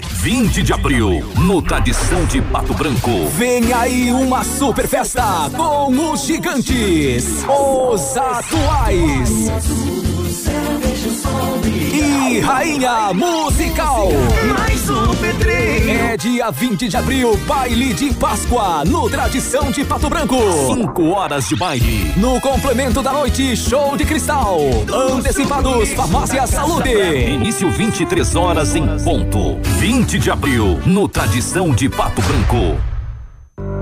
20 de abril, no Tradição de Pato Branco. Vem aí uma super festa com os gigantes, os atuais. E Rainha Musical. É dia 20 de abril, baile de Páscoa, no Tradição de Pato Branco. 5 horas de baile. No complemento da noite, show de cristal. Antecipados, Farmácia Saúde. Início 23 horas em ponto. 20 de abril, no Tradição de Pato Branco.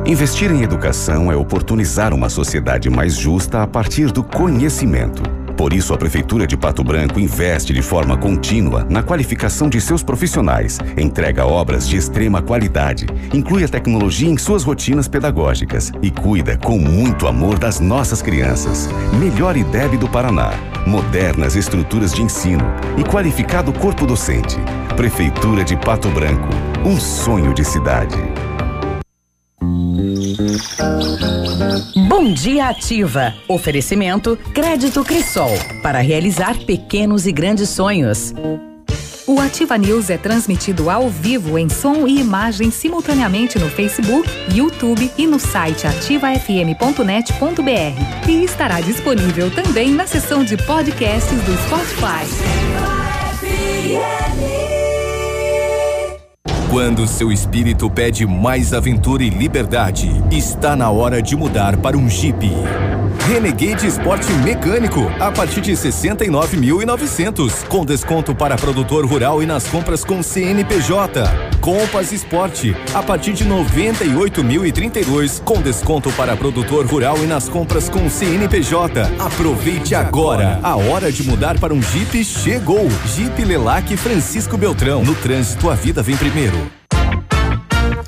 Investir em educação é oportunizar uma sociedade mais justa a partir do conhecimento. Por isso, a Prefeitura de Pato Branco investe de forma contínua na qualificação de seus profissionais, entrega obras de extrema qualidade, inclui a tecnologia em suas rotinas pedagógicas e cuida com muito amor das nossas crianças. Melhor IDEB do Paraná, modernas estruturas de ensino e qualificado corpo docente. Prefeitura de Pato Branco, um sonho de cidade. Bom dia ativa. Oferecimento Crédito Crisol para realizar pequenos e grandes sonhos. O Ativa News é transmitido ao vivo em som e imagem simultaneamente no Facebook, YouTube e no site ativafm.net.br. E estará disponível também na seção de podcasts do Spotify. Quando seu espírito pede mais aventura e liberdade, está na hora de mudar para um Jeep. Renegade Esporte Mecânico, a partir de 69.900, com desconto para produtor rural e nas compras com CNPJ. Compass Esporte, a partir de 98.032, com desconto para produtor rural e nas compras com CNPJ. Aproveite agora. A hora de mudar para um Jeep chegou. Jeep Lelac Francisco Beltrão. No trânsito, a vida vem primeiro.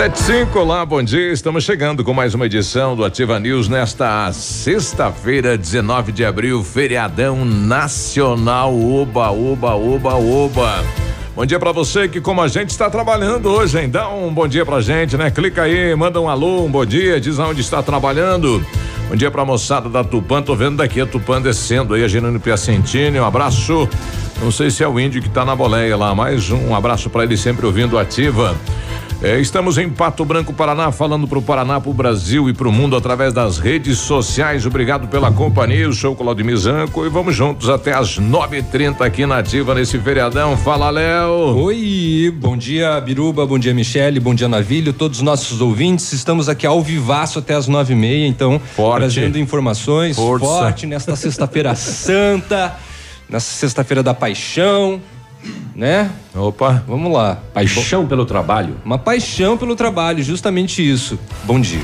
75, olá, bom dia. Estamos chegando com mais uma edição do Ativa News nesta sexta-feira, 19 de abril, feriadão nacional. Oba, oba, oba, oba. Bom dia para você que como a gente está trabalhando hoje, hein? Dá um bom dia pra gente, né? Clica aí, manda um alô, um bom dia, diz aonde está trabalhando. Bom dia pra moçada da Tupã, tô vendo daqui a Tupã descendo aí, a Gerando Piacentini, um abraço. Não sei se é o índio que tá na boleia lá, mas um abraço para ele sempre ouvindo ativa. É, estamos em Pato Branco, Paraná, falando para o Paraná, para o Brasil e para o mundo através das redes sociais. Obrigado pela companhia. Eu sou o Claudio Mizanco e vamos juntos até as 9:30 aqui na Ativa nesse feriadão. Fala, Léo. Oi, bom dia, Biruba, bom dia, Michele, bom dia, Navilho, todos os nossos ouvintes. Estamos aqui ao vivaço até as nove e meia, então, Forte. trazendo informações Força. forte nesta sexta-feira santa, nessa sexta-feira da paixão né? Opa. Vamos lá. Paixão pelo trabalho. Uma paixão pelo trabalho, justamente isso. Bom dia.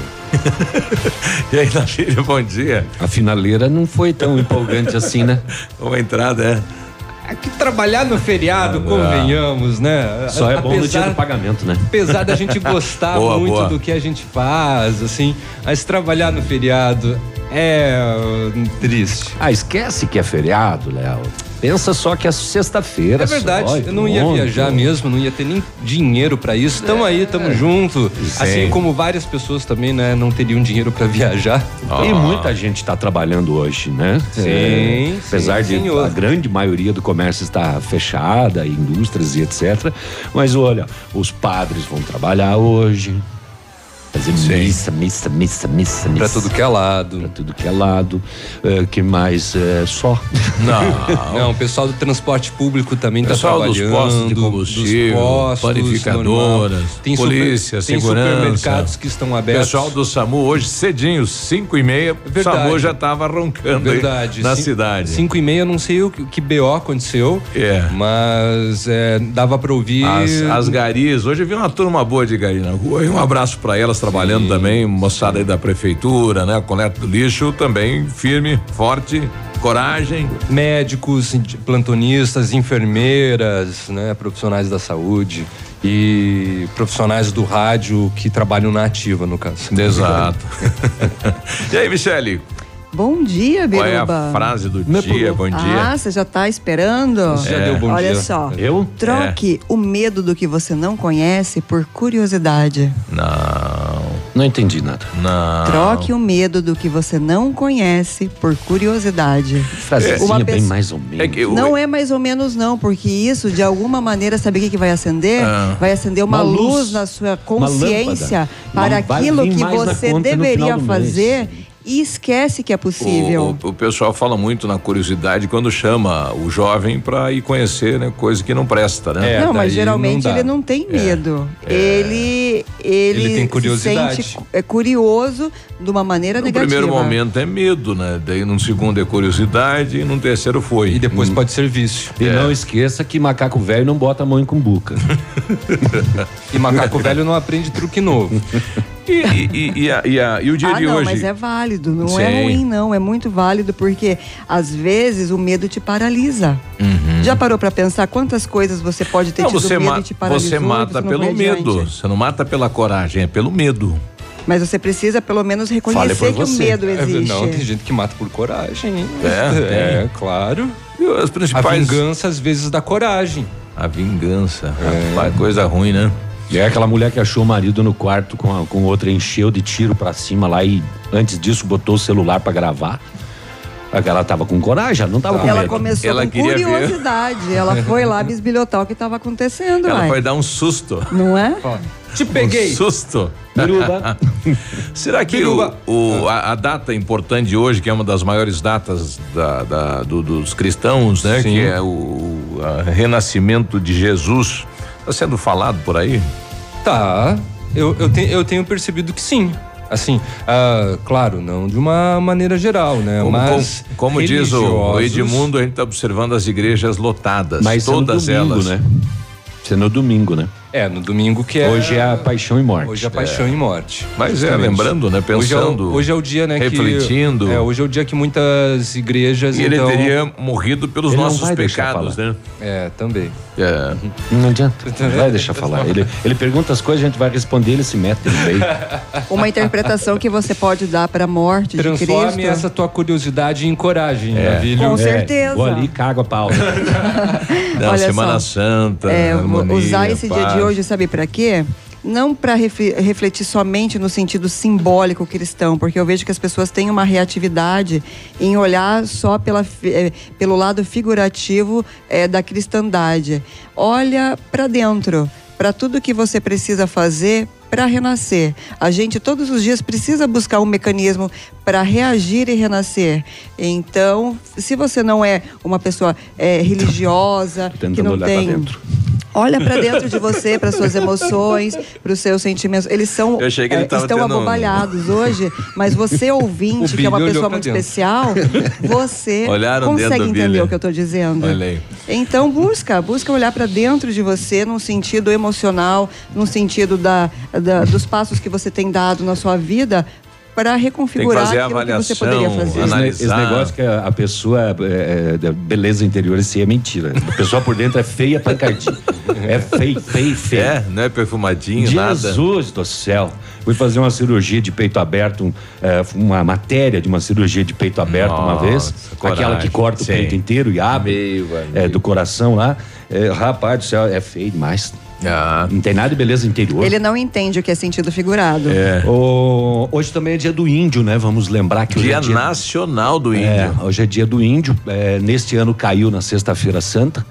e aí, Navilho, bom dia. A finaleira não foi tão empolgante assim, né? Uma entrada, é. É que trabalhar no feriado, Ah, convenhamos, né? Só é bom no dia do pagamento, né? Apesar da gente gostar Boa, muito boa. do que a gente faz, assim, mas trabalhar no feriado é uh, triste. Ah, esquece que é feriado, Léo. Pensa só que é sexta-feira. É verdade, só, eu não ia viajar mesmo, não ia ter nem dinheiro pra isso. Tamo aí, tamo junto. Sim. Assim como várias pessoas também, né, não teriam dinheiro pra viajar. E muita gente está trabalhando hoje, né? Sim, É, sim, apesar de senhor. a grande maioria do comércio estar fechada, indústrias e etc. Mas olha, os padres vão trabalhar hoje. Fazer missa, missa, missa, missa, missa. Pra tudo que é lado. Pra tudo que é lado. É, que mais? É, só. Não. Não, o pessoal do transporte público também Pessoal dos trabalhando. postos de combustível, dos postos, panificadoras. Tem polícia, super, tem segurança. supermercados que estão abertos. Pessoal do SAMU hoje cedinho, cinco e meia, o Verdade. SAMU já estava roncando aí Verdade. na Cin- cidade. Cinco e meia, eu não sei o que, o que BO aconteceu. É. Mas é, dava pra ouvir. As, as garis, hoje eu vi uma turma boa de gari na rua, e um abraço para elas trabalhando também, moçada aí da prefeitura, né? Coleta do lixo também firme, forte, coragem. Médicos, plantonistas, enfermeiras, né, profissionais da saúde e profissionais do rádio que trabalham na ativa, no caso. Exato. e aí, Michele? Bom dia, Qual é Biruba. a frase do dia? Bom dia. Ah, você já tá esperando? Você já deu bom Olha dia. só. Eu? Troque o medo do que você não conhece por curiosidade. Não. Não entendi nada. Não. Troque o medo do que você não conhece por curiosidade. Frasezinha Uma bem mais ou menos. Não é mais ou menos não, porque isso de alguma maneira, sabe o que, que vai acender? Ah. vai acender uma, Uma luz, luz, na sua consciência para aquilo que você deveria fazer e esquece que é possível. O, o- o pessoal fala muito na curiosidade quando chama o jovem para ir conhecer, né, coisa que não presta, né? não, mas geralmente ele não tem medo. Ele, ele, Ele tem se curiosidade. sente cu- é curioso de uma maneira No negativa. primeiro momento é medo, né? Daí num segundo é curiosidade e num terceiro foi. E depois pode ser vício. E não esqueça que macaco velho não bota a mão em cumbuca. E macaco velho não aprende truque novo. E, e- e- e a- e a- e o dia ah, de não, hoje? mas é válido, não Sim. é ruim, não. É muito válido, porque às vezes o medo te paralisa. Uhum. Já parou pra pensar quantas coisas você pode ter Não, tido você, medo e te paralisou? você mata você pelo medo. adiante? Você não mata pela coragem, é pelo medo. Mas você precisa pelo menos reconhecer que o medo É, existe. Não, tem gente que mata por coragem. É, é claro. As principais... A vingança às vezes dá coragem. A vingança. Rapaz, coisa ruim, né? É aquela mulher que achou o marido no quarto com, a, com outra, encheu de tiro pra cima lá e antes disso botou o celular pra gravar. Ela tava com coragem, ela não tava com Ela medo. começou com curiosidade. Ela foi lá bisbilhotar o que estava acontecendo. Ela uai. foi dar um susto. Não é? Te peguei. Um susto. Biruba. Será que o, o- a, a data importante de hoje, que é uma das maiores datas da- da- do- dos cristãos, né? Sim. Que é o, a renascimento de Jesus, está sendo falado por aí? Tá. Eu, eu, tenho, eu tenho percebido que sim. Assim, ah, claro, não de uma maneira geral, né? Como, Mas como- como diz o, Edmundo, a gente está observando as igrejas lotadas. Mas é no todas domingo, elas. né? Isso é no domingo, né? É, no domingo que é. Hoje é a paixão e morte. Hoje é a paixão É. e morte. Mas é, justamente. lembrando, né, Hoje é, pensando, o, hoje é o dia, né? refletindo. Que, é, hoje é o dia que muitas igrejas. E ele então, teria morrido pelos Ele nossos pecados, né? É, também. É. Não adianta. Não vai deixar falar. Ele, ele pergunta as coisas, a gente vai responder, ele se mete no meio. Uma interpretação que você pode dar para a morte de Transforme Cristo. essa tua curiosidade em coragem, É. Navilho. Com certeza. Vou ali e cago a pau. Da Olha Semana só, Santa. É, harmonia, usar esse dia paz. de hoje, sabe para quê? Não para refletir somente no sentido simbólico cristão, porque eu vejo que as pessoas têm uma reatividade em olhar só pela, eh, pelo lado figurativo eh, da cristandade. Olha para dentro, para tudo que você precisa fazer para renascer. A gente todos os dias precisa buscar um mecanismo para reagir e renascer. Então, se você não é uma pessoa eh, religiosa, que não olhar tem pra dentro. Olha para dentro de você, para suas emoções, para os seus sentimentos. Eles são Eu achei que ele tava estão tendo abobalhados hoje, mas você ouvinte, que é uma pessoa muito dentro. especial, você Olharam consegue entender Billy. o que eu estou dizendo. Olha aí. Então busca, busca olhar para dentro de você num sentido emocional, num sentido da, da- dos passos que você tem dado na sua vida para reconfigurar fazer a aquilo que você avaliação, poderia fazer. Esse, ne- esse Analisar. negócio que a, pessoa é, é, beleza interior, isso aí é mentira. A pessoa por dentro é feia pra encardir. É feio, feio, feio. É, não é perfumadinho, nada. Jesus do céu. Fui fazer uma cirurgia de peito aberto, um, é, uma matéria de uma cirurgia de peito aberto uma Nossa, vez. coragem. Aquela que corta Sim. o peito inteiro e abre Meu é, do coração lá. É, rapaz do céu, é feio demais. Ah. Não tem nada de beleza interior. Ele não entende o que é sentido figurado. É. O- hoje também é dia do índio, né? Vamos lembrar que hoje Dia é dia Nacional do É, Índio. hoje é dia do índio. É, neste ano caiu na Sexta-feira Santa,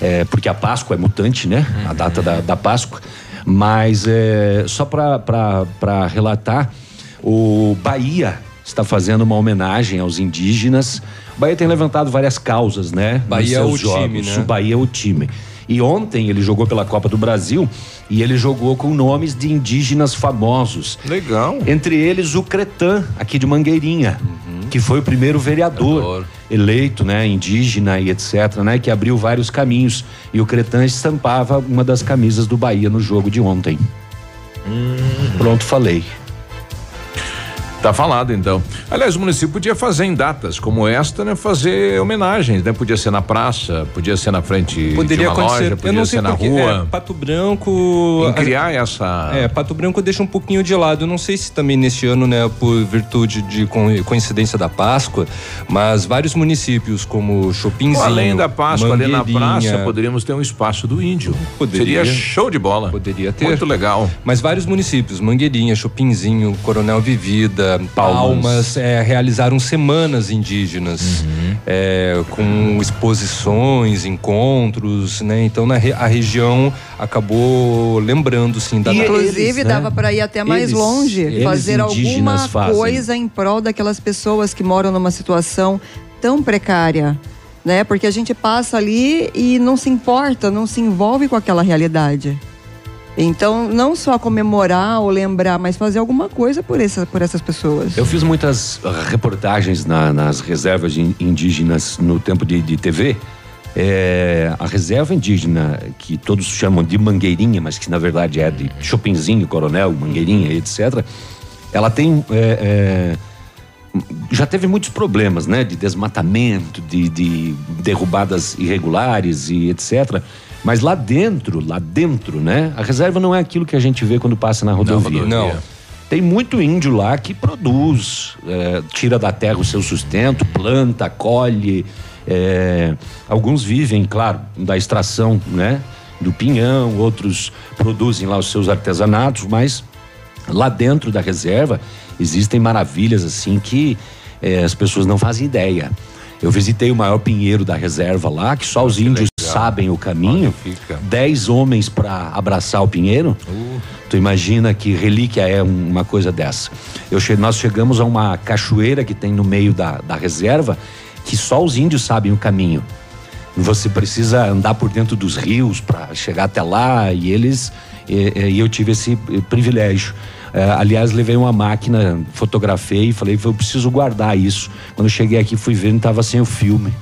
é, porque a Páscoa é mutante, né? A data da, da Páscoa. Mas é, só para relatar, o Bahia está fazendo uma homenagem aos indígenas. O Bahia tem levantado várias causas, né? Bahia é o time, jogos. né? O Bahia é o time. E ontem ele jogou pela Copa do Brasil e ele jogou com nomes de indígenas famosos. Legal. Entre eles o Cretan, aqui de Mangueirinha, que foi o primeiro vereador Vereador. eleito, né, indígena e etc, né, que abriu vários caminhos. E o Cretan estampava uma das camisas do Bahia no jogo de ontem. Pronto, falei. Tá falado, então. Aliás, o município podia fazer em datas como esta, né? Fazer homenagens, né? Podia ser na praça, podia ser na frente Poderia de uma acontecer. loja, eu podia não ser sei na porque, rua. é, Pato Branco. Em criar essa... É, Pato Branco deixa um pouquinho de lado. Eu não sei se também neste ano, né, por virtude de co- coincidência da Páscoa, mas vários municípios como Chopinzinho, Além da Páscoa ali na praça, poderíamos ter um espaço do índio. Poderia. Seria show de bola. Poderia ter. Muito legal. Mas vários municípios, Mangueirinha, Chopinzinho, Coronel Vivida, Palmas, é, realizaram semanas indígenas Uhum. é, com exposições, encontros, né? Então na a região acabou lembrando sim da Inclusive, eles, né? dava para ir até mais Eles- longe, eles fazer alguma fazem. coisa em prol daquelas pessoas que moram numa situação tão precária. Né? Porque a gente passa ali e não se importa, não se envolve com aquela realidade. Então, não só comemorar ou lembrar, mas fazer alguma coisa por, essa, por essas pessoas. Eu fiz muitas reportagens na- nas reservas indígenas no tempo de, de TV. É, a reserva indígena, que todos chamam de Mangueirinha, mas que na verdade é de Chopinzinho, Coronel, Mangueirinha, etc. Ela tem. é, é, já teve muitos problemas, né? De desmatamento, de, de derrubadas irregulares e etc. Mas lá dentro, lá dentro, né? A reserva não é aquilo que a gente vê quando passa na rodovia. rodovia. Não. Tem muito índio lá que produz, é, tira da terra o seu sustento, planta, colhe. é, alguns vivem, claro, da extração, né? Do pinhão, outros produzem lá os seus artesanatos, mas lá dentro da reserva existem maravilhas assim que eh, as pessoas não fazem ideia. Eu visitei o maior pinheiro da reserva lá, que só os índios. Sabem o caminho. Dez homens para abraçar o pinheiro. Tu imagina que relíquia é um- uma coisa dessa. Eu che- nós chegamos a uma cachoeira que tem no meio da, da reserva, que só os índios sabem o caminho. Você precisa andar por dentro dos rios para chegar até lá e eles e, e eu tive esse privilégio. Eh, aliás, levei uma máquina, fotografei e falei, eu preciso guardar isso. Quando eu cheguei aqui, fui ver, não estava sem o filme.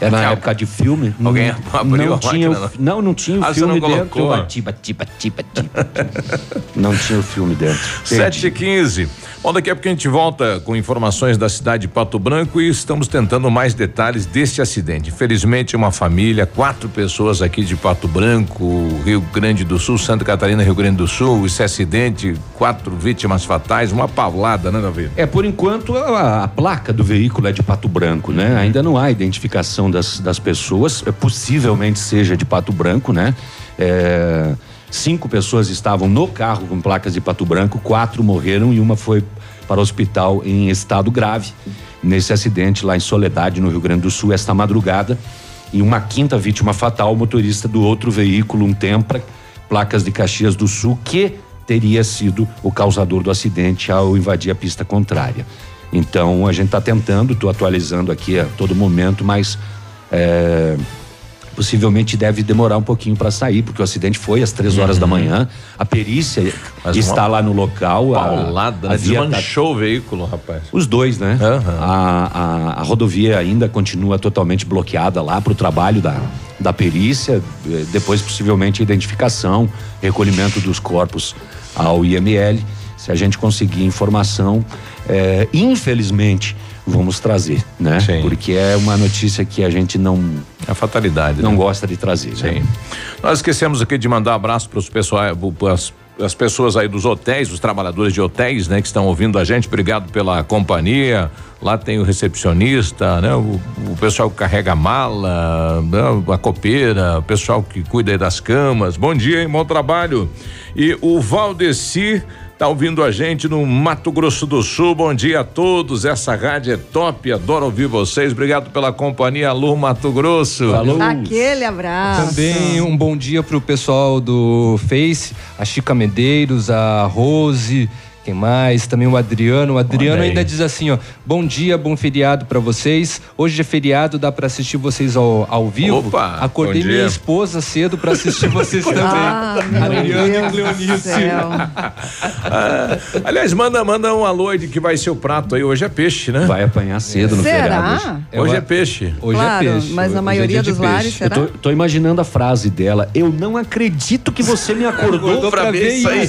É na época de filme. Alguém não, abriu não a tinha máquina, o, não, não tinha o Ah, você filme não dentro. colocou? Eu bati, bati, bati, bati, bati. não tinha o filme dentro. 7 e 15 Bom, daqui a pouco a gente volta com informações da cidade de Pato Branco e estamos tentando mais detalhes deste acidente. Infelizmente, uma família, quatro pessoas aqui de Pato Branco, Rio Grande do Sul, Santa Catarina, Rio Grande do Sul, esse acidente, quatro vítimas fatais, uma paulada, né, Davi? É, por enquanto, a, a placa do veículo é de Pato Branco, né? Ainda não há identificação das, das pessoas, é, possivelmente seja de Pato Branco, né? É, cinco pessoas estavam no carro com placas de Pato Branco, quatro morreram e uma foi para o hospital em estado grave nesse acidente lá em Soledade, no Rio Grande do Sul, esta madrugada. E uma quinta vítima fatal, motorista do outro veículo, um Tempra, placas de Caxias do Sul, que teria sido o causador do acidente ao invadir a pista contrária. Então a gente está tentando, estou atualizando aqui a todo momento, mas é, possivelmente deve demorar um pouquinho para sair, porque o acidente foi às três horas da manhã. A perícia Mas está lá no local. a- Paulada, né? a tá- Desmanchou o veículo, rapaz. os dois, né? A, a, a rodovia ainda continua totalmente bloqueada lá para o trabalho da, da perícia, eh, depois possivelmente identificação, recolhimento dos corpos ao IML. Se a gente conseguir informação, eh, infelizmente vamos trazer, né? Porque é uma notícia que a gente não é a fatalidade, não né? gosta de trazer. Sim. Né? Nós esquecemos aqui de mandar abraço para os pessoal, as, as pessoas aí dos hotéis, os trabalhadores de hotéis, né, que estão ouvindo a gente. Obrigado pela companhia. Lá tem o recepcionista, né, o, o pessoal que carrega a mala, né, a copeira, o pessoal que cuida das camas. Bom dia, hein? Bom trabalho. E o Valdeci Tá ouvindo a gente no Mato Grosso do Sul. Bom dia a todos. Essa rádio é top. Adoro ouvir vocês. Obrigado pela companhia. Alô, Mato Grosso. Aquele abraço. Também um bom dia pro pessoal do Face, a Chica Medeiros, a Rose, quem mais? Também o Adriano. O Adriano ainda diz assim, ó: "Bom dia, bom feriado pra vocês. Hoje é feriado, dá pra assistir vocês ao, ao vivo. Opa, Acordei bom minha dia. esposa cedo pra assistir vocês também. Ah, Adriano e Cleonice. céu. Ah, aliás, manda, manda um alô aí de que vai ser o prato aí. Hoje é peixe, né? Vai apanhar cedo no Será? feriado. hoje. Hoje é peixe. Hoje claro, é peixe. mas Hoje na é maioria de dos peixe. lares, será? Eu tô, tô imaginando a frase dela. Eu não acredito que você me acordou, Acordou pra ver isso aí.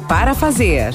para fazer.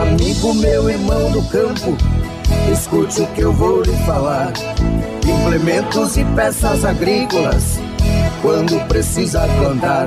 Amigo meu, irmão do campo, escute o que eu vou lhe falar. Implementos e peças agrícolas, quando precisa plantar.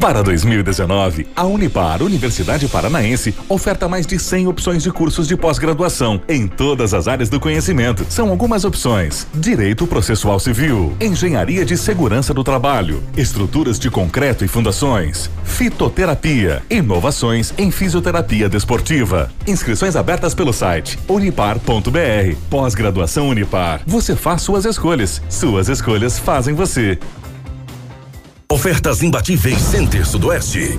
Para 2019, a Unipar, Universidade Paranaense, oferta mais de 100 opções de cursos de pós-graduação em todas as áreas do conhecimento. São algumas opções: Direito Processual Civil, Engenharia de Segurança do Trabalho, Estruturas de Concreto e Fundações, Fitoterapia, Inovações em Fisioterapia Desportiva. Inscrições abertas pelo site unipar.br. Pós-graduação Unipar. Você faz suas escolhas. Suas escolhas fazem você. Ofertas imbatíveis Center Sudoeste.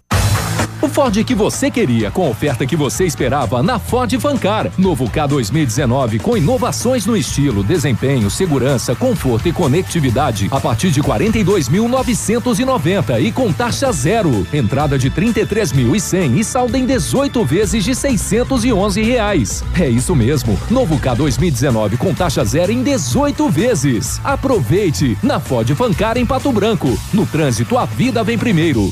O Ford que você queria, com a oferta que você esperava na Ford Fancar. Novo K 2019 com inovações no estilo, desempenho, segurança, conforto e conectividade a partir de 42.990 e com taxa zero. Entrada de 33.100 e saldo em 18 vezes de 611 reais. É isso mesmo. Novo K 2019 com taxa zero em 18 vezes. Aproveite na Ford Fancar em Pato Branco. No trânsito, a vida vem primeiro.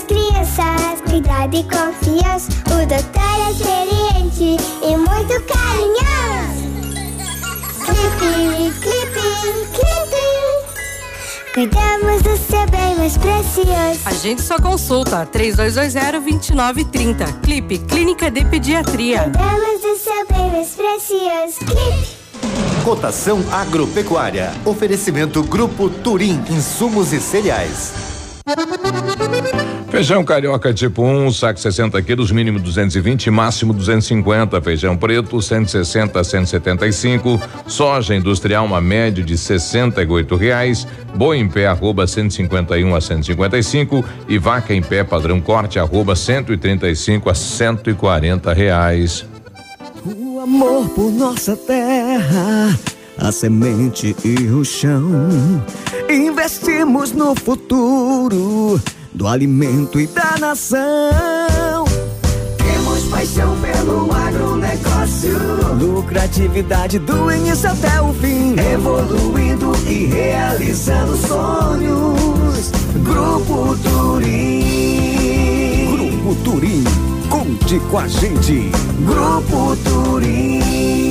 cuidado e confiança. O doutor é experiente e muito carinhoso. Clipe, clipe, clipe. Cuidamos do seu bem mais precioso. A gente só consulta 3220-2930. Clipe Clínica de Pediatria. Cuidamos do seu bem mais precioso. Clipe. Cotação agropecuária. Oferecimento Grupo Turim, insumos e cereais. Feijão carioca tipo 1, um, saco 60 quilos, mínimo 220, máximo 250. Feijão preto 160 a 175. Soja industrial uma média de 68 reais. Boi em pé arroba 151 a 155 e vaca em pé padrão corte arroba 135 a 140 reais. O amor por nossa terra, a semente e o chão. Investimos no futuro do alimento e da nação. Temos paixão pelo agronegócio. Lucratividade do início até o fim. Evoluindo e realizando sonhos. Grupo Turim. Grupo Turim. Conte com a gente. Grupo Turim.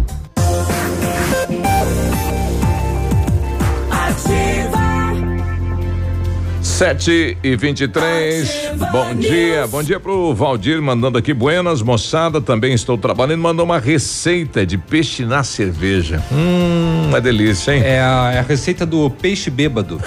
Spirit. 7 e 23 Bom dia, bom dia pro Valdir mandando aqui buenas, moçada. Também estou trabalhando. Mandou uma receita de peixe na cerveja. Hum, uma delícia, hein? É a, é a receita do peixe bêbado.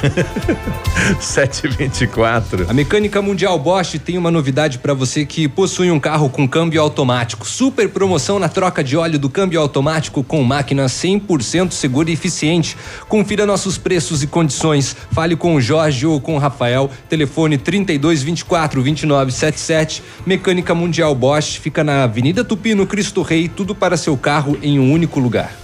724. A mecânica mundial Bosch tem uma novidade para você que possui um carro com câmbio automático. Super promoção na troca de óleo do câmbio automático com máquina 100% segura e eficiente. Confira nossos preços e condições. Fale com o Jorge ou com o Rafael. Telefone 3224 2977. Mecânica Mundial Bosch fica na Avenida Tupi, no Cristo Rei. Tudo para seu carro em um único lugar.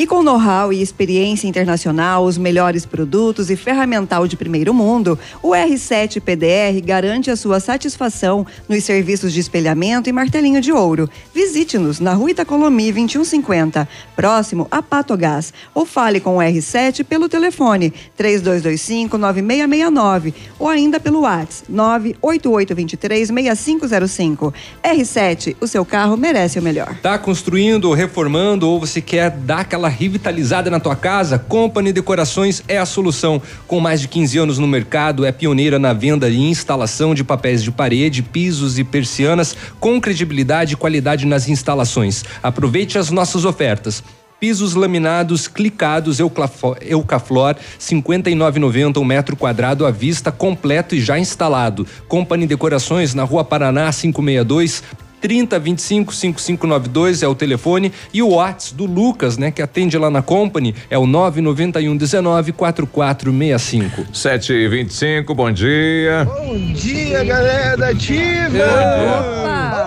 E com know-how e experiência internacional, os melhores produtos e ferramental de primeiro mundo, o R7 PDR garante a sua satisfação nos serviços de espelhamento e martelinho de ouro. Visite-nos na Rua Itacolomi 2150, próximo a Patogás, ou fale com o R7 pelo telefone 3225-9669 ou ainda pelo WhatsApp 98823-6505. R7, o seu carro merece o melhor. Tá construindo, reformando ou você quer dar aquela revitalizada na tua casa? Company Decorações é a solução. Com mais de 15 anos no mercado, é pioneira na venda e instalação de papéis de parede, pisos e persianas com credibilidade e qualidade nas instalações. Aproveite as nossas ofertas. Pisos laminados, clicados, Eucaflor, 59,90 um metro quadrado à vista, completo e já instalado. Company Decorações na Rua Paraná 562. 3025 5592 é o telefone e o WhatsApp do Lucas, né, que atende lá na Company, é o 991 19 4465. 7 e 25 bom dia. Bom dia, galera da Ativa! Bom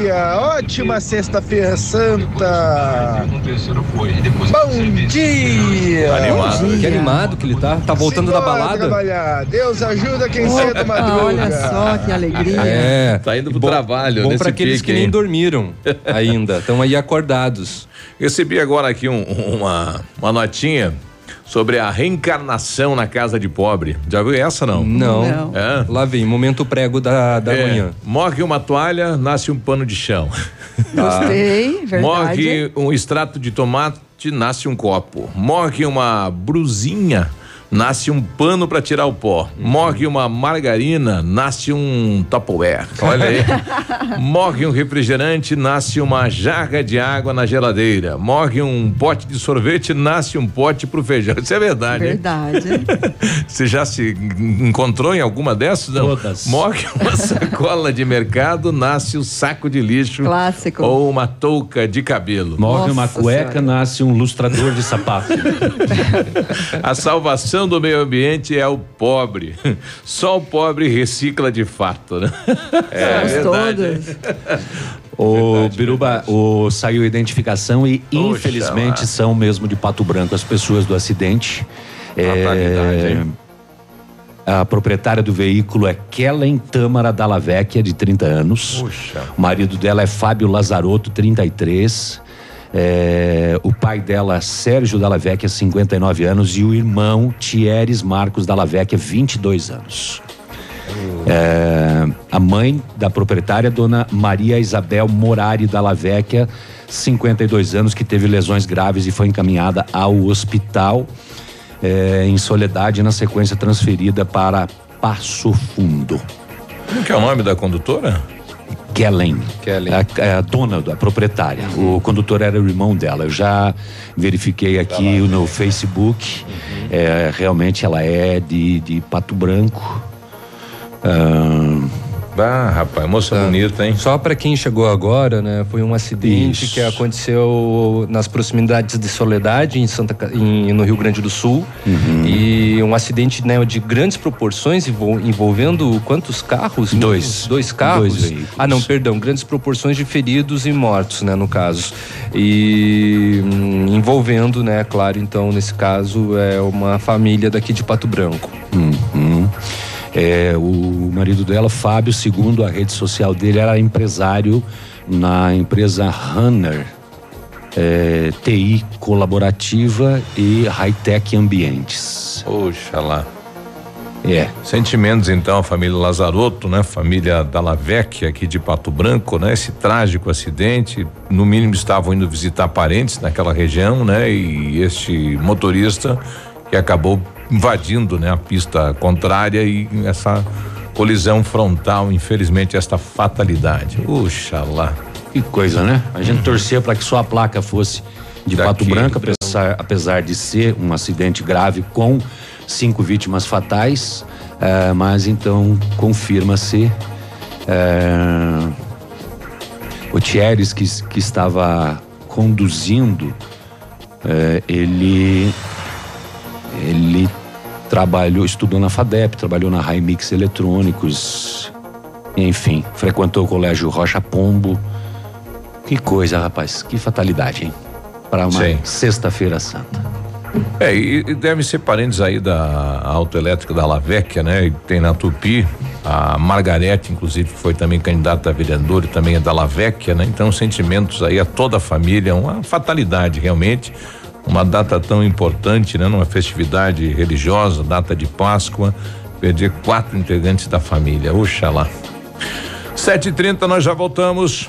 dia! Ótima sexta-feira santa! Bom dia! Animado. Que animado que ele tá. Tá voltando da balada. trabalhar. Deus ajuda quem cedo madruga. Olha só que alegria. É. Tá indo pro Bom- trabalho, Bom para aqueles pique, que nem dormiram ainda. Estão aí acordados. Recebi agora aqui um- uma, uma notinha sobre a reencarnação na casa de pobre. Já viu essa não? Não. É? Lá vem, momento prego da, da É, manhã. Morre uma toalha, nasce um pano de chão. Gostei, verdade. Morre um extrato de tomate, nasce um copo. Morre uma brusinha, nasce um pano para tirar o pó. Morre uma margarina, nasce um Tupperware. Olha aí. Morre um refrigerante, nasce uma jarra de água na geladeira. Morre um pote de sorvete, nasce um pote pro feijão. Isso é verdade, hein? Verdade. Você já se encontrou em alguma dessas? Não. Todas. Morre uma sacola de mercado, nasce o saco de lixo. Clássico. Ou uma touca de cabelo. Morre uma Nossa cueca, Senhora. nasce um lustrador de sapato. A salvação do meio ambiente é o pobre. Só o pobre recicla de fato, né? É Somos verdade. todos. O Biruba, o, saiu a identificação e Poxa infelizmente lá. são mesmo de Pato Branco as pessoas do acidente. Hein? a proprietária do veículo é Kellen Tâmara Dallavecchia, de 30 anos. Puxa. O marido dela é Fábio Lazarotto, 33. É, o pai dela, Sérgio Dallavecchia, 59 anos. E o irmão, Thieres Marcos Dallavecchia, 22 anos. É, a mãe da proprietária, dona Maria Isabel Morari Dallavecchia, 52 anos, que teve lesões graves e foi encaminhada ao hospital é, em Soledade, na sequência transferida para Passo Fundo. Como que é o nome da condutora? Kellen, A, é a dona da proprietária. O condutor era o irmão dela. Eu já verifiquei aqui no Facebook. É, realmente ela é de, de Pato Branco. Ah, Ah, rapaz, moça bonita, hein? Só para quem chegou agora, né? Foi um acidente Isso. que aconteceu nas proximidades de Soledade, em Santa, em- no Rio Grande do Sul. Uhum. E um acidente né, de grandes proporções, envol- envolvendo quantos carros? Dois. Dois carros? Dois ah, não, perdão. Grandes proporções de feridos e mortos, né? No caso. E hum, envolvendo, né? Claro, então, nesse caso, é uma família daqui de Pato Branco. Uhum. É, o marido dela, Fábio, segundo a rede social dele, era empresário na empresa Runner, é, TI colaborativa e high-tech ambientes. Poxa lá. É. Sentimentos então, a família Lazarotto, né? Família Dallavecchia aqui de Pato Branco, né? Esse trágico acidente, no mínimo estavam indo visitar parentes naquela região, né? E este motorista que acabou invadindo, né, a pista contrária e essa colisão frontal, infelizmente esta fatalidade. Puxa lá. Que coisa, né? A gente torcia para que só a placa fosse de Pato Daqui. Branco, apesar, apesar de ser um acidente grave com cinco vítimas fatais. É, mas então confirma-se é, o Thieres que, que estava conduzindo, é, ele ele trabalhou, estudou na FADEP, trabalhou na Raimix Eletrônicos, enfim, frequentou o Colégio Rocha Pombo. Que coisa, rapaz, que fatalidade, hein? Para uma sexta-feira santa. É, e, e deve ser parentes aí da autoelétrica da Lavecchia, né? E tem na Tupi, a Margarete, inclusive, que foi também candidata a vereadora e também é da Lavecchia, né? Então, sentimentos aí a toda a família, uma fatalidade realmente. Uma data tão importante, né? Numa festividade religiosa, data de Páscoa, perder quatro integrantes da família. Oxalá. Sete e trinta, nós já voltamos.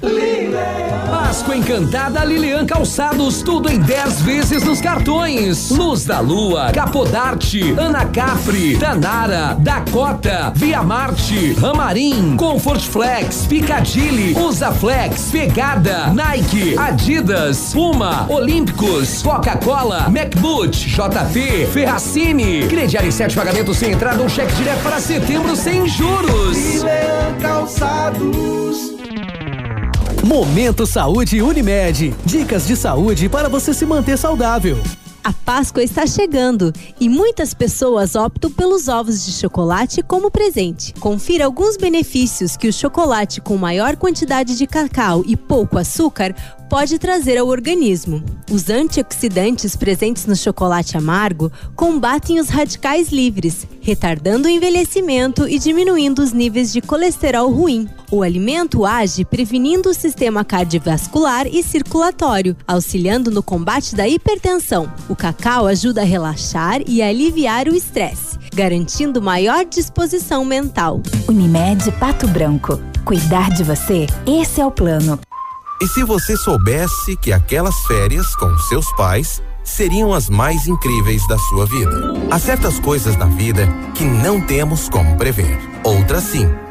Páscoa Encantada Lilian Calçados, tudo em 10 vezes nos cartões. Luz da Lua, Capodarte, Ana Capri, Danara, Dakota, Via Marte, Ramarim, Comfort Flex, Picadilly, Usa Flex, Pegada, Nike, Adidas, Puma, Olímpicos, Coca-Cola, MacBoot, JP, Ferracini. Crediário em sete pagamentos sem entrada, um cheque direto para setembro sem juros. Lilian Calçados. Momento Saúde Unimed. Dicas de saúde para você se manter saudável. A Páscoa está chegando e muitas pessoas optam pelos ovos de chocolate como presente. Confira alguns benefícios que o chocolate com maior quantidade de cacau e pouco açúcar pode trazer ao organismo. Os antioxidantes presentes no chocolate amargo combatem os radicais livres, retardando o envelhecimento e diminuindo os níveis de colesterol ruim. O alimento age prevenindo o sistema cardiovascular e circulatório, auxiliando no combate da hipertensão. O cacau ajuda a relaxar e aliviar o estresse, garantindo maior disposição mental. Unimed Pato Branco. Cuidar de você, esse é o plano. E se você soubesse que aquelas férias com seus pais seriam as mais incríveis da sua vida? Há certas coisas na vida que não temos como prever. Outras sim.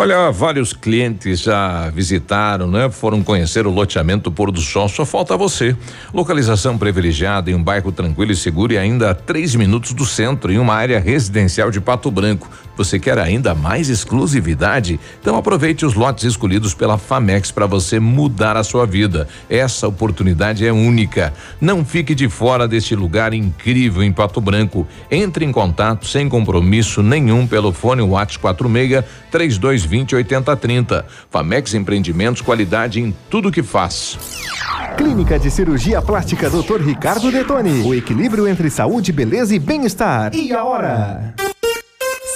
Olha, vários clientes já visitaram, né? Foram conhecer o loteamento Pôr do Sol, só falta você. Localização privilegiada em um bairro tranquilo e seguro e ainda a três minutos do centro, em uma área residencial de Pato Branco. Você quer ainda mais exclusividade? Então aproveite os lotes escolhidos pela Famex para você mudar a sua vida. Essa oportunidade é única. Não fique de fora deste lugar incrível em Pato Branco. Entre em contato sem compromisso nenhum pelo fone WhatsApp 46 3220 8030. Famex Empreendimentos, qualidade em tudo que faz. Clínica de Cirurgia Plástica Dr. Ricardo Detoni. O equilíbrio entre saúde, beleza e bem-estar. E a hora?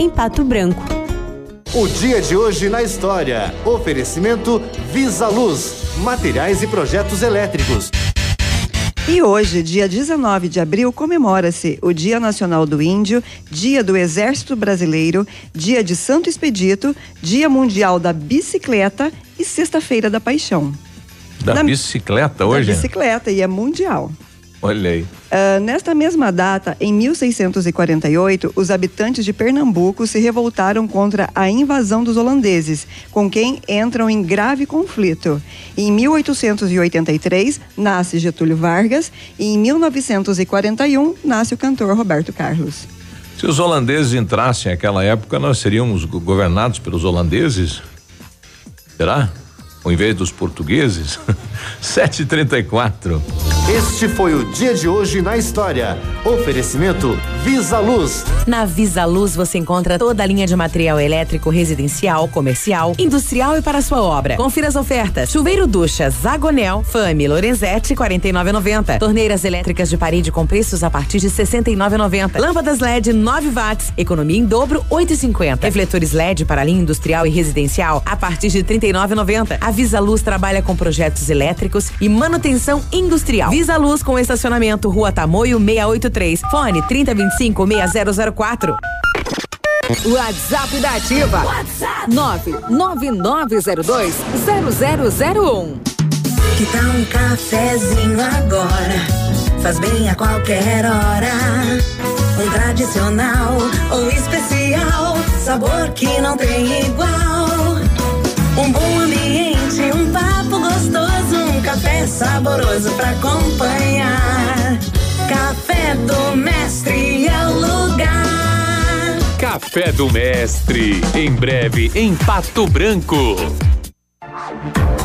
em Pato Branco. O dia de hoje na história. Oferecimento Visa Luz, materiais e projetos elétricos. E hoje, dia 19 de abril, comemora-se o Dia Nacional do Índio, Dia do Exército Brasileiro, Dia de Santo Expedito, Dia Mundial da Bicicleta e Sexta-feira da Paixão. Da Na- bicicleta hoje? Da bicicleta e é mundial. Olha aí. Ah, nesta mesma data, em 1648, os habitantes de Pernambuco se revoltaram contra a invasão dos holandeses, com quem entram em grave conflito. Em 1883, nasce Getúlio Vargas e em 1941 nasce o cantor Roberto Carlos. Se os holandeses entrassem naquela época, nós seríamos go- governados pelos holandeses? Será? Ao invés dos portugueses? 734. Este foi o dia de hoje na história. Oferecimento Visa Luz. Na Visa Luz você encontra toda a linha de material elétrico residencial, comercial, industrial e para sua obra. Confira as ofertas. Chuveiro ducha Zagonel, Fami, Lorenzetti, 49,90. Torneiras elétricas de parede com preços a partir de 69,90. Lâmpadas LED 9 watts, economia em dobro 8,50. Refletores LED para linha industrial e residencial a partir de 39,90. A Visa Luz trabalha com projetos elétricos e manutenção industrial. Visa Luz com estacionamento Rua Tamoio 683. Fone 3025 6004. WhatsApp da Ativa. WhatsApp 99902 0001. Que tal um cafezinho agora? Faz bem a qualquer hora. Um tradicional ou especial, sabor que não tem igual. Um bom ambiente, saboroso pra acompanhar. Café do Mestre é o lugar. Café do Mestre, em breve em Pato Branco.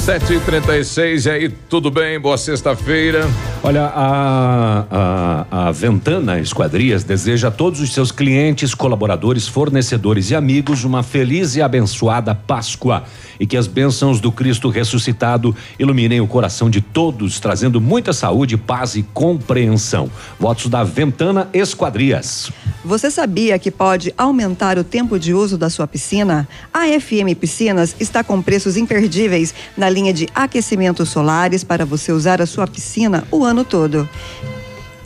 News. 7h36, e aí, tudo bem? Boa sexta-feira. Olha, a, a, a Ventana Esquadrias deseja a todos os seus clientes, colaboradores, fornecedores e amigos uma feliz e abençoada Páscoa e que as bênçãos do Cristo ressuscitado iluminem o coração de todos, trazendo muita saúde, paz e compreensão. Votos da Ventana Esquadrias. Você sabia que pode aumentar o tempo de uso da sua piscina? A FM Piscinas está com preços imperdíveis na linha de aquecimentos solares para você usar a sua piscina o ano todo.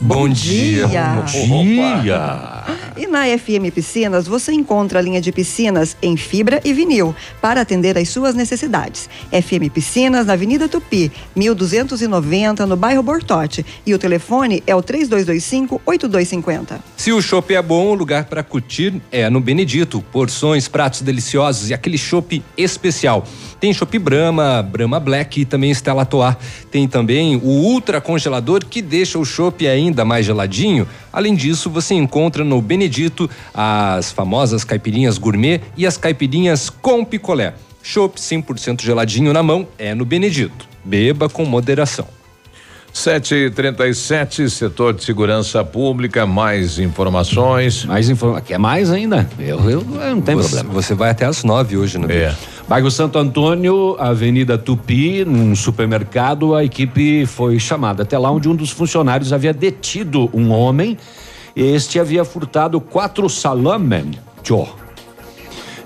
Bom dia. Bom dia. E na FM Piscinas você encontra a linha de piscinas em fibra e vinil para atender às suas necessidades. FM Piscinas na Avenida Tupi, 1290 no bairro Bortote. E o telefone é o 3225 8250. Se o chopp é bom, o lugar para curtir é no Benedito. Porções, pratos deliciosos e aquele chopp especial. Tem chopp Brahma, Brahma Black e também Stella Artois. Tem também o ultra congelador que deixa o chopp ainda mais geladinho. Além disso, você encontra no Benedito as famosas caipirinhas gourmet e as caipirinhas com picolé. Chopp 100% geladinho na mão é no Benedito. Beba com moderação. 7h37, setor de segurança pública, mais informações. Mais informações. Quer mais ainda? Eu, eu, eu não tem Você- problema. Você vai até às nove hoje, né? É. Bairro Santo Antônio, Avenida Tupi, num supermercado, a equipe foi chamada até lá onde um dos funcionários havia detido um homem. Este havia furtado quatro salamen, tchô,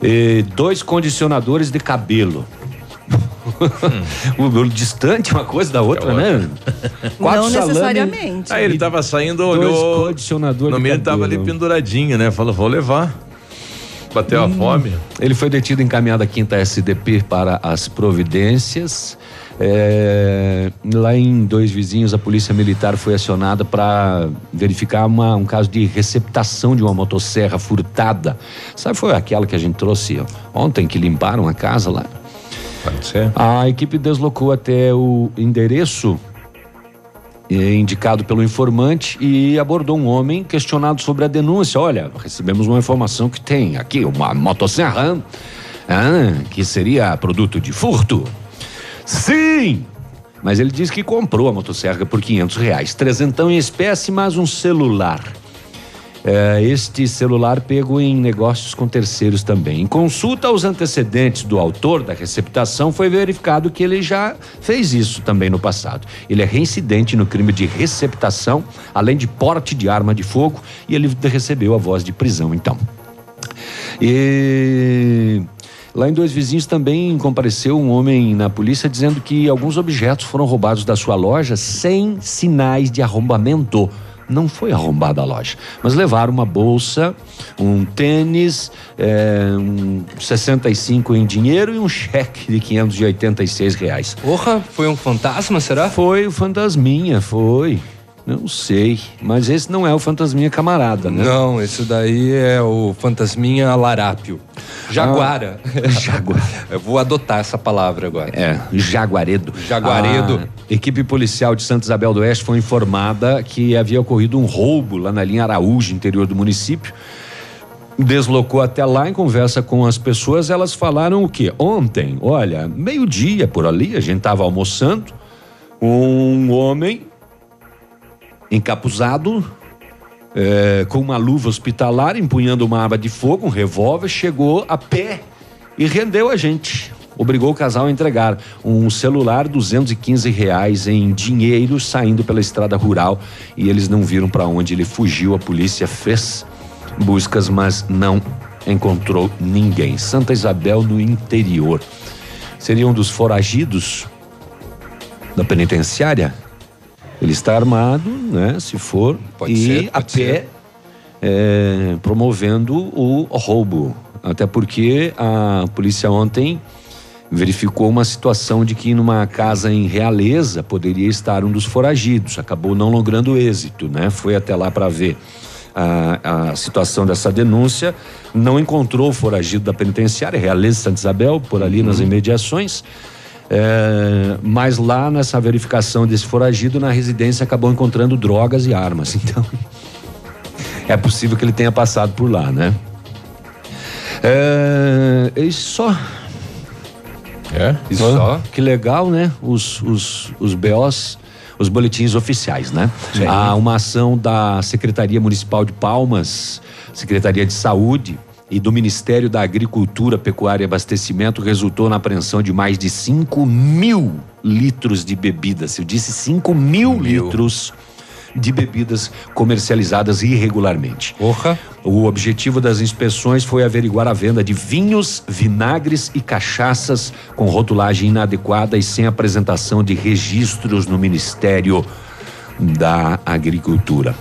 e dois condicionadores de cabelo. o, o distante uma coisa da outra, né? Quatro Não salame necessariamente. Aí ele tava saindo, Dois olhou. condicionador No meio ele tava ali penduradinho, né? Falou, vou levar. Bateu a fome. Ele foi detido encaminhado à quinta SDP para as providências. É, lá em Dois Vizinhos, a polícia militar foi acionada para verificar uma- um caso de receptação de uma motosserra furtada. Sabe, foi aquela que a gente trouxe ontem, que limparam a casa lá? Pode ser. A equipe deslocou até o endereço eh, indicado pelo informante e abordou um homem questionado sobre a denúncia. Olha, recebemos uma informação que tem aqui uma motosserra ah, que seria produto de furto. Sim! Mas ele disse que comprou a motosserra por 500 reais. Trezentão em espécie, mais um celular. É, este celular pego em negócios com terceiros também. Em consulta aos antecedentes do autor da receptação, foi verificado que ele já fez isso também no passado. Ele é reincidente no crime de receptação, além de porte de arma de fogo, e ele recebeu a voz de prisão, então. E lá em Dois Vizinhos também compareceu um homem na polícia dizendo que alguns objetos foram roubados da sua loja sem sinais de arrombamento não foi arrombada a loja, mas levaram uma bolsa, um tênis, é, um 65 em dinheiro e um cheque de 586 reais. Porra, foi um fantasma, será? Foi o fantasminha, foi. Não sei, mas esse não é o fantasminha camarada, né? Não, esse daí é o fantasminha larápio. Jaguara. Ah, jaguara. Eu vou adotar essa palavra agora. É, jaguaredo. Jaguaredo. A equipe policial de Santa Isabel do Oeste foi informada que havia ocorrido um roubo lá na linha Araújo, interior do município. Deslocou até lá em conversa com as pessoas, elas falaram o quê? Ontem, olha, meio-dia por ali, a gente estava almoçando, um homem encapuzado, é, com uma luva hospitalar, empunhando uma arma de fogo, um revólver, chegou a pé e rendeu a gente. Obrigou o casal a entregar um celular, 215 reais em dinheiro, saindo pela estrada rural e eles não viram para onde ele fugiu. A polícia fez buscas, mas não encontrou ninguém. Santa Isabel no interior. Seria um dos foragidos da penitenciária? Ele está armado, né? Se for, Pode e ser, a pé ser. é, promovendo o roubo. Até porque a polícia ontem verificou uma situação de que numa casa em Realeza poderia estar um dos foragidos. Acabou não logrando êxito, né? Foi até lá para ver a, a situação dessa denúncia. Não encontrou o foragido da penitenciária, Realeza Santa Isabel, por ali nas imediações. É, mas lá nessa verificação desse foragido na residência acabou encontrando drogas e armas. Então é possível que ele tenha passado por lá, né? É, e só. É? Isso só? Que legal, né? Os, os, os BOs, os boletins oficiais, né? Sim. Há uma ação da Secretaria Municipal de Palmas, Secretaria de Saúde e do Ministério da Agricultura, Pecuária e Abastecimento resultou na apreensão de mais de 5 mil litros de bebidas. Eu disse 5 mil, litros de bebidas comercializadas irregularmente. O objetivo das inspeções foi averiguar a venda de vinhos, vinagres e cachaças com rotulagem inadequada e sem apresentação de registros no Ministério da Agricultura.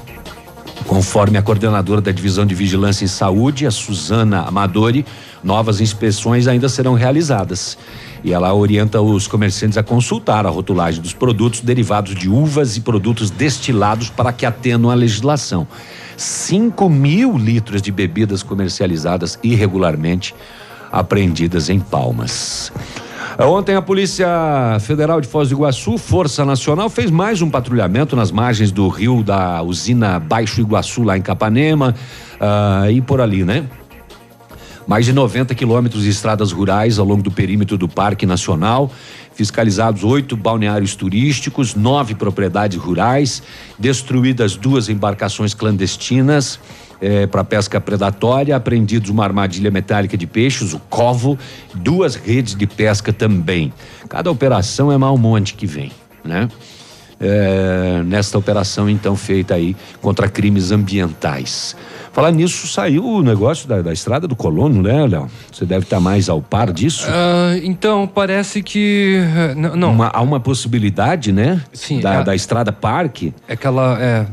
Conforme a coordenadora da Divisão de Vigilância em Saúde, a Suzana Amadori, novas inspeções ainda serão realizadas. E ela orienta os comerciantes a consultar a rotulagem dos produtos derivados de uvas e produtos destilados para que atendam à legislação. 5 mil litros de bebidas comercializadas irregularmente apreendidas em Palmas. Ontem a Polícia Federal de Foz do Iguaçu, Força Nacional, fez mais um patrulhamento nas margens do rio da usina Baixo Iguaçu, lá em Capanema, ah, e por ali, né? Mais de 90 quilômetros de estradas rurais ao longo do perímetro do Parque Nacional. Fiscalizados oito balneários turísticos, nove propriedades rurais, destruídas duas embarcações clandestinas para pesca predatória, apreendidos uma armadilha metálica de peixes, o covo, duas redes de pesca também. Cada operação é mal monte que vem, né? É, nesta operação então feita aí contra crimes ambientais. Falar nisso, saiu o negócio da, da estrada do colono, né, Léo? Você deve estar mais ao par disso. Ah, então, parece que. eh, n- Não. Uma- há uma possibilidade, né? Sim, Da, é- da estrada parque. É que ela. É,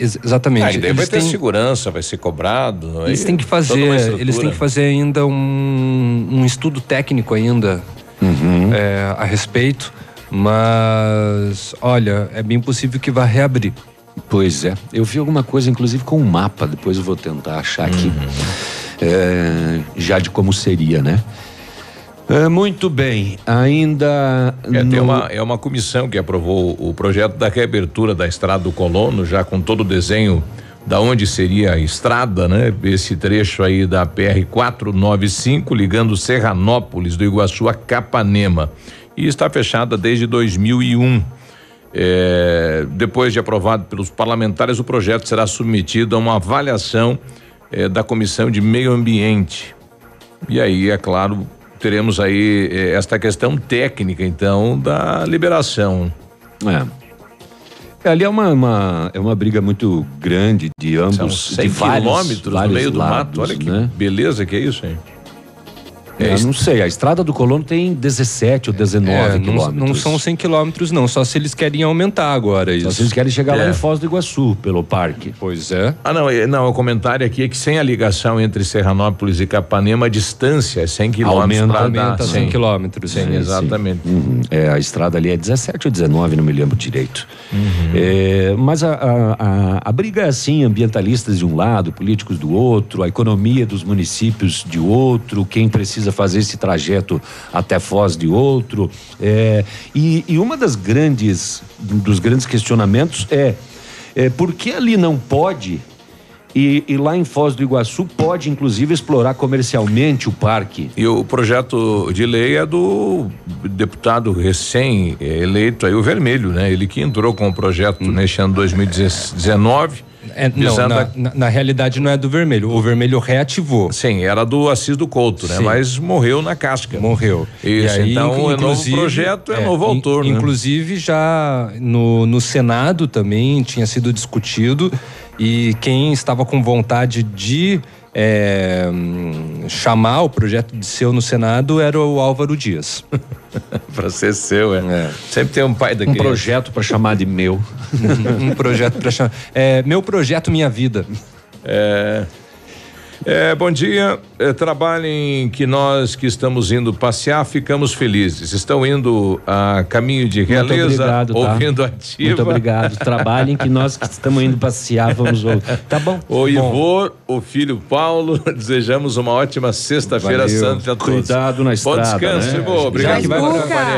ex- exatamente. Aí daí vai ter têm- segurança, vai ser cobrado. Eles aí têm que uma fazer, eles têm que fazer ainda um, um estudo técnico ainda Uhum. é, a respeito, mas olha, é bem possível que vá reabrir. Pois é. Eu vi alguma coisa, inclusive com um mapa, depois eu vou tentar achar aqui. Uhum. É, já de como seria, né? É, muito bem. Ainda. É, no- uma, é uma comissão que aprovou o projeto da reabertura da estrada do Colono, já com todo o desenho da onde seria a estrada, né? Esse trecho aí da PR 495 ligando Serranópolis do Iguaçu a Capanema. E está fechada desde 2001. É, depois de aprovado pelos parlamentares, o projeto será submetido a uma avaliação é, da Comissão de Meio Ambiente. E aí, é claro, teremos aí é, esta questão técnica, então, da liberação. É. É, ali é uma, uma- é uma briga muito grande de ambos. São de 100 vários- quilômetros no vários meio do lados, mato. Olha que né? beleza que é isso, hein? É, não sei, a estrada do Colono tem 17 ou 19 É, não, quilômetros. não são 100 quilômetros, não. Só se eles querem aumentar agora isso. Só se eles querem chegar lá É. em Foz do Iguaçu, pelo parque. Pois é. Ah, não, é- não, o comentário aqui é que sem a ligação entre Serranópolis e Capanema, a distância é 100 quilômetros Aumenta, aumenta dar 100 quilômetros. Sim, Sim, exatamente. Uhum. É, a estrada ali é 17 ou 19, não me lembro direito. É, mas a, a, a, a briga é assim, ambientalistas de um lado, políticos do outro, a economia dos municípios de outro, quem precisa fazer esse trajeto até Foz de outro. É, e, e uma das grandes, dos grandes questionamentos é, é por que ali não pode e, e lá em Foz do Iguaçu pode, inclusive, explorar comercialmente o parque. E o projeto de lei é do deputado recém-eleito aí, o Vermelho, né? Ele que entrou com o projeto neste ano 2019. É, não, visando na, na- na realidade não é do vermelho. O vermelho reativou. Sim, era do Assis do Couto, né? Sim. Mas morreu na casca. Morreu. Isso, E aí, então é novo projeto, é, é, novo in- autor, né? Inclusive já no, no Senado também tinha sido discutido e quem estava com vontade de é, chamar o projeto de seu no Senado era o Álvaro Dias. pra ser seu, é. Sempre tem um pai daquele. Um projeto para chamar de meu. um projeto para chamar. É, meu projeto, minha vida. É. É, bom dia. É, trabalhem que nós que estamos indo passear ficamos felizes. Estão indo a caminho de Muito Realeza, obrigado, tá? ouvindo ativa. Muito obrigado. Trabalhem que nós que estamos indo passear, vamos ouvir. Tá bom? O Ivor, o filho Paulo, desejamos uma ótima sexta-feira santa a todos. Cuidado na Bom estrada, descanso, né? Ivor. Obrigado Já que, vai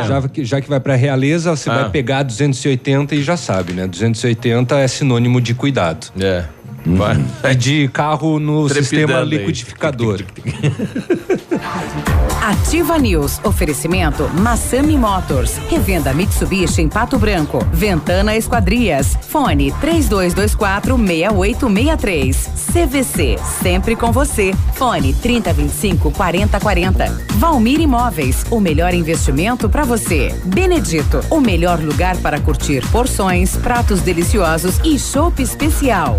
já, que- já que vai pra Realeza, você Ah. vai pegar 280 e já sabe, né? 280 é sinônimo de cuidado. É. Vai. E de carro no Trepidando sistema liquidificador. Ativa News. Oferecimento Massami Motors. Revenda Mitsubishi em Pato Branco. Ventana Esquadrias. Fone 3224 6863. CVC. Sempre com você. Fone 3025 4040. Valmir Imóveis. O melhor investimento para você. Benedito. O melhor lugar para curtir porções, pratos deliciosos e chopp especial.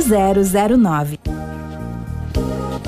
0009.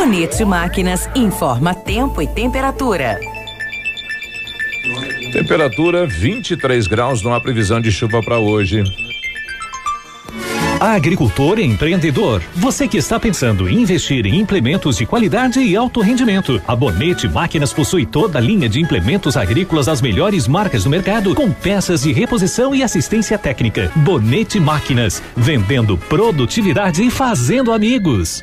Bonito Máquinas informa tempo e temperatura. Temperatura 23 graus, não há previsão de chuva para hoje. Agricultor e empreendedor, você que está pensando em investir em implementos de qualidade e alto rendimento, a Bonete Máquinas possui toda a linha de implementos agrícolas das melhores marcas do mercado, com peças de reposição e assistência técnica. Bonete Máquinas, vendendo produtividade e fazendo amigos.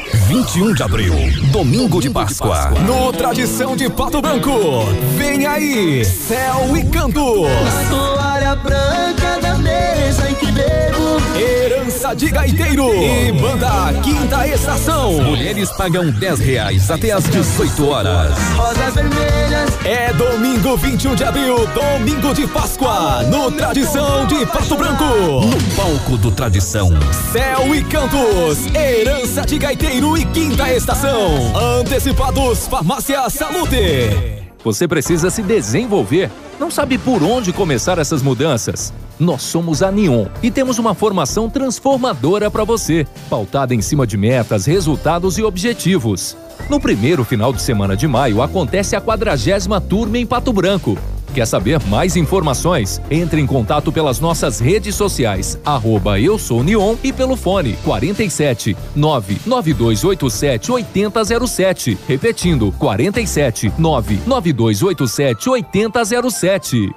21 de abril, domingo de Páscoa. No Tradição de Pato Branco. Vem aí, Céu e Canto. toalha branca da mesa em que bebo. Herança de Gaiteiro e Banda Quinta Estação. Mulheres pagam 10 reais até às 18 horas. Rosas vermelhas. É domingo 21 de abril, domingo de Páscoa, no Tradição de Pato Branco. No palco do Tradição. Céu e Cantos, Herança de Gaiteiro e Quinta Estação. Antecipados Farmácia Salute. Você precisa se desenvolver. Não sabe por onde começar essas mudanças? Nós somos a Neon e temos uma formação transformadora para você, pautada em cima de metas, resultados e objetivos. No primeiro final de semana de maio acontece a quadragésima turma em Pato Branco. Quer saber mais informações? Entre em contato pelas nossas redes sociais, arroba eu sou Neon e pelo fone 47 99287 8007. Repetindo, 47 99287 8007.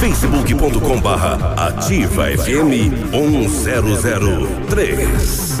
facebook.com barra ativa FM 1003.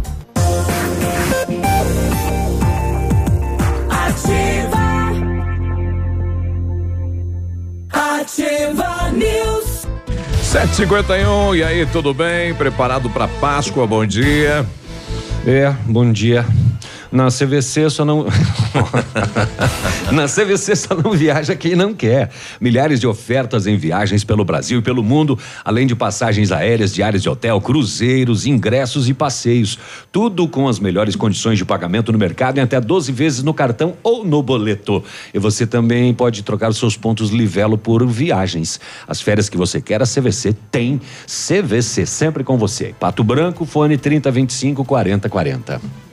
751, e aí, tudo bem? Preparado para Páscoa? Bom dia. É, bom dia. Na CVC só não. Na CVC só não viaja quem não quer. Milhares de ofertas em viagens pelo Brasil e pelo mundo, além de passagens aéreas, diárias de hotel, cruzeiros, ingressos e passeios. Tudo com as melhores condições de pagamento no mercado em até 12 vezes no cartão ou no boleto. E você também pode trocar os seus pontos Livelo por viagens. As férias que você quer, a CVC tem. CVC, sempre com você. Pato Branco, fone 3025 4040.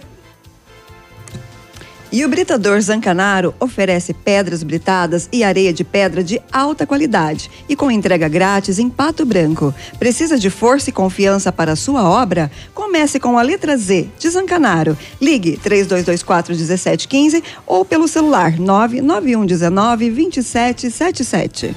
E o Britador Zancanaro oferece pedras britadas e areia de pedra de alta qualidade e com entrega grátis em Pato Branco. Precisa de força e confiança para a sua obra? Comece com a letra Z de Zancanaro. Ligue 3224 1715 ou pelo celular 99119 2777.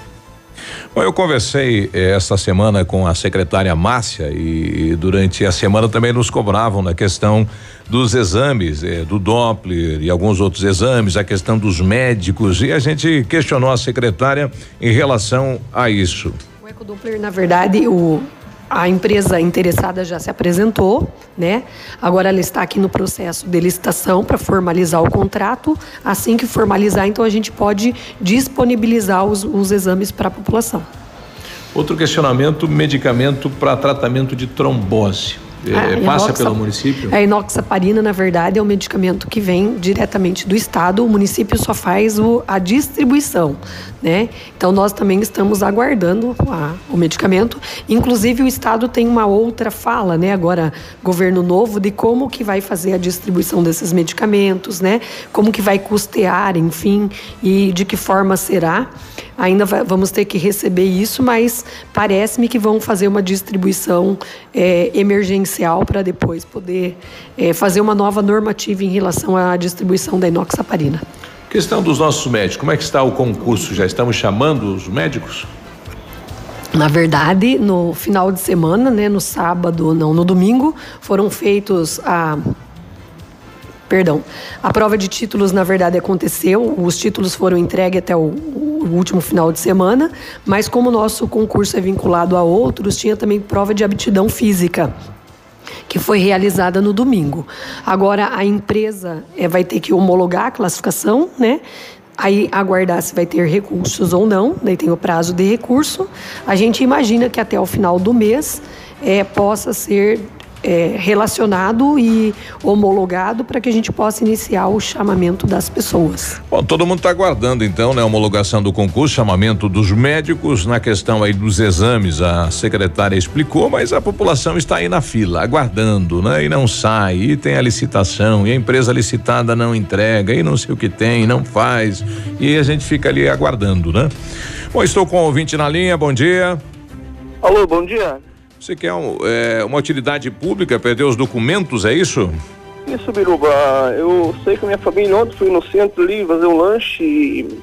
Bom, eu conversei eh, esta semana com a secretária Márcia e, e durante a semana também nos cobravam na questão dos exames, eh, do Doppler e alguns outros exames, a questão dos médicos e a gente questionou a secretária em relação a isso. O Ecodoppler, na verdade, o, a empresa interessada já se apresentou, né? Agora ela está aqui no processo de licitação para formalizar o contrato. Assim que formalizar, então a gente pode disponibilizar os, os exames para a população. Outro questionamento: medicamento para tratamento de trombose. Eh, A passa inoxa- pelo município? A inoxaparina, na verdade, é um medicamento que vem diretamente do Estado. O município só faz o- a distribuição, né? Então, nós também estamos aguardando a- o medicamento. Inclusive, o Estado tem uma outra fala, né? Agora, governo novo, de como que vai fazer a distribuição desses medicamentos, né? Como que vai custear, enfim, e de que forma será. Ainda vai- vamos ter que receber isso, mas parece-me que vão fazer uma distribuição eh, emergencial para depois poder eh, fazer uma nova normativa em relação à distribuição da inoxaparina. Questão dos nossos médicos, como é que está o concurso? Já estamos chamando os médicos? Na verdade, no final de semana, né, no sábado, não, no domingo, foram feitos a Perdão. A prova de títulos, na verdade, aconteceu. Os títulos foram entregues até o, o último final de semana, mas como o nosso concurso é vinculado a outros, tinha também prova de aptidão física que foi realizada no domingo. Agora a empresa é, vai ter que homologar a classificação, né? Aí aguardar se vai ter recursos ou não, daí tem o prazo de recurso. A gente imagina que até o final do mês é, possa ser é, relacionado e homologado para que a gente possa iniciar o chamamento das pessoas. Bom, todo mundo está aguardando então, né? A homologação do concurso, chamamento dos médicos na questão aí dos exames. A secretária explicou, mas a população está aí na fila, aguardando, né? E não sai, e tem a licitação, e a empresa licitada não entrega, e não sei o que tem, não faz, e a gente fica ali aguardando, né? Bom, estou com o ouvinte na linha, bom dia. Alô, bom dia. Você quer um, é, uma utilidade pública, perdeu os documentos, é isso? Isso, Biruba. Eu sei que a minha família ontem fui no centro ali fazer um lanche e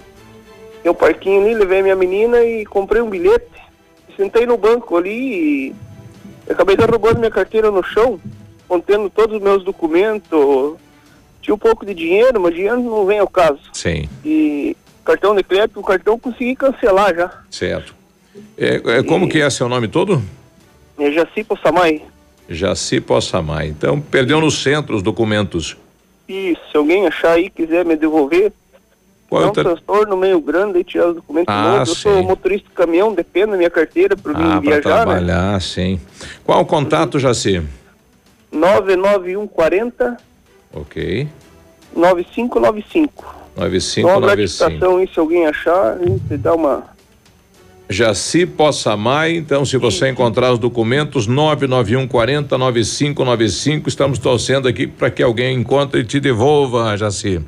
tem um parquinho ali, levei minha menina e comprei um bilhete. Sentei no banco ali e acabei derrubando minha carteira no chão, contendo todos os meus documentos. Tinha um pouco de dinheiro, mas dinheiro não vem ao caso. Sim. E cartão de crédito, o cartão consegui cancelar já. Certo. É, é, como e... que é seu nome todo? É Jaci Possamay. Jaci Possamay. Então, perdeu no centro os documentos. Isso, se alguém achar aí quiser me devolver, Qual é um transtorno meio grande e tirar os documentos ah, novos. Eu sim. sou motorista de caminhão, depende da minha carteira para ah, mim viajar, trabalhar, né? sim. Qual o contato, Jaci? 99140 Ok. 9595. 9595. Então, aí, se alguém achar, a gente dá uma Jaci Possamay, então se você encontrar os documentos 991 40 9595, estamos torcendo aqui para que alguém encontre e te devolva, Jaci.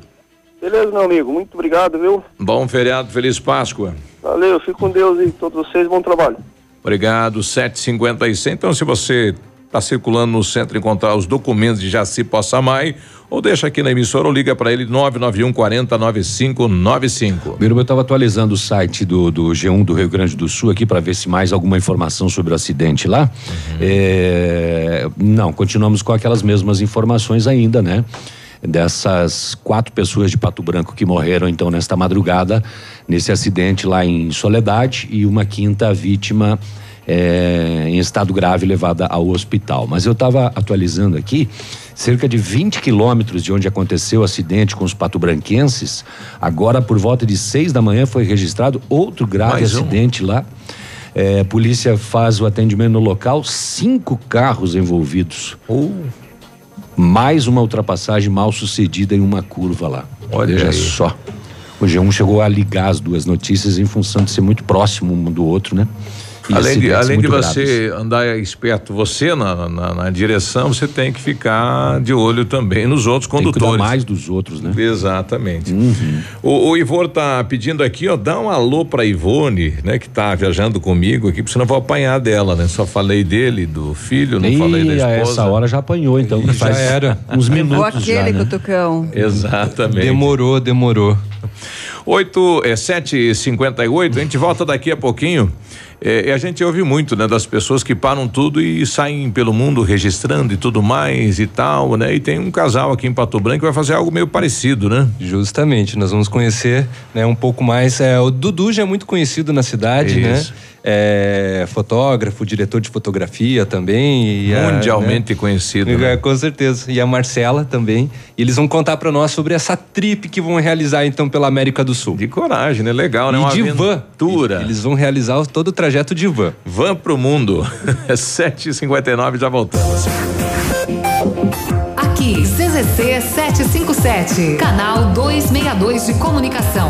Beleza, meu amigo, muito obrigado, viu? Bom feriado, feliz Páscoa. Valeu, fico com Deus e todos vocês, bom trabalho. Obrigado, 756. Então, se você está circulando no centro encontrar os documentos de Jaci Possamay, ou deixa aqui na emissora ou liga para ele 991 40 9595. Biruba, eu estava atualizando o site do, do G1 do Rio Grande do Sul aqui para ver se mais alguma informação sobre o acidente lá. Uhum. É, não, continuamos com aquelas mesmas informações ainda, né? Dessas quatro pessoas de Pato Branco que morreram então nesta madrugada nesse acidente lá em Soledade e uma quinta vítima é, em estado grave levada ao hospital. Mas eu estava atualizando aqui, cerca de 20 quilômetros de onde aconteceu o acidente com os patobranquenses, agora por volta de seis da manhã foi registrado outro grave Mais acidente um. lá. É, polícia faz o atendimento no local, cinco carros envolvidos. Oh. Mais uma ultrapassagem mal sucedida em uma curva lá. Olha Veja aí. só. O G1 chegou a ligar as duas notícias em função de ser muito próximo um do outro, né? Além de, além de você graves. andar esperto, você na, na, na, direção, você tem que ficar de olho também nos outros condutores. Tem que mais dos outros, né? Exatamente. Uhum. O, o Ivor tá pedindo aqui, ó, dá um alô pra Ivone, né, que tá viajando comigo aqui, porque senão eu vou apanhar dela, né? Só falei dele, do filho, não e falei da esposa. a essa hora já apanhou, então. já era. Uns minutos aquele já, né? cutucão. Exatamente. Demorou, demorou. 8, é 7h58, a gente volta daqui a pouquinho. É, a gente ouve muito, né, das pessoas que param tudo e saem pelo mundo registrando e tudo mais e tal, né? E tem um casal aqui em Pato Branco que vai fazer algo meio parecido, né? Justamente, nós vamos conhecer, né, um pouco mais. É, o Dudu já é muito conhecido na cidade, né? Isso. né? É, fotógrafo, diretor de fotografia também. Mundialmente a, né? conhecido. Né? Com certeza. E a Marcela também. E eles vão contar para nós sobre essa trip que vão realizar então pela América do Sul. De coragem, né? Legal, né? E Uma de van. Aventura. Eles vão realizar todo o trajeto de van. Van pro mundo. É 7h59, já voltamos. Aqui, CZC 757, canal 262 de comunicação.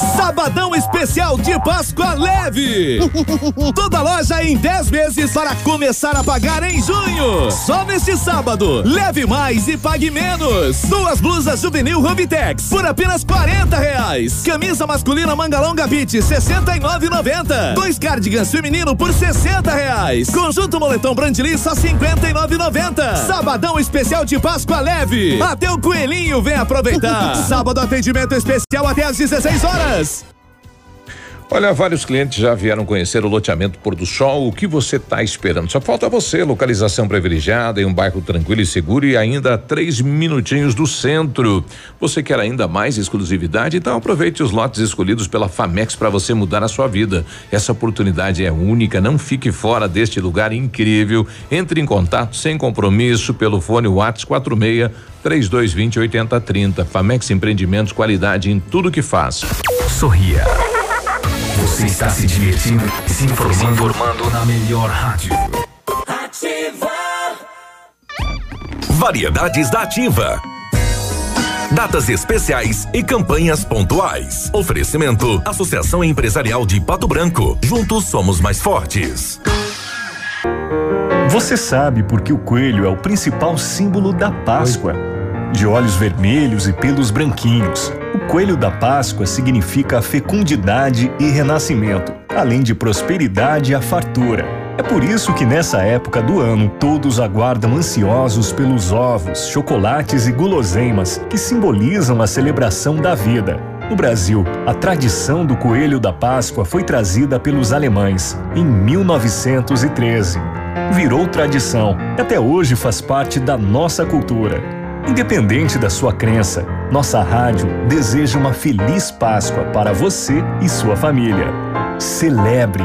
Sabadão especial de Páscoa leve. Toda loja em 10 vezes para começar a pagar em junho. Só neste sábado. Leve mais e pague menos. Duas blusas juvenil Rubitex por apenas 40 reais. Camisa masculina manga longa beat 69,90. Dois cardigans feminino por 60 reais. Conjunto moletom Brandly só 59,90. Sabadão especial de Páscoa leve. Até o coelhinho vem aproveitar. Sábado atendimento especial até às 16 horas. Yes. Olha, vários clientes já vieram conhecer o loteamento Pôr do Sol. O que você está esperando? Só falta você. Localização privilegiada em um bairro tranquilo e seguro e ainda três minutinhos do centro. Você quer ainda mais exclusividade? Então aproveite os lotes escolhidos pela Famex para você mudar a sua vida. Essa oportunidade é única. Não fique fora deste lugar incrível. Entre em contato sem compromisso pelo fone WhatsApp 46 3220 8030. Famex Empreendimentos, qualidade em tudo que faz. Sorria. Você está se divertindo e se informando, informando na melhor rádio. Ativa. Variedades da Ativa. Datas especiais e campanhas pontuais. Oferecimento: Associação Empresarial de Pato Branco. Juntos somos mais fortes. Você sabe por que o coelho é o principal símbolo da Páscoa? De olhos vermelhos e pelos branquinhos. O coelho da Páscoa significa fecundidade e renascimento, além de prosperidade e a fartura. É por isso que nessa época do ano todos aguardam ansiosos pelos ovos, chocolates e guloseimas que simbolizam a celebração da vida. No Brasil, a tradição do coelho da Páscoa foi trazida pelos alemães em 1913. Virou tradição e até hoje faz parte da nossa cultura. Independente da sua crença, nossa rádio deseja uma feliz Páscoa para você e sua família. Celebre!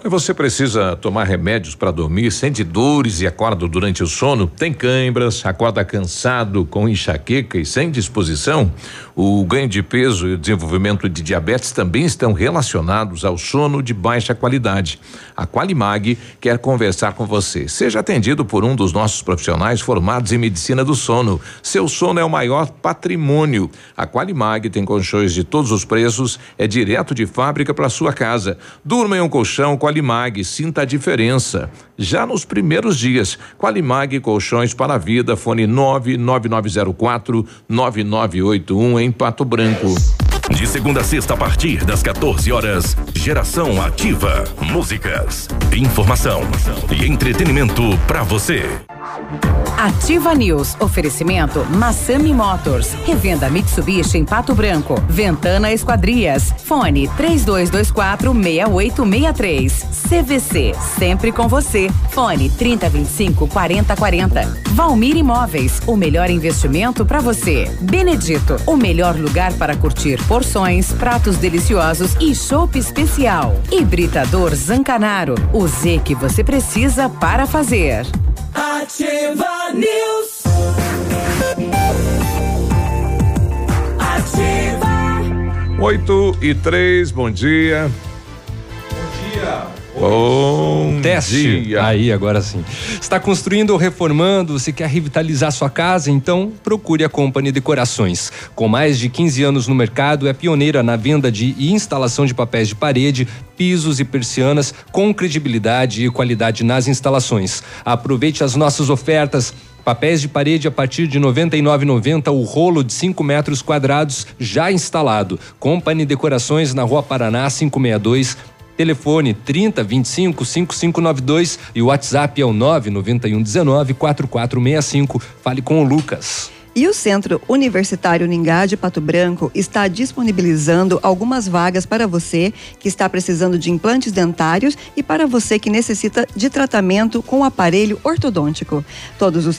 Olha, você precisa tomar remédios para dormir, sente dores e acorda durante o sono, tem cãibras, acorda cansado, com enxaqueca e sem disposição? O ganho de peso e o desenvolvimento de diabetes também estão relacionados ao sono de baixa qualidade. A Qualimag quer conversar com você. Seja atendido por um dos nossos profissionais formados em medicina do sono. Seu sono é o maior patrimônio. A Qualimag tem colchões de todos os preços, é direto de fábrica para sua casa. Durma em um colchão Qualimag, sinta a diferença. Já nos primeiros dias, Qualimag Colchões para a Vida, fone 99904 9981 em Pato Branco. De segunda a sexta, a partir das 14 horas, Geração Ativa. Músicas, informação e entretenimento para você. Ativa News. Oferecimento Massami Motors. Revenda Mitsubishi em Pato Branco. Ventana Esquadrias. Fone 3224 6863. CVC. Sempre com você. Fone 3025 4040. Valmir Imóveis. O melhor investimento para você. Benedito. O melhor lugar para curtir porções, pratos deliciosos e chopp especial. Hibridador Zancanaro. O Z que você precisa para fazer. Ativa News. Ativa. 8 e 3, bom dia. Bom dia. Bom Teste. dia. Aí, agora sim. Está construindo ou reformando? Você quer revitalizar sua casa? Então procure a Company Decorações. Com mais de 15 anos no mercado, é pioneira na venda de e instalação de papéis de parede, pisos e persianas com credibilidade e qualidade nas instalações. Aproveite as nossas ofertas. Papéis de parede a partir de R$ 99,90 o rolo de 5 metros quadrados já instalado. Company Decorações na Rua Paraná 562. Telefone 30 25 5592 e o WhatsApp é o 991 19 4465. Fale com o Lucas. E o Centro Universitário Ningá de Pato Branco está disponibilizando algumas vagas para você que está precisando de implantes dentários e para você que necessita de tratamento com aparelho ortodôntico. Todos os,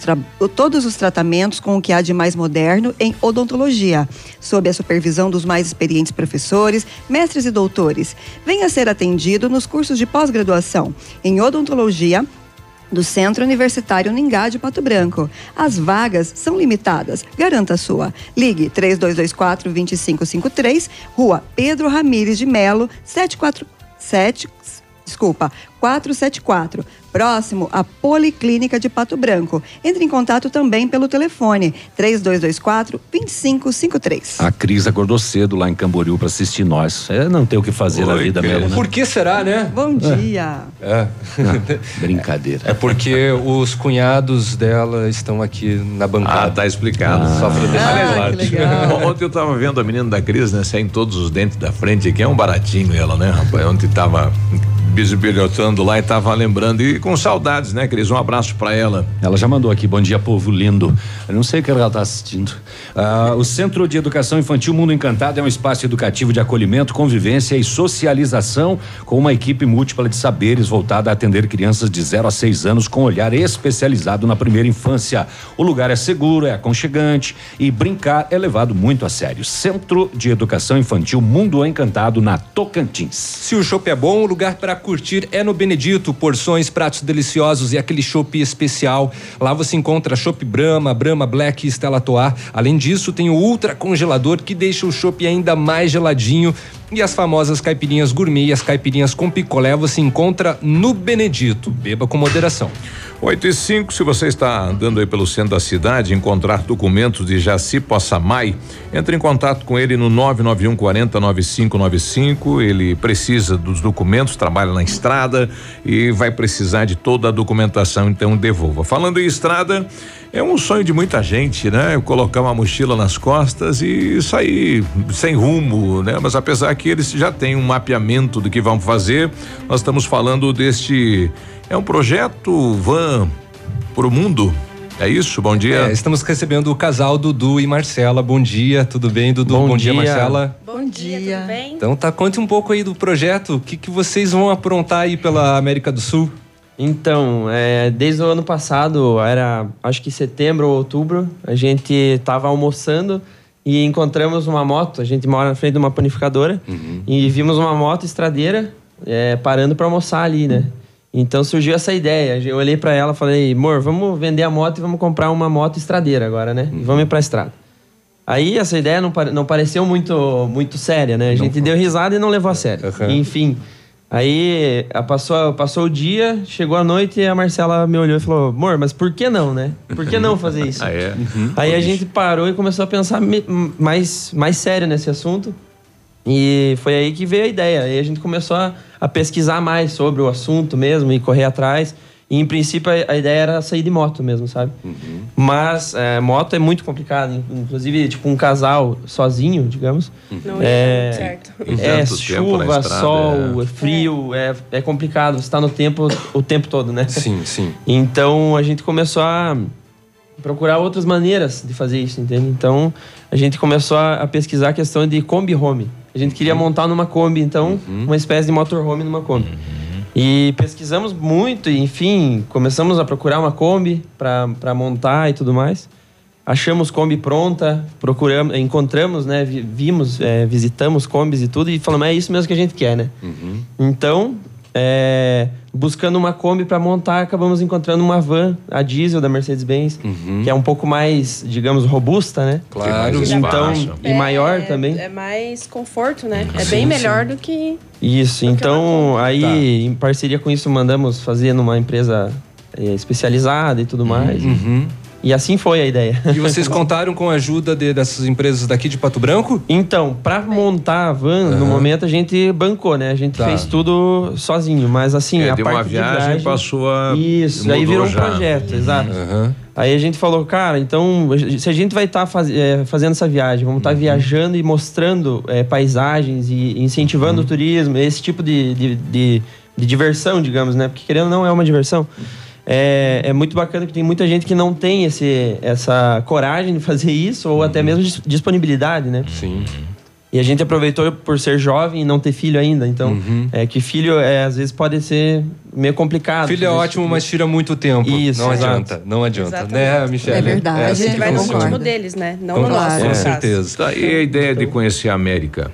todos os tratamentos com o que há de mais moderno em odontologia, sob a supervisão dos mais experientes professores, mestres e doutores. Venha ser atendido nos cursos de pós-graduação em odontologia do Centro Universitário Ningá de Pato Branco. As vagas são limitadas. Garanta a sua. Ligue 3224 2553, Rua Pedro Ramires de Melo, 747 Desculpa, 474, próximo à Policlínica de Pato Branco. Entre em contato também pelo telefone 3224 2553. A Cris acordou cedo lá em Camboriú pra assistir nós. É, não tem o que fazer na Oi, vida mesmo, né? Por que será, né? Bom dia. É. Brincadeira. É porque os cunhados dela estão aqui na bancada. Ah, tá explicado. Só pra deixar claro. Ontem eu tava vendo a menina da Cris, né? Sem todos os dentes da frente aqui. É um baratinho ela, né, rapaz? Ontem tava bisbilhotando lá e tava lembrando. E com saudades, né, Cris? Um abraço pra ela. Ela já mandou aqui, bom dia, povo lindo. Eu não sei o que ela está assistindo. Ah, o Centro de Educação Infantil Mundo Encantado é um espaço educativo de acolhimento, convivência e socialização com uma equipe múltipla de saberes voltada a atender crianças de 0 a 6 anos com olhar especializado na primeira infância. O lugar é seguro, é aconchegante e brincar é levado muito a sério. Centro de Educação Infantil Mundo Encantado na Tocantins. Se o chopp é bom, o lugar para curtir é no Benedito. Porções, pratos deliciosos e aquele chopp especial. Lá você encontra chopp Brahma, Brahma Black e Stella Artois. Além disso, tem o ultra congelador que deixa o chopp ainda mais geladinho. E as famosas caipirinhas gourmet e as caipirinhas com picolé você encontra no Benedito. Beba com moderação. 8 e 5, se você está andando aí pelo centro da cidade, encontrar documentos de Jaci Possamay, entre em contato com ele no 991 40 9595. Ele precisa dos documentos, trabalha na estrada e vai precisar de toda a documentação, então devolva. Falando em estrada, é um sonho de muita gente, né? Colocar uma mochila nas costas e sair sem rumo, né? Mas apesar que eles já têm um mapeamento do que vão fazer, nós estamos falando deste é um projeto van pro mundo. É isso? Bom dia. É, estamos recebendo o casal Dudu e Marcela. Bom dia, tudo bem, Dudu? Bom dia, dia. Marcela. Bom dia, tudo bem? Então tá, conte um pouco aí do projeto. O que, que vocês vão aprontar aí pela América do Sul? Então, é, desde o ano passado, era acho que setembro ou outubro, a gente estava almoçando e encontramos uma moto. A gente mora na frente de uma panificadora e vimos uma moto estradeira é, parando para almoçar ali, né? Então surgiu essa ideia. Eu olhei para ela e falei, amor, vamos vender a moto e vamos comprar uma moto estradeira agora, né? E vamos ir pra estrada. Aí essa ideia não, não pareceu muito, muito séria, né? A gente deu risada e não levou a sério. Enfim. Aí a- passou, passou o dia, chegou a noite e a Marcela me olhou e falou: Amor, mas por que não, né? Por que não fazer isso? Ah, é? Aí a gente parou e começou a pensar mais, mais sério nesse assunto. E foi aí que veio a ideia. Aí a gente começou a, a pesquisar mais sobre o assunto mesmo e correr atrás. E, em princípio, a, a ideia era sair de moto mesmo, sabe? Mas é, moto é muito complicado. in- Inclusive, tipo, um casal sozinho, digamos. Não é, certo. É na chuva, estrada, sol, é frio, é, é complicado. Você tá no tempo o tempo todo, né? Sim, sim. Então a gente começou a procurar outras maneiras de fazer isso, entende? Então a gente começou a, a pesquisar a questão de Kombi Home. A gente queria montar numa Kombi, então, uma espécie de motorhome numa Kombi. E pesquisamos muito, enfim, começamos a procurar uma Kombi para montar e tudo mais. Achamos Kombi pronta, procuramos, encontramos, né, vi- vimos, é, visitamos Kombis e tudo, e falamos, é isso mesmo que a gente quer, né? Então, é, buscando uma Kombi para montar, acabamos encontrando uma van, a diesel da Mercedes-Benz, que é um pouco mais, digamos, robusta, né? Claro. Então, e maior É- também. É mais conforto, né? É bem melhor do que Isso, então aí em parceria com isso mandamos fazer numa empresa eh, especializada e tudo mais. Uhum. E assim foi a ideia. E vocês contaram com a ajuda de- dessas empresas daqui de Pato Branco? Então, pra montar a van, no Aham. momento a gente bancou, né? A gente Tá. fez tudo sozinho, mas assim, É, a deu parte uma de viagem, passou a- Isso, aí virou um já. projeto, exato. Aí a gente falou, cara, então, se a gente vai estar fazendo essa viagem, vamos Uhum. estar viajando e mostrando eh, paisagens e Uhum. incentivando o turismo, esse tipo de, de, de- de diversão, digamos, né? Porque querendo ou não é uma diversão. É, é muito bacana que tem muita gente que não tem esse, essa coragem de fazer isso, ou até mesmo dis- disponibilidade, né? Sim. E a gente aproveitou por ser jovem e não ter filho ainda. Então, Uhum. é que filho, é, às vezes, pode ser meio complicado. Filho é ótimo, mas tira muito tempo. Isso, não exato. adianta, não adianta, Exatamente. né, Michelle? É verdade. assim a gente vai no ritmo deles, né? Não Com- no nosso. Com certeza. Tá, e a ideia de conhecer a América?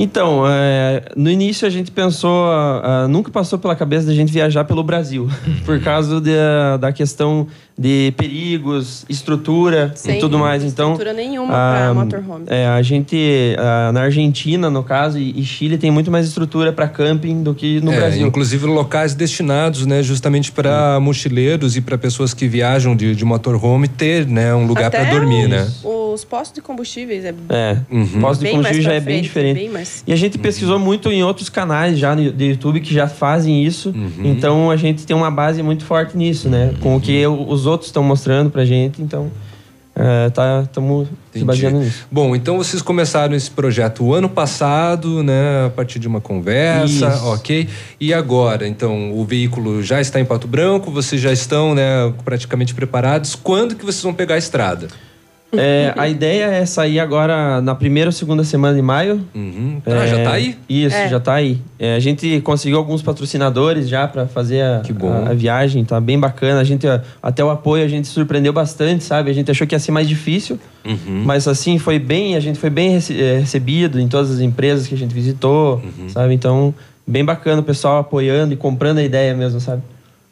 Então, é, no início a gente pensou, nunca passou pela cabeça da gente viajar pelo Brasil, por causa da- da questão de perigos, estrutura e Sem tudo mais. Então, estrutura nenhuma ah, pra motorhome. É, a gente, ah, na Argentina, no caso, e, e Chile, tem muito mais estrutura para camping do que no É, Brasil. Inclusive locais destinados, né, justamente para mochileiros e para pessoas que viajam de, de motorhome ter, né, um lugar para dormir, os, né? Os postos de combustíveis é, É, Uhum. pós de Bem combustível mais já pra é bem frente, diferente. bem mais- E a gente pesquisou muito em outros canais já no de YouTube que já fazem isso. Uhum. Então a gente tem uma base muito forte nisso, né? Com o que o- os outros estão mostrando pra gente. Então, é, tá, estamos se baseando nisso. Bom, então vocês começaram esse projeto o ano passado, né, a partir de uma conversa, Isso. ok? E agora, então, o veículo já está em Pato Branco, vocês já estão, né, praticamente preparados. Quando que vocês vão pegar a estrada? É, a ideia é sair agora na primeira ou segunda semana de maio. Uhum. Ah, já tá aí? Isso, É. já tá aí. É, a gente conseguiu alguns patrocinadores já para fazer a, bom. a- a viagem, tá bem bacana. A gente até o apoio a gente surpreendeu bastante, sabe? A gente achou que ia ser mais difícil, Uhum. mas assim foi bem, a gente foi bem eh, recebido em todas as empresas que a gente visitou, Uhum. sabe? Então, bem bacana o pessoal apoiando e comprando a ideia mesmo, sabe?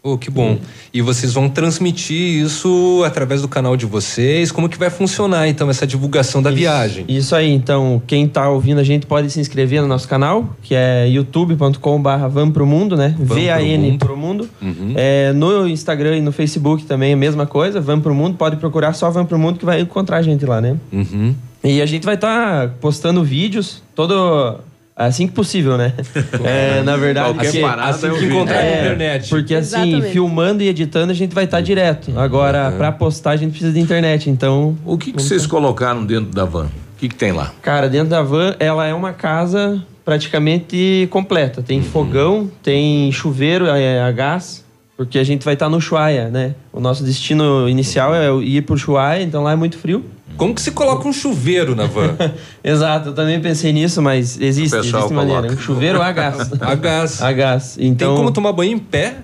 Oh, que bom. E vocês vão transmitir isso através do canal de vocês? Como que vai funcionar, então, essa divulgação da viagem? Isso aí, então, quem tá ouvindo a gente pode se inscrever no nosso canal, que é youtube.com.br Van Pro Mundo, né? Van Pro Mundo. Uhum. É, no Instagram e no Facebook também a mesma coisa, Van Pro Mundo, pode procurar só Van Pro Mundo que vai encontrar a gente lá, né? Uhum. E a gente vai estar postando vídeos todo assim que possível, né? É, na verdade, Qualquer porque- parada assim é um que encontrar na é, internet. Porque assim, Exatamente. filmando e editando a gente vai estar direto. Agora, pra postar a gente precisa de internet, então... O que, que vocês colocaram dentro da van? O que, que tem lá? Cara, dentro da van, ela é uma casa praticamente completa. Tem fogão, tem chuveiro é, a gás, porque a gente vai estar no Ushuaia, né? O nosso destino inicial é ir pro Ushuaia, então lá é muito frio. Como que se coloca um chuveiro na van? Exato, eu também pensei nisso, mas existe, existe maneira. coloca. Um chuveiro a gás. A gás. a gás. Tem Então, como tomar banho em pé?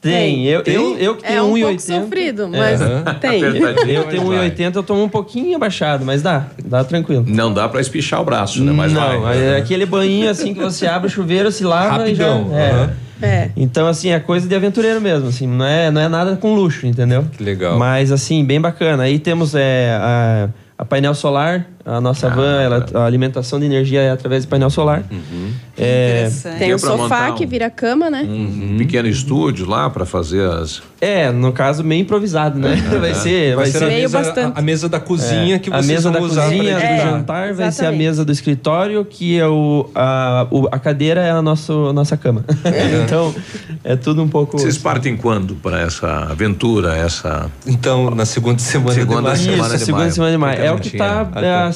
Tem. Eu, Tem? Eu, eu que É tenho um pouco 1,80. sofrido, mas Aham. tem. Eu tenho vai. 1,80, eu tomo um pouquinho abaixado, mas dá, dá tranquilo. Não dá pra espichar o braço, né? Mas não, vai. é aquele banhinho assim que você abre o chuveiro, se lava Rapidão, e já. É. aham. É. Então, assim, é coisa de aventureiro mesmo, assim, não é, não é nada com luxo, entendeu? Que legal. Mas, assim, bem bacana. Aí temos é, a, a painel solar, a nossa van, ela, a alimentação de energia é através de painel solar. É, Interessante. Tem É o pra sofá um- que vira cama, né? Um pequeno estúdio lá pra fazer as. é, no caso, meio improvisado, né? Vai ser. Vai, Vai ser a ser Meio mesa, a, a mesa da cozinha É, que a vocês mesa vão da usar cozinha, para do É, jantar, vai ser a exatamente. mesa do escritório, que é o a, o- a cadeira é a nosso, nossa cama. então, é tudo um pouco. Vocês partem quando para essa aventura, essa. Então, na segunda semana Segunda de maio. Semana a de segunda maio. semana de maio. É o que Fica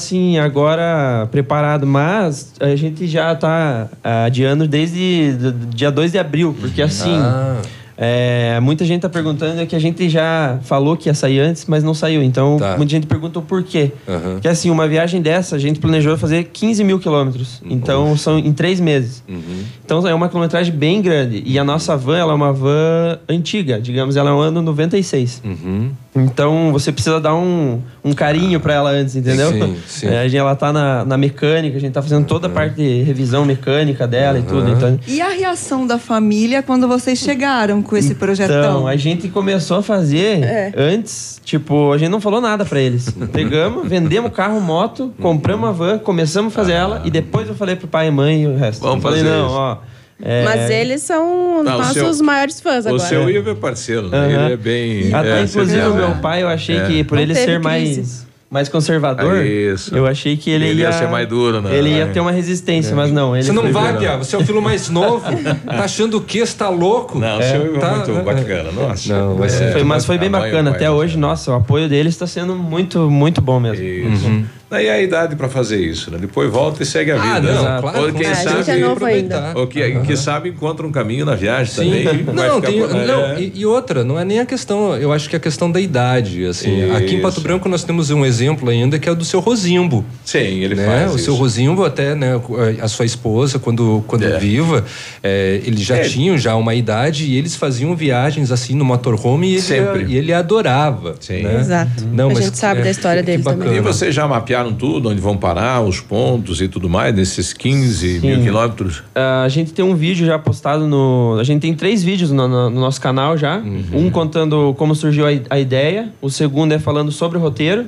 é, Ah, assim, agora preparado, mas a gente já tá adiando desde do- do dia 2 de abril, porque assim, Ah. é, muita gente tá perguntando que a gente já falou que ia sair antes, mas não saiu. Então, Tá. muita gente perguntou por quê. Aham. Porque assim, uma viagem dessa, a gente planejou fazer 15 mil quilômetros. Então, são em três meses. Uhum. Então, é uma quilometragem bem grande. E a nossa van, ela é uma van antiga. Digamos, ela é um ano 96. Uhum. Então você precisa dar um, um carinho pra ela antes, entendeu? Sim, sim. É, a gente, ela tá na, na mecânica, a gente tá fazendo toda a parte de revisão mecânica dela e tudo. Então, E a reação da família quando vocês chegaram com esse projetão? Então, a gente começou a fazer É. antes, tipo, a gente não falou nada pra eles. Pegamos, vendemos carro, moto, compramos uma van, começamos a fazer ela e depois eu falei pro pai e mãe e o resto. Vamos eu falei, fazer não, isso. ó. É, Mas eles são Não, o nossos seu- maiores fãs O agora. seu Ivo é parceiro, né? Aham. Ele é bem. Até é, inclusive o meu né? pai, eu achei É. que por Não ele ser crise. mais, mais conservador, É isso. eu achei que ele, Ele ia ia, ser mais duro, né? Ele ia É. ter uma resistência, mas não. Ele Você não vai, Pia. Você é o filho mais novo. tá achando o quê? Você tá louco? Não, o seu Ivo é tá- muito bacana, nossa. Não, vai ser. Foi, mas foi bem bacana. Até hoje, nossa, o apoio deles está sendo muito, muito bom mesmo. Isso. Uhum. Daí é a idade pra fazer isso, né? Depois volta e segue a vida. Ah, não, né? claro, Ou quem certeza. A gente sabe, é novo ainda. ou que, quem sabe encontra um caminho na viagem Sim. também. e Não, tem, por- não é. e, e outra, não é nem a questão, eu acho que é a questão da idade, assim. Aqui em Pato. Branco nós temos um exemplo ainda que é o do seu Rosimbo. Sim, ele né? faz O isso. seu Rosimbo até, né, a sua esposa, quando, quando É. viva, é, eles já É. tinham já uma idade e eles faziam viagens assim no motorhome e ele, Sempre. e ele adorava. Sim. né? Exato. Não, a mas gente sabe é, da história que dele também. E vocês já mapearam tudo, onde vão parar, os pontos e tudo mais, nesses 15 mil Sim. quilômetros? Ah, a gente tem um vídeo já postado no. A gente tem três vídeos no, no- no nosso canal já. Uhum. Um contando como surgiu a, a ideia, o segundo é falando sobre o roteiro.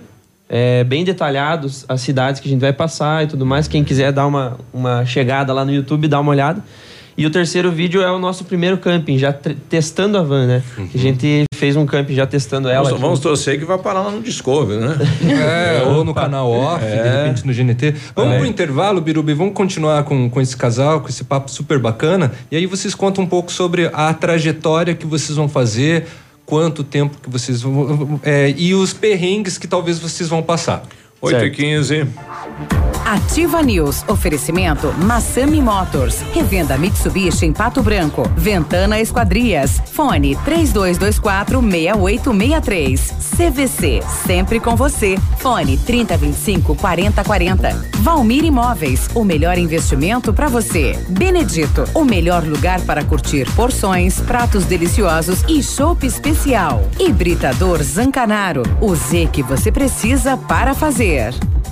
É, bem detalhados as cidades que a gente vai passar e tudo mais. Quem quiser dar uma, uma chegada lá no YouTube, dá uma olhada. E o terceiro vídeo é o nosso primeiro camping, já testando a van, né? A gente fez um camping já testando ela. Vamos, vamos torcer que vai parar lá no Discovery, né? É, ou no canal off, de repente no GNT. Vamos É. pro intervalo, Birubi, vamos continuar com, com esse casal, com esse papo super bacana. E aí vocês contam um pouco sobre a trajetória que vocês vão fazer, quanto tempo que vocês vão. é, e os perrengues que talvez vocês vão passar. 8 e Certo. 15 Ativa News. Oferecimento Massami Motors. Revenda Mitsubishi em Pato Branco. Ventana Esquadrias. Fone 3224 6863. CVC. Sempre com você. Fone 3025 4040. Valmir Imóveis. O melhor investimento para você. Benedito. O melhor lugar para curtir porções, pratos deliciosos e chopp especial. Hibridador Zancanaro. O Z que você precisa para fazer. Career.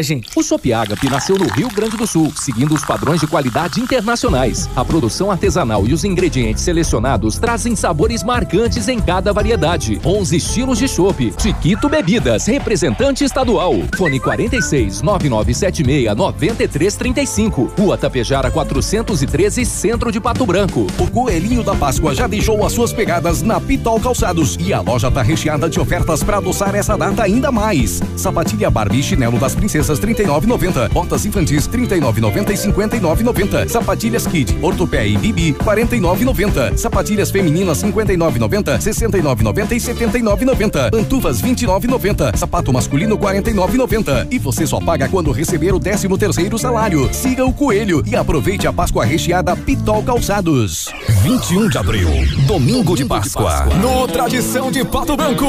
O Shop Agape nasceu no Rio Grande do Sul, seguindo os padrões de qualidade internacionais. A produção artesanal e os ingredientes selecionados trazem sabores marcantes em cada variedade. 11 estilos de chopp. Chiquito Bebidas, representante estadual. Fone 46 9976 9335. Rua Tapejara 413, Centro de Pato Branco. O Coelhinho da Páscoa já deixou as suas pegadas na Pitol Calçados e a loja tá recheada de ofertas para adoçar essa data ainda mais. Sapatilha Barbie e chinelo das princesas 39,90. Botas infantis 39,90 e 59,90. Sapatilhas Kid, Ortopé e Bibi 49,90. Sapatilhas femininas 59,90, 69,90 e 79,90. Pantufas 29,90. Sapato masculino 49,90. E você só paga quando receber o 13 terceiro salário. Siga o Coelho e aproveite a Páscoa recheada Pitol Calçados. 21 de abril, domingo de Páscoa. No Tradição de Pato Branco.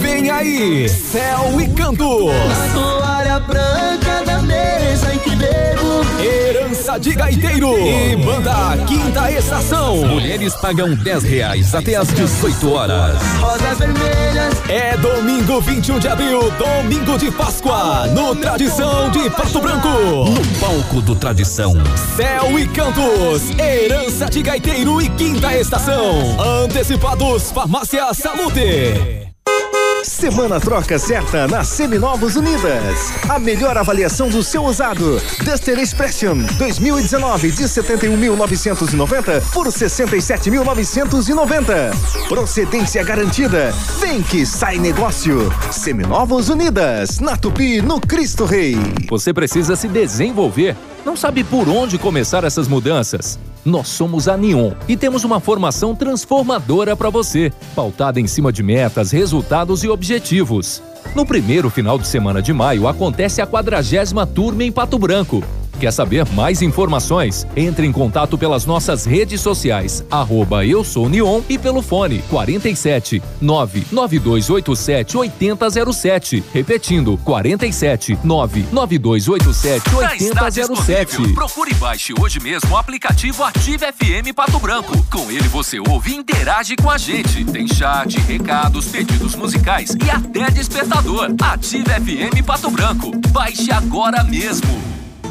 Vem aí, Céu e Canto. Branca da mesa em que bebo. Herança de Gaiteiro e Banda Quinta Estação. Mulheres pagam 10 reais até às 18 horas. Rosas vermelhas. É domingo 21 de abril, domingo de Páscoa, no Tradição de Pato Branco. No palco do Tradição. Céu e Cantos, Herança de Gaiteiro e Quinta Estação. Antecipados, Farmácia Salute. Semana troca certa na Seminovos Unidas. A melhor avaliação do seu usado. Duster Expression 2019 de 71.990 por 67.990. Procedência garantida. Vem que sai negócio. Seminovos Unidas, na Tupi, no Cristo Rei. Você precisa se desenvolver. Não sabe por onde começar essas mudanças? Nós somos a Neon e temos uma formação transformadora para você, pautada em cima de metas, resultados e objetivos. No primeiro final de semana de maio acontece a quadragésima turma em Pato Branco. Quer saber mais informações? Entre em contato pelas nossas redes sociais, arroba eu sou Neon e pelo fone 47 99287 8007. Repetindo, 47 99287 Já está disponível. 8007. Procure e baixe hoje mesmo o aplicativo Ative FM Pato Branco. Com ele você ouve e interage com a gente. Tem chat, recados, pedidos musicais e até despertador. Ative FM Pato Branco. Baixe agora mesmo.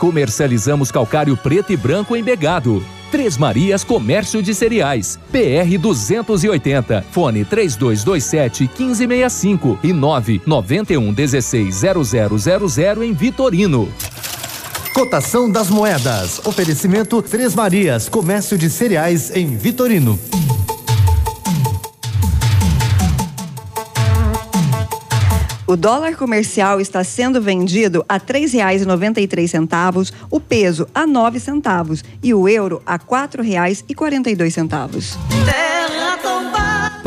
Comercializamos calcário preto e branco em Begado. Três Marias Comércio de Cereais. PR 280. Fone 3227 1565 e 991 16 0000 em Vitorino. Cotação das moedas. Oferecimento Três Marias, comércio de cereais em Vitorino. O dólar comercial está sendo vendido a R$ 3,93, o peso a nove centavos e o euro a R$ 4,42.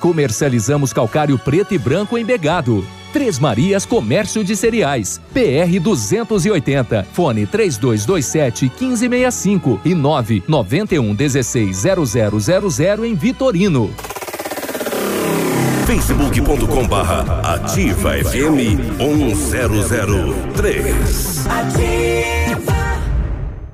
Comercializamos calcário preto e branco em Begado. Três Marias Comércio de Cereais. PR 280. Fone 3227 1565 e 991 16 0000 em Vitorino. facebook.com barra ativa FM 1003.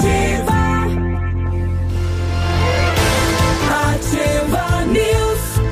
Ativa.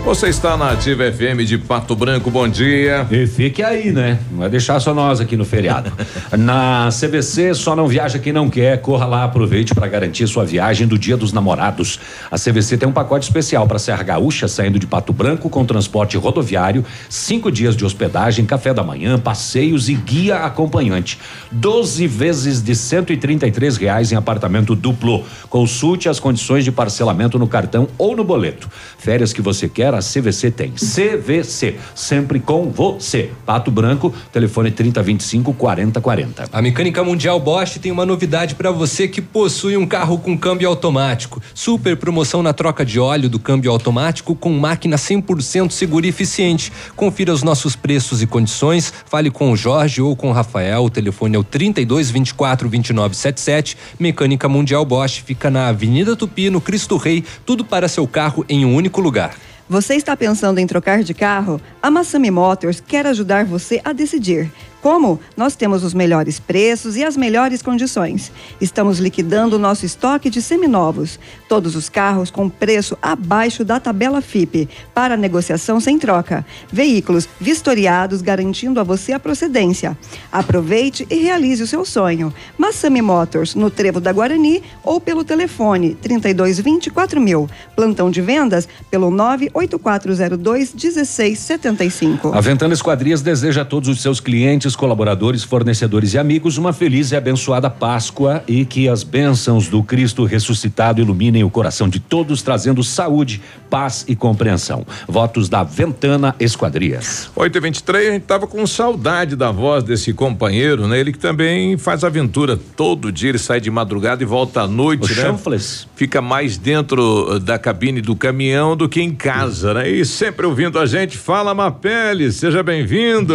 Você está na Ativa FM de Pato Branco, bom dia. E fique aí, né? Não vai deixar só nós aqui no feriado. Na CVC, só não viaja quem não quer. Corra lá, aproveite para garantir sua viagem do Dia dos Namorados. A CVC tem um pacote especial para Serra Gaúcha, saindo de Pato Branco com transporte rodoviário, cinco dias de hospedagem, café da manhã, passeios e guia acompanhante. 12 vezes de cento e trinta e três reais em apartamento duplo. Consulte as condições de parcelamento no cartão ou no boleto. Férias que você quer, a CVC tem. CVC, sempre com você. Pato Branco, telefone 3025 4040. A Mecânica Mundial Bosch tem uma novidade para você que possui um carro com câmbio automático. Super promoção na troca de óleo do câmbio automático com máquina 100% segura e eficiente. Confira os nossos preços e condições. Fale com o Jorge ou com o Rafael. O telefone é o 32 24 29 77. Mecânica Mundial Bosch fica na Avenida Tupi, no Cristo Rei. Tudo para seu carro em um único lugar. Você está pensando em trocar de carro? A Massami Motors quer ajudar você a decidir. Como? Nós temos os melhores preços e as melhores condições. Estamos liquidando o nosso estoque de seminovos. Todos os carros com preço abaixo da tabela FIP, para negociação sem troca. Veículos vistoriados garantindo a você a procedência. Aproveite e realize o seu sonho. Massami Motors, no Trevo da Guarani ou pelo telefone 3224 mil. Plantão de vendas pelo 98402 1675. A Ventana Esquadrias deseja a todos os seus clientes, colaboradores, fornecedores e amigos uma feliz e abençoada Páscoa e que as bênçãos do Cristo ressuscitado iluminem o coração de todos, trazendo saúde, paz e compreensão. Votos da Ventana Esquadrias. 8 e 23 a gente tava com saudade da voz desse companheiro, né? Ele que também faz aventura todo dia, ele sai de madrugada e volta à noite, O né? chanfles. Fica mais dentro uh, da cabine do caminhão do que em casa, né? E sempre ouvindo a gente, fala Mapele, seja bem-vindo.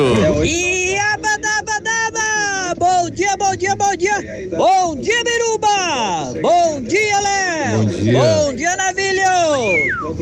Iabadabadaba! Bom dia, bom dia, bom dia! Bom dia, Biruba! Bom dia, Léo! Bom dia. Dia, Navilho!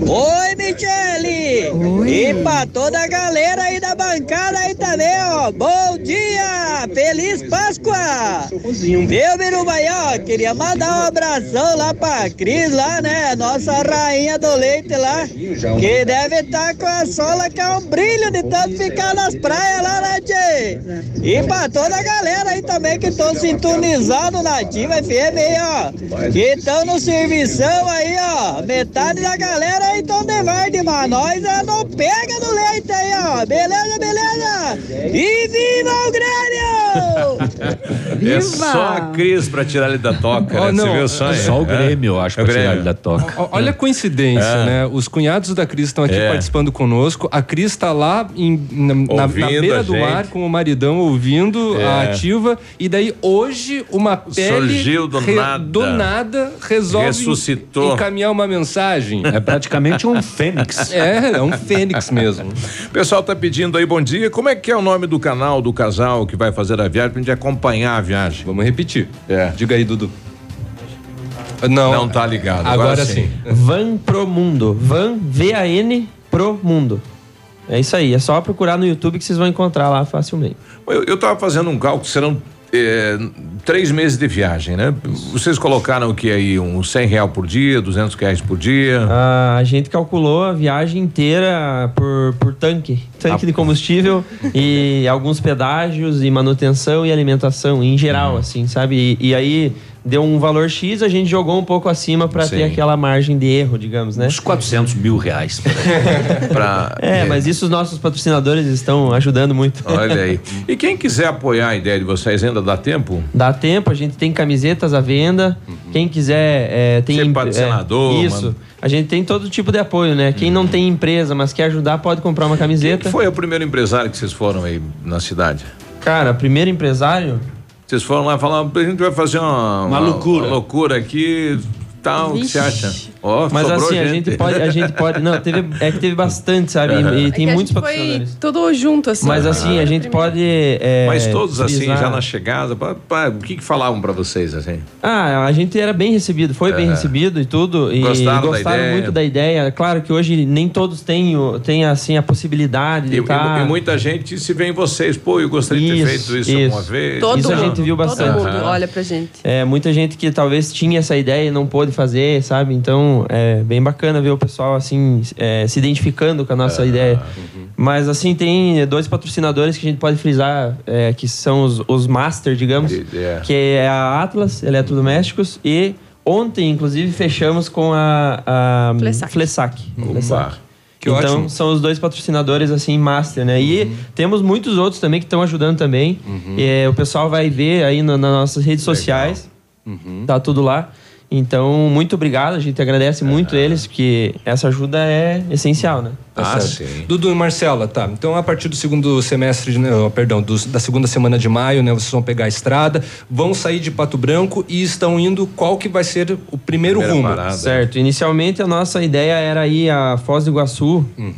Oi, Michele! E pra toda a galera aí da bancada aí também, ó! Bom dia! Feliz Páscoa! Meu Biruba aí, ó! Queria mandar um abração lá pra Cris, lá, né? Nossa rainha do leite lá, que deve estar com a sola que é um brilho de tanto ficar nas praias lá, né, tchê? E pra toda a galera aí também que estão sintonizados na Ativa FM aí, ó. Que estão no servição aí, ó. Metade da galera aí estão de verde, mas nós é não pega no leite aí, ó. Beleza, beleza? E viva o Grêmio! É só a Cris pra tirar ele da toca, Oh, né? não, Você viu só? é só o Grêmio, eu acho, É pra tirar ele da toca. Olha a coincidência, É. né? Os cunhados da Cris estão aqui É. participando conosco. A Cris está lá em- na, na- beira do gente. ar com o maridão ouvindo É. a ativa. E daí hoje uma pele Surgiu do nada. do nada resolve Ressuscitou. encaminhar uma mensagem. É praticamente um fênix. É, é um fênix mesmo. O pessoal tá pedindo aí bom dia. Como é que é o nome do canal do casal que vai fazer a viagem pra gente acompanhar a viagem? Vamos repetir. É. Diga aí, Dudu. Não. Não tá ligado. Agora sim. Van Pro Mundo. Van, V-A-N Pro Mundo. É isso aí, é só procurar no YouTube que vocês vão encontrar lá facilmente. Eu, eu tava fazendo um cálculo, serão é, três meses de viagem, né? Vocês colocaram o que aí? Uns 100 real por dia, 200 reais por dia? Ah, a gente calculou a viagem inteira por, por tanque. Tanque de combustível e alguns pedágios e manutenção e alimentação em geral, assim, sabe? E, e aí deu um valor X, a gente jogou um pouco acima para ter aquela margem de erro, digamos, né? Uns 400 mil reais. Pra, É, mas isso os nossos patrocinadores estão ajudando muito. Olha aí. E quem quiser apoiar a ideia de vocês, ainda dá tempo? Dá tempo, a gente tem camisetas à venda. Quem quiser é, tem Ser patrocinador, é, isso. mano. A gente tem todo tipo de apoio, né? Quem não tem empresa, mas quer ajudar, pode comprar uma Quem camiseta. foi o primeiro empresário que vocês foram aí na cidade? Cara, primeiro empresário. Vocês foram lá falar, a gente vai fazer uma, Uma loucura. uma loucura aqui, tal, o que você acha? Ó, Mas assim, a gente pode, a gente pode. Não, teve, é que teve bastante, sabe? Aham. E, É e É tem a muitos gente foi patrocinadores. tudo junto, assim. Mas assim, a gente pode. é, Mas todos assim, já na chegada, pá, pá, o que que falavam pra vocês assim? Ah, a gente era bem recebido, foi bem É. recebido e tudo. E Gostaram da gostaram ideia? muito da ideia. Claro que hoje nem todos têm, têm assim, a possibilidade de E, estar. e- e muita gente se vê em vocês, pô, eu gostaria de ter Isso, feito isso, isso. uma vez. Todo Isso a mundo, gente viu bastante. Todo mundo olha pra gente. É, muita gente que talvez tinha essa ideia e não pôde fazer, sabe? Então é bem bacana ver o pessoal assim é, se identificando com a nossa ideia. Mas assim, tem dois patrocinadores que a gente pode frisar, é, que são os, os master, digamos, É. que é a Atlas Eletrodomésticos e ontem, inclusive, fechamos com a, a Flessac. Flessac. Flessac. Que então, ótimo. são os dois patrocinadores, assim, master, né? E temos muitos outros também que estão ajudando também. E, é, o pessoal vai ver aí na- nas nossas redes sociais. Tá tudo lá. Então, muito obrigado, a gente agradece muito eles, porque essa ajuda é essencial, né? Tá certo. Dudu e Marcela, tá. Então, a partir do segundo semestre, de- né, oh, perdão, dos- da segunda semana de maio, né? Vocês vão pegar a estrada, vão sair de Pato Branco e estão indo. Qual que vai ser o primeiro rumo? Certo. Inicialmente a nossa ideia era ir a Foz do Iguaçu Uhum.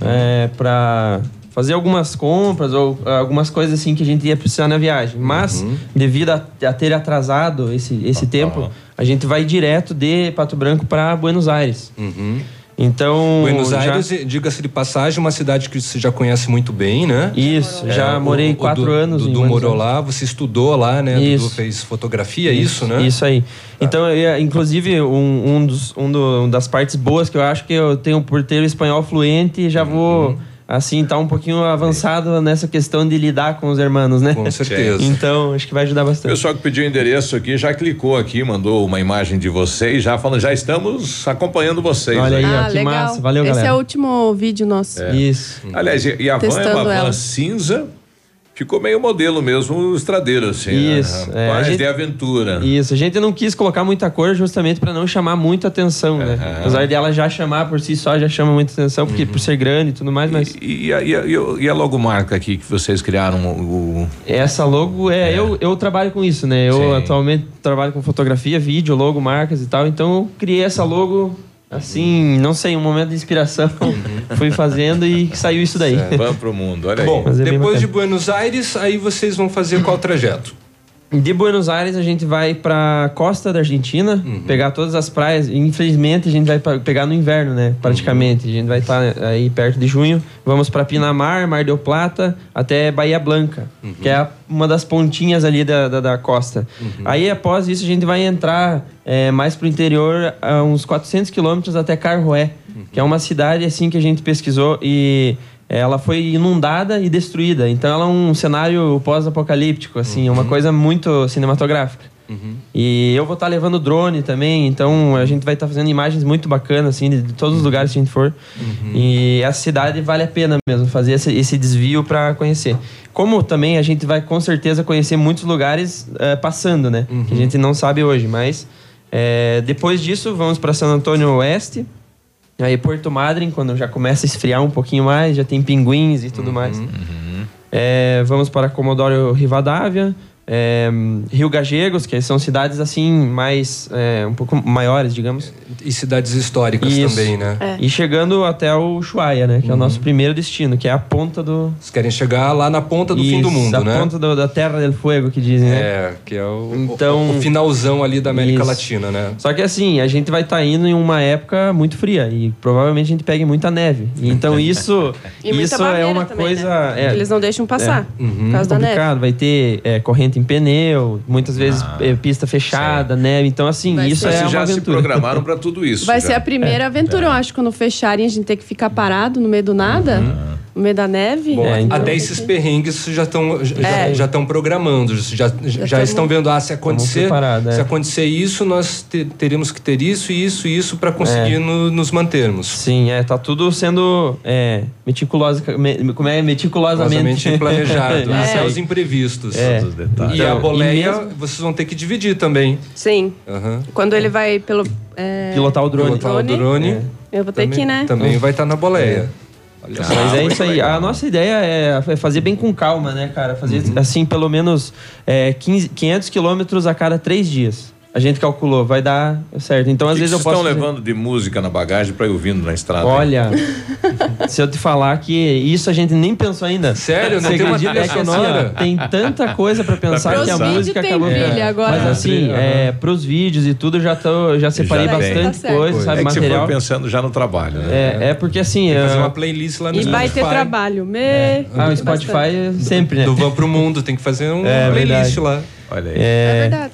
para fazer algumas compras ou ah, algumas coisas assim que a gente ia precisar na viagem. Mas Uhum. devido a, a ter atrasado esse, esse tempo, a gente vai direto de Pato Branco para Buenos Aires. Então, Buenos Aires, diga-se de passagem, uma cidade que você já conhece muito bem, né? Isso, já morei quatro Du- anos Dudu morou lá, você estudou lá, né? Isso. Dudu fez fotografia, é isso, né? Isso aí. Então, eu inclusive, um, um, dos, um do- das partes boas que eu acho que eu tenho por ter o espanhol fluente já vou, assim, tá um pouquinho avançado nessa questão de lidar com os hermanos, né? Com certeza. então, acho que vai ajudar O bastante. pessoal que pediu o endereço aqui já clicou aqui, mandou uma imagem de vocês, já falando, já estamos acompanhando vocês. Olha aí, Ah, legal. Esse é o último vídeo nosso. Isso. Aliás, e, e a van é Testando uma van ela. cinza, ficou meio modelo mesmo, estradeiro, assim. Isso, Né? é, a Rapaz, gente- de aventura. Isso, a gente não quis colocar muita cor justamente para não chamar muita atenção, né? Apesar dela já chamar por si só, já chama muita atenção, porque por ser grande e tudo mais, mas... E, e a, e, a, e a- e a logomarca aqui que vocês criaram, o, Essa logo é, Eu, eu trabalho com isso, né? Eu Sim. atualmente trabalho com fotografia, vídeo, logo, marcas e tal. Então eu criei essa logo assim, não sei, um momento de inspiração. Fui fazendo e saiu isso daí. Van pro mundo, olha Bom, aí. Mas é bem depois de bacana. Buenos Aires, aí vocês vão fazer qual trajeto? De Buenos Aires a gente vai pra costa da Argentina, pegar todas as praias. Infelizmente a gente vai pegar no inverno, né? Praticamente. A gente vai estar aí perto de junho. Vamos pra Pinamar, Mar del Plata, até Bahia Blanca, que é uma das pontinhas ali da, da, da costa. Aí após isso a gente vai entrar é, mais pro interior, a uns 400 quilômetros até Carhué, que é uma cidade assim que a gente pesquisou e ela foi inundada e destruída. Então ela é um cenário pós-apocalíptico, assim, é uma coisa muito cinematográfica. E eu vou estar levando drone também, então a gente vai estar fazendo imagens muito bacanas, assim, de, todos os lugares que a gente for. E essa cidade vale a pena mesmo fazer esse, esse desvio para conhecer. Como também a gente vai com certeza conhecer muitos lugares eh, passando, né? Que a gente não sabe hoje, mas eh, depois disso vamos para San Antônio Oeste. Aí Porto Madryn, quando já começa a esfriar um pouquinho mais, já tem pinguins e tudo mais. É, vamos para Comodoro Rivadavia, é, Rio Gagegos, que são cidades assim mais é, um pouco maiores, digamos. E cidades históricas também, né? É. E chegando até o Ushuaia, né? Que é o nosso primeiro destino, que é a ponta do. Vocês querem chegar lá na ponta do fim do Isso, mundo, a né? ponta do- da Terra del Fuego, que dizem, né? É, que é o, Então- o, o finalzão ali da América Isso. Latina, né? Só que assim, a gente vai estar indo em uma época muito fria e provavelmente a gente pegue muita neve. Então isso, E muita isso é uma também, coisa. né? é, Eles não deixam passar é, por causa da neve. Vai ter é, em pneu, muitas vezes é, pista fechada, neve. Então assim, Vai isso ser. é Vocês uma já se aventura. programaram para tudo isso. Vai já. ser a primeira aventura, eu acho, quando fecharem, a gente ter que ficar parado no meio do nada, no meio da neve. Bom, então até esses perrengues já estão já, É. já estão programando, já, já, estamos- estão vendo ah, se acontecer, é. se acontecer isso, nós te- teríamos que ter isso, isso, isso para conseguir É. no- nos mantermos. Sim, é, tá tudo sendo é, meticulosa, me- como é meticulosamente planejado, É. até os imprevistos. É. Todos os detalhes. E a Então, boleia, e mesmo- vocês vão ter que dividir também. Sim. Aham. Quando ele vai pelo. é, pilotar o drone. Pilotar o drone. É. Eu vou ter Também, que né? também vai estar na boleia. Só. Mas é isso aí. legal. A nossa ideia é é fazer bem com calma, né, cara? Fazer, Uhum. assim, pelo menos é, 15, 500 quilômetros a cada três dias. A gente calculou, vai dar certo. Então, às que vezes eu vocês posso. estão fazer- levando de música na bagagem para ir ouvindo na estrada? Olha, se eu te falar que isso a gente nem pensou ainda. Sério? Não Você tem uma acredita? É que assim, tem tanta coisa pra pensar Pra que a música Vídeo tem acabou trilha agora. Mas assim, é, pros vídeos e tudo, eu já, tô, já separei Já tem. bastante Tá coisa, é sabe? que você material. foi pensando já no trabalho, né? É, é porque assim. Fazer é, uma playlist lá no E vai Spotify. ter trabalho. Me... ah, o Spotify sempre, né? Do Van pro Mundo, tem que fazer um É, playlist verdade. lá. Olha aí. É É, verdade.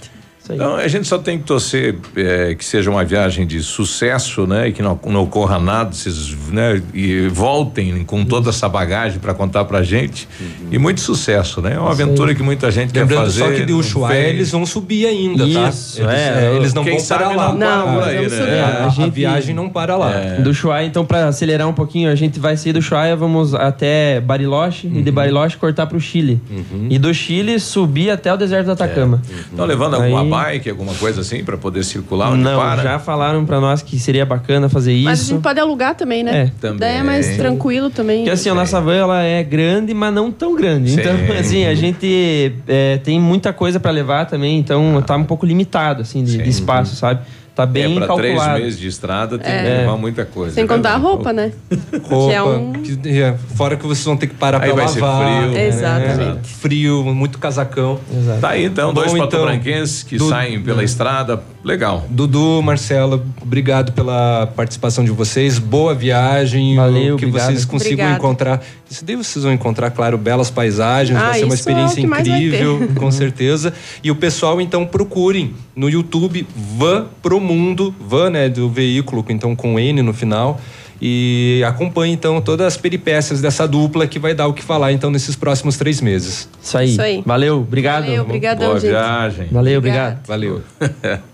Isso aí. Então, a gente só tem que torcer é, que seja uma viagem de sucesso, né? E que não, não ocorra nada, vocês né, e voltem com toda essa bagagem para contar pra gente. E muito sucesso, né? É uma aventura que muita gente quer Lembrando fazer. só que de Ushuaia fez. eles vão subir ainda, Isso, tá? Eles, é. é, eles não Quem vão sabe parar lá. não para Não, aí, né? subir. É, a, A gente- viagem não para lá. Do Ushuaia, então, para acelerar um pouquinho, a gente vai sair do Ushuaia, vamos até Bariloche e de Bariloche cortar pro Chile. E do Chile subir até o deserto do Atacama. Estão levando alguma Aí- bike, alguma coisa assim, para poder circular onde Não, para? já falaram pra nós que seria bacana fazer isso. Mas a gente pode alugar também, né? É. Também. Daí é mais tranquilo também. Porque assim, a nossa van ela é grande, mas não tão grande. Sim. Então, assim, a gente é, tem muita coisa pra levar também, então tá um pouco limitado, assim, de, de espaço, sabe? Tá bem é para três meses de estrada, tem É. que levar muita coisa. Sem é contar a roupa, né? Roupa, Que é um- que- é, fora que vocês vão ter que parar Aí pra vai ser lavar. frio. né? Exatamente. Frio, muito casacão. Tá aí então, dois Bom, então, patobranquenses que Du- saem pela estrada. Legal. Dudu, Marcela, obrigado pela participação de vocês. Boa viagem. Valeu, que obrigado. vocês consigam Obrigada. encontrar. Isso daí vocês vão encontrar, claro, belas paisagens. Ah, vai ser uma é experiência vai incrível, com certeza. E o pessoal, então, procurem no YouTube Van Pro Mundo, Van, né, do veículo, então com N no final. E acompanhe, então, todas as peripécias dessa dupla que vai dar o que falar, então, nesses próximos três meses. Isso aí. Isso aí. Valeu, obrigado. Valeu, obrigadão, Boa gente. viagem. Valeu, Obrigada. obrigado. Valeu.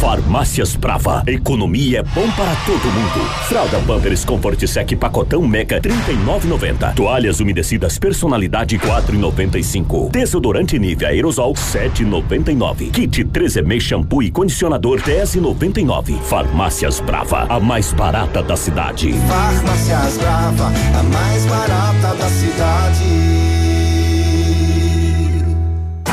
Farmácias Brava. Economia é bom para todo mundo. Fralda Pampers Comfort Sec Pacotão Meca 39,90. Toalhas umedecidas Personalidade 4,95. Desodorante Nivea Aerosol 7,99. Kit 3M Shampoo e Condicionador 10,99. Farmácias Brava, a mais barata da cidade. Farmácias Brava, a mais barata da cidade.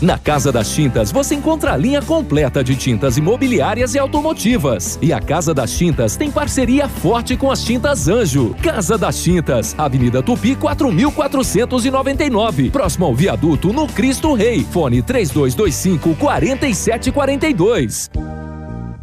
Na Casa das Tintas você encontra a linha completa de tintas imobiliárias e automotivas. E a Casa das Tintas tem parceria forte com as Tintas Anjo. Casa das Tintas, Avenida Tupi 4499, próximo ao viaduto no Cristo Rei. Fone 3225 4742.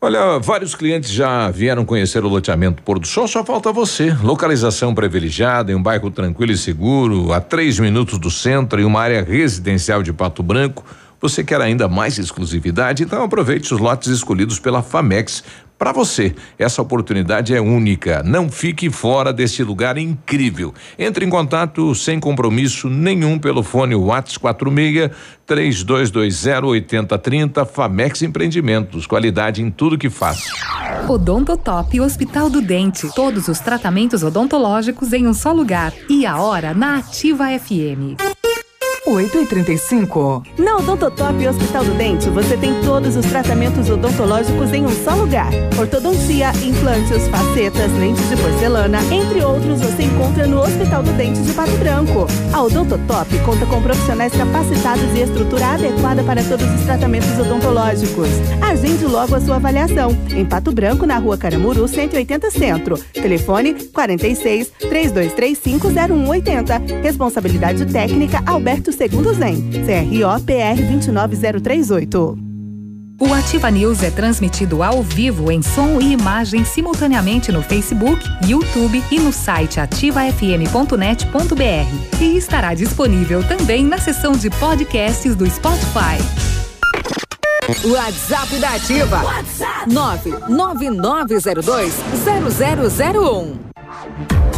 Olha, vários clientes já vieram conhecer o loteamento Pôr do Sol, só falta você. Localização privilegiada em um bairro tranquilo e seguro, a três minutos do centro, em uma área residencial de Pato Branco. Você quer ainda mais exclusividade? Então aproveite os lotes escolhidos pela Famex para você. Essa oportunidade é única. Não fique fora desse lugar incrível. Entre em contato sem compromisso nenhum pelo fone WhatsApp 46 3220 8030 Famex Empreendimentos. Qualidade em tudo que faz. Odontotop Hospital do Dente. Todos os tratamentos odontológicos em um só lugar. E a hora na Ativa FM. 8 e 35 Na Odontotop Hospital do Dente, você tem todos os tratamentos odontológicos em um só lugar. Ortodontia, implantes, facetas, lentes de porcelana, entre outros, você encontra no Hospital do Dente de Pato Branco. A Odontotop conta com profissionais capacitados e estrutura adequada para todos os tratamentos odontológicos. Agende logo a sua avaliação. Em Pato Branco, na rua Caramuru, 180 Centro. Telefone 46 3235 0180. Responsabilidade técnica Alberto Segundo Zen. CRO PR 29038. O Ativa News é transmitido ao vivo em som e imagem simultaneamente no Facebook, YouTube e no site ativafm.net.br. E estará disponível também na seção de podcasts do Spotify. WhatsApp da Ativa. WhatsApp 999020001.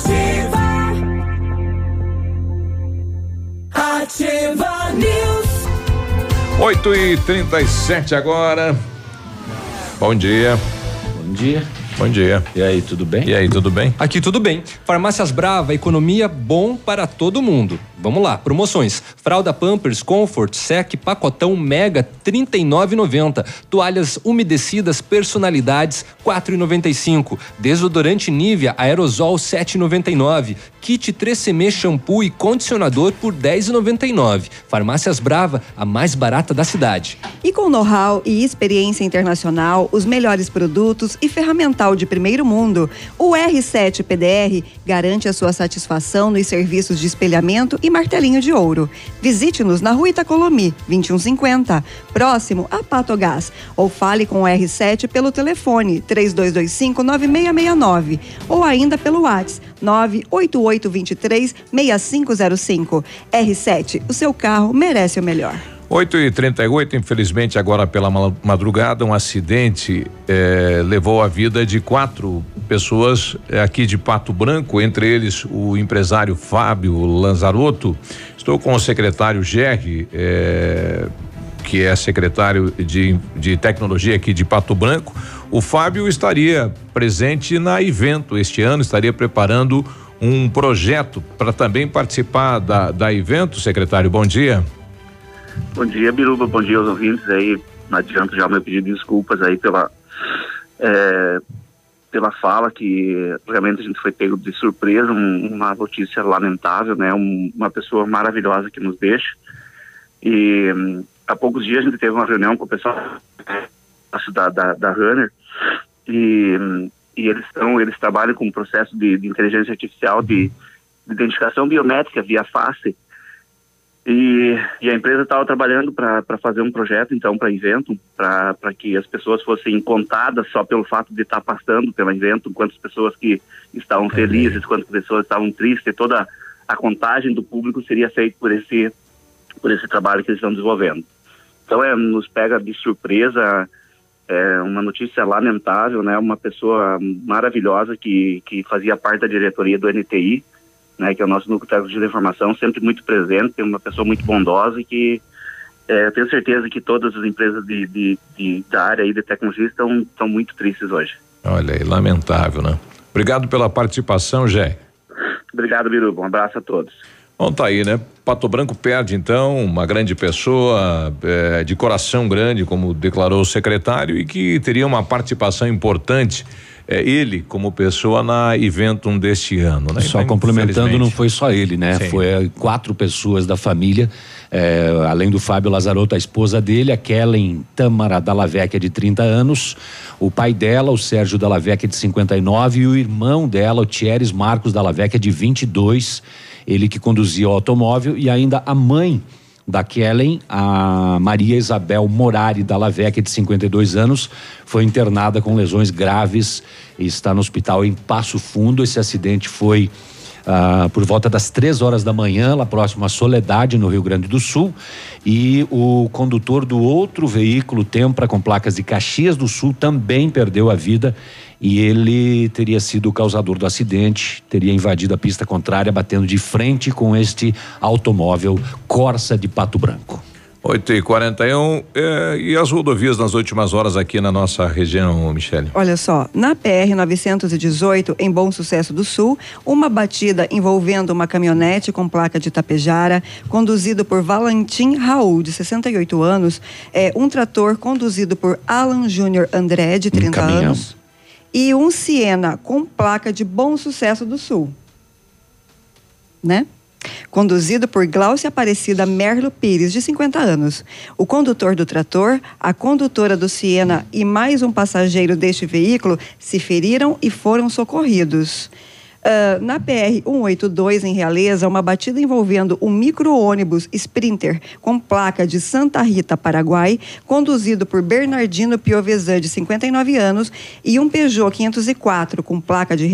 Ativa. Ativa News. 8 e 37 agora. Bom dia. Bom dia. Bom dia. E aí, tudo bem? E aí, tudo bem? Aqui tudo bem. Farmácias Brava, economia bom para todo mundo. Vamos lá, promoções. Fralda Pampers Comfort Sec Pacotão Mega 39,90. Toalhas umedecidas personalidades 4,95. Desodorante Nivea Aerosol 7,99. Kit 3CM shampoo e condicionador por 10,99. Farmácias Brava, a mais barata da cidade. E com know-how e experiência internacional, os melhores produtos e ferramental de primeiro mundo, o R7 PDR garante a sua satisfação nos serviços de espelhamento e martelinho de ouro. Visite-nos na rua Itacolomi, 2150, próximo a Patogás, ou fale com o R7 pelo telefone 3225-9669 ou ainda pelo WhatsApp 98823 6505. R7, o seu carro merece o melhor. 8 e 38 infelizmente, agora pela ma- madrugada, um acidente eh, levou a vida de quatro pessoas eh, aqui de Pato Branco, entre eles o empresário Fábio Lanzarotto. Estou com o secretário Gerri, eh, que é secretário de, de tecnologia aqui de Pato Branco. O Fábio estaria presente na evento este ano, estaria preparando um projeto para também participar da, da evento. Secretário, bom dia. Bom dia, Biruba. Bom dia aos ouvintes aí. Não adianto já meu pedido de desculpas aí pela, é, pela fala que realmente a gente foi pego de surpresa, um- uma notícia lamentável, né? Um- uma pessoa maravilhosa que nos deixa. E hum, há poucos dias a gente teve uma reunião com o pessoal da, da, da Runner e, hum, e eles estão eles trabalham com um processo de, de inteligência artificial de, de identificação biométrica via face e, e a empresa estava trabalhando para fazer um projeto, então, para evento, para que as pessoas fossem contadas só pelo fato de estar passando pelo evento, quantas pessoas que estavam felizes, quantas pessoas estavam tristes, toda a contagem do público seria feita por esse, por esse trabalho que eles estão desenvolvendo. Então, é, nos pega de surpresa, é uma notícia lamentável, né? Uma pessoa maravilhosa que, que fazia parte da diretoria do NTI, né, que é o nosso núcleo técnico de informação, sempre muito presente, uma pessoa muito bondosa e que é, eu tenho certeza que todas as empresas de, de, de- da área aí de tecnologia estão, estão muito tristes hoje. Olha aí, lamentável, né? Obrigado pela participação, Jé. Obrigado, Biruba. Um abraço a todos. Bom, tá aí, né? Pato Branco perde, então, uma grande pessoa, eh, de coração grande, como declarou o secretário, e que teria uma participação importante, eh, ele, como pessoa, na Eventum deste ano, né? Só Então, complementando, não foi só ele, né? Sim. Foi eh, quatro pessoas da família, eh, além do Fábio Lazarotto, a esposa dele, a Kellen Tamara Dallavecchia, de 30 anos, o pai dela, o Sérgio Dallavecchia, de 59, e o irmão dela, o Thieres Marcos Dallavecchia, de 22, ele que conduzia o automóvel, e ainda a mãe da Kellen, a Maria Isabel Morari Dallavecchia, de 52 anos, foi internada com lesões graves e está no hospital em Passo Fundo. Esse acidente foi ah, por volta das três horas da manhã, lá próximo à Soledade, no Rio Grande do Sul. E o condutor do outro veículo, Tempra, com placas de Caxias do Sul, também perdeu a vida. E ele teria sido o causador do acidente, teria invadido a pista contrária, batendo de frente com este automóvel Corsa de Pato Branco. 8 e 41 eh, e as rodovias nas últimas horas aqui na nossa região, Michele. Olha só, na PR 918, em Bom Sucesso do Sul, uma batida envolvendo uma caminhonete com placa de Tapejara, conduzido por Valentim Raul, de 68 anos, é um trator conduzido por Alan Júnior André, de 30 caminhão. anos, e um Siena com placa de Bom Sucesso do Sul. Né? Conduzido por Glaucia Aparecida Merlo Pires, de 50 anos. O condutor do trator, a condutora do Siena e mais um passageiro deste veículo se feriram e foram socorridos. Uh, na PR 182 em Realeza, uma batida envolvendo um micro-ônibus Sprinter com placa de Santa Rita, Paraguai, conduzido por Bernardino Piovesan, de 59 anos, e um Peugeot 504 com placa de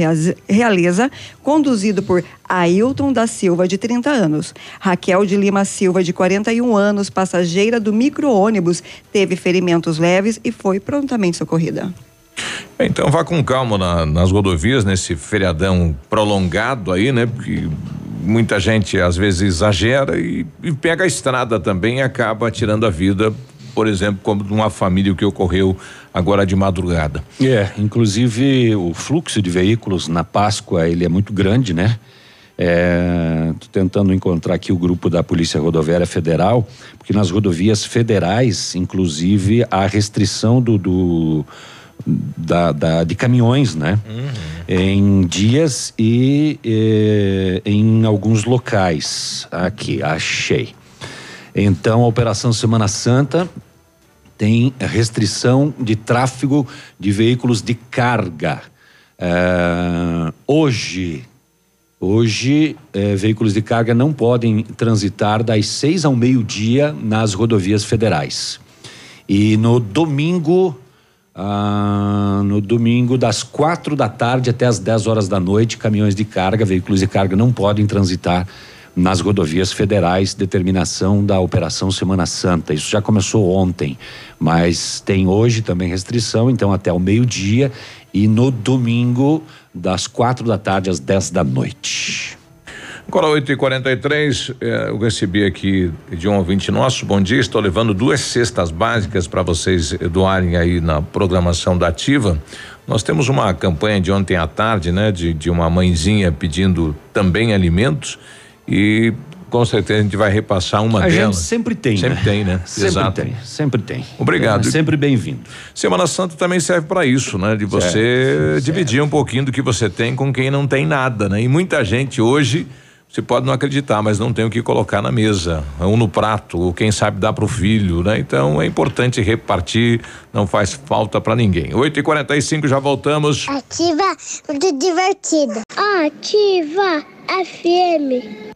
Realeza, conduzido por Ailton da Silva, de 30 anos. Raquel de Lima Silva, de 41 anos, passageira do micro-ônibus, teve ferimentos leves e foi prontamente socorrida. Então vá com calma na, nas rodovias nesse feriadão prolongado aí, né? Porque muita gente às vezes exagera e, e pega a estrada também e acaba tirando a vida, por exemplo, como de uma família que ocorreu agora de madrugada. É, inclusive o fluxo de veículos na Páscoa ele é muito grande, né? É, tô tentando encontrar aqui o grupo da Polícia Rodoviária Federal, porque nas rodovias federais, inclusive, a restrição do, do da, da, de caminhões, né? Uhum. Em dias e, e em alguns locais. Aqui, achei. Então, a Operação Semana Santa tem restrição de tráfego de veículos de carga. É, hoje, hoje é, veículos de carga não podem transitar das seis ao meio-dia nas rodovias federais. E no domingo ah, no domingo, das quatro da tarde até as 10 horas da noite, caminhões de carga, veículos de carga não podem transitar nas rodovias federais, determinação da Operação Semana Santa. Isso já começou ontem, mas tem hoje também restrição, então até o meio-dia e no domingo, das quatro da tarde às 10 da noite. Agora 8 e 43 eh, eu recebi aqui de um ouvinte nosso, bom dia, estou levando duas cestas básicas para vocês doarem aí na programação da ativa. Nós temos uma campanha de ontem à tarde, né? De, de uma mãezinha pedindo também alimentos e com certeza a gente vai repassar uma a delas. gente sempre tem, Sempre né? tem, né? Sempre Exato. tem, sempre tem. Obrigado. É sempre bem-vindo. Semana Santa também serve para isso, né? De você dividir um pouquinho do que você tem com quem não tem nada, né? E muita gente hoje você pode não acreditar, mas não tem o que colocar na mesa, ou no prato, ou quem sabe dá para o filho, né? Então é importante repartir, não faz falta para ninguém. 8 e 45 já voltamos. Ativa, muito divertida. Ativa FM.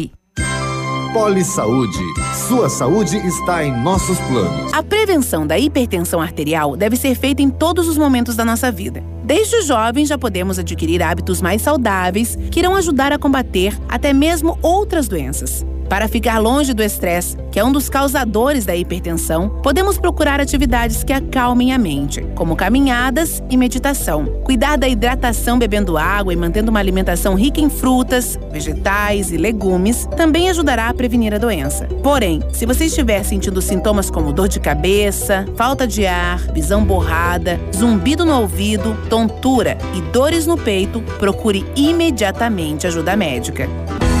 Poli Saúde. Sua saúde está em nossos planos. A prevenção da hipertensão arterial deve ser feita em todos os momentos da nossa vida. Desde jovens já podemos adquirir hábitos mais saudáveis que irão ajudar a combater até mesmo outras doenças. Para ficar longe do estresse, que é um dos causadores da hipertensão, podemos procurar atividades que acalmem a mente, como caminhadas e meditação. Cuidar da hidratação bebendo água e mantendo uma alimentação rica em frutas, vegetais e legumes também ajudará a prevenir a doença. Porém, se você estiver sentindo sintomas como dor de cabeça, falta de ar, visão borrada, zumbido no ouvido, tontura e dores no peito, procure imediatamente ajuda médica.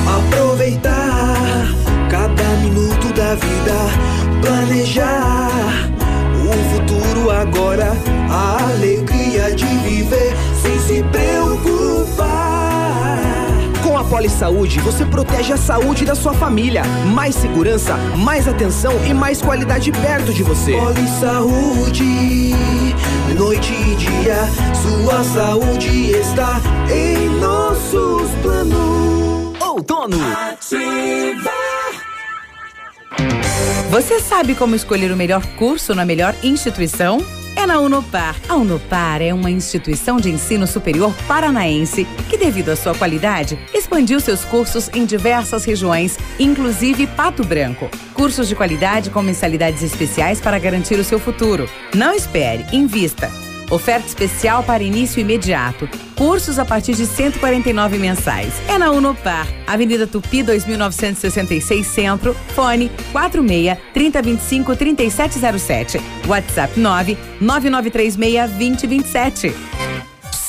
Aproveitar cada minuto da vida, planejar o futuro agora, a alegria de viver Com a Poli Saúde, você protege a saúde da sua família. Mais segurança, mais atenção e mais qualidade perto de você. Poli Saúde, noite e dia, sua saúde está em nossos planos. Outono. Ativa. Você sabe como escolher o melhor curso na melhor instituição? É na Unopar. A Unopar é uma instituição de ensino superior paranaense que, devido à sua qualidade, expandiu seus cursos em diversas regiões, inclusive Pato Branco. Cursos de qualidade com mensalidades especiais para garantir o seu futuro. Não espere, invista. Oferta especial para início imediato. Cursos a partir de 149 mensais. É na Unopar, Avenida Tupi 2966 Centro, fone 46 3025 3707. WhatsApp 9 9936 2027.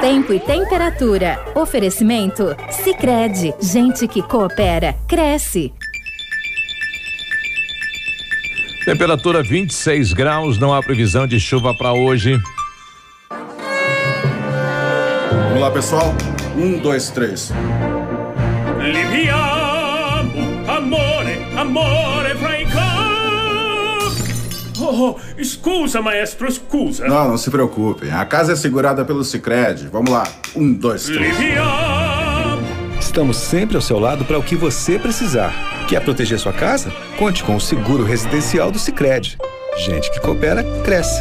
Tempo e temperatura. Oferecimento? Sicredi Gente que coopera, cresce. Temperatura 26 graus, não há previsão de chuva para hoje. Vamos lá, pessoal. Um, dois, três. Liviamo, amore, amore. Oh, oh, scusa, maestro, scusa. Não, não se preocupem. A casa é segurada pelo Cicred. Vamos lá. Um, dois, três. Estamos sempre ao seu lado para o que você precisar. Quer proteger sua casa? Conte com o seguro residencial do Sicredi. Gente que coopera cresce.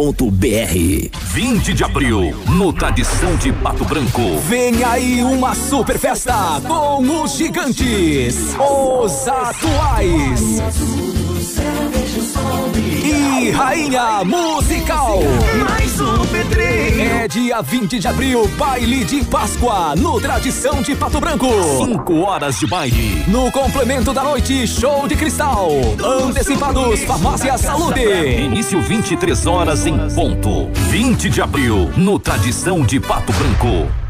www.ativafm.net.br 20 de abril, no Tradição de Pato Branco. Vem aí uma super festa com os gigantes, os atuais. E Rainha Musical. Mais um Pedrinho. É dia 20 de abril, baile de Páscoa, no Tradição de Pato Branco. 5 horas de baile. No complemento da noite, show de cristal. Antecipados, Farmácia Saúde. Início 23 horas em ponto. 20 de abril, no Tradição de Pato Branco.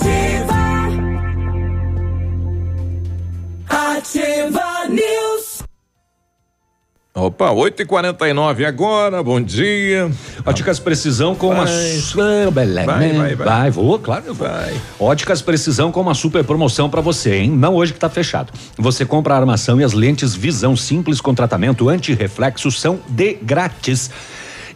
Ativa. Ativa News. Opa, 8 e 49 agora, bom dia. Óticas Precisão com uma. Vai. Vai, Vai, vai, vai. vou, claro que vou. Óticas Precisão com uma super promoção para você, hein? Não hoje que tá fechado. Você compra a armação e as lentes Visão Simples com tratamento anti-reflexo são de grátis.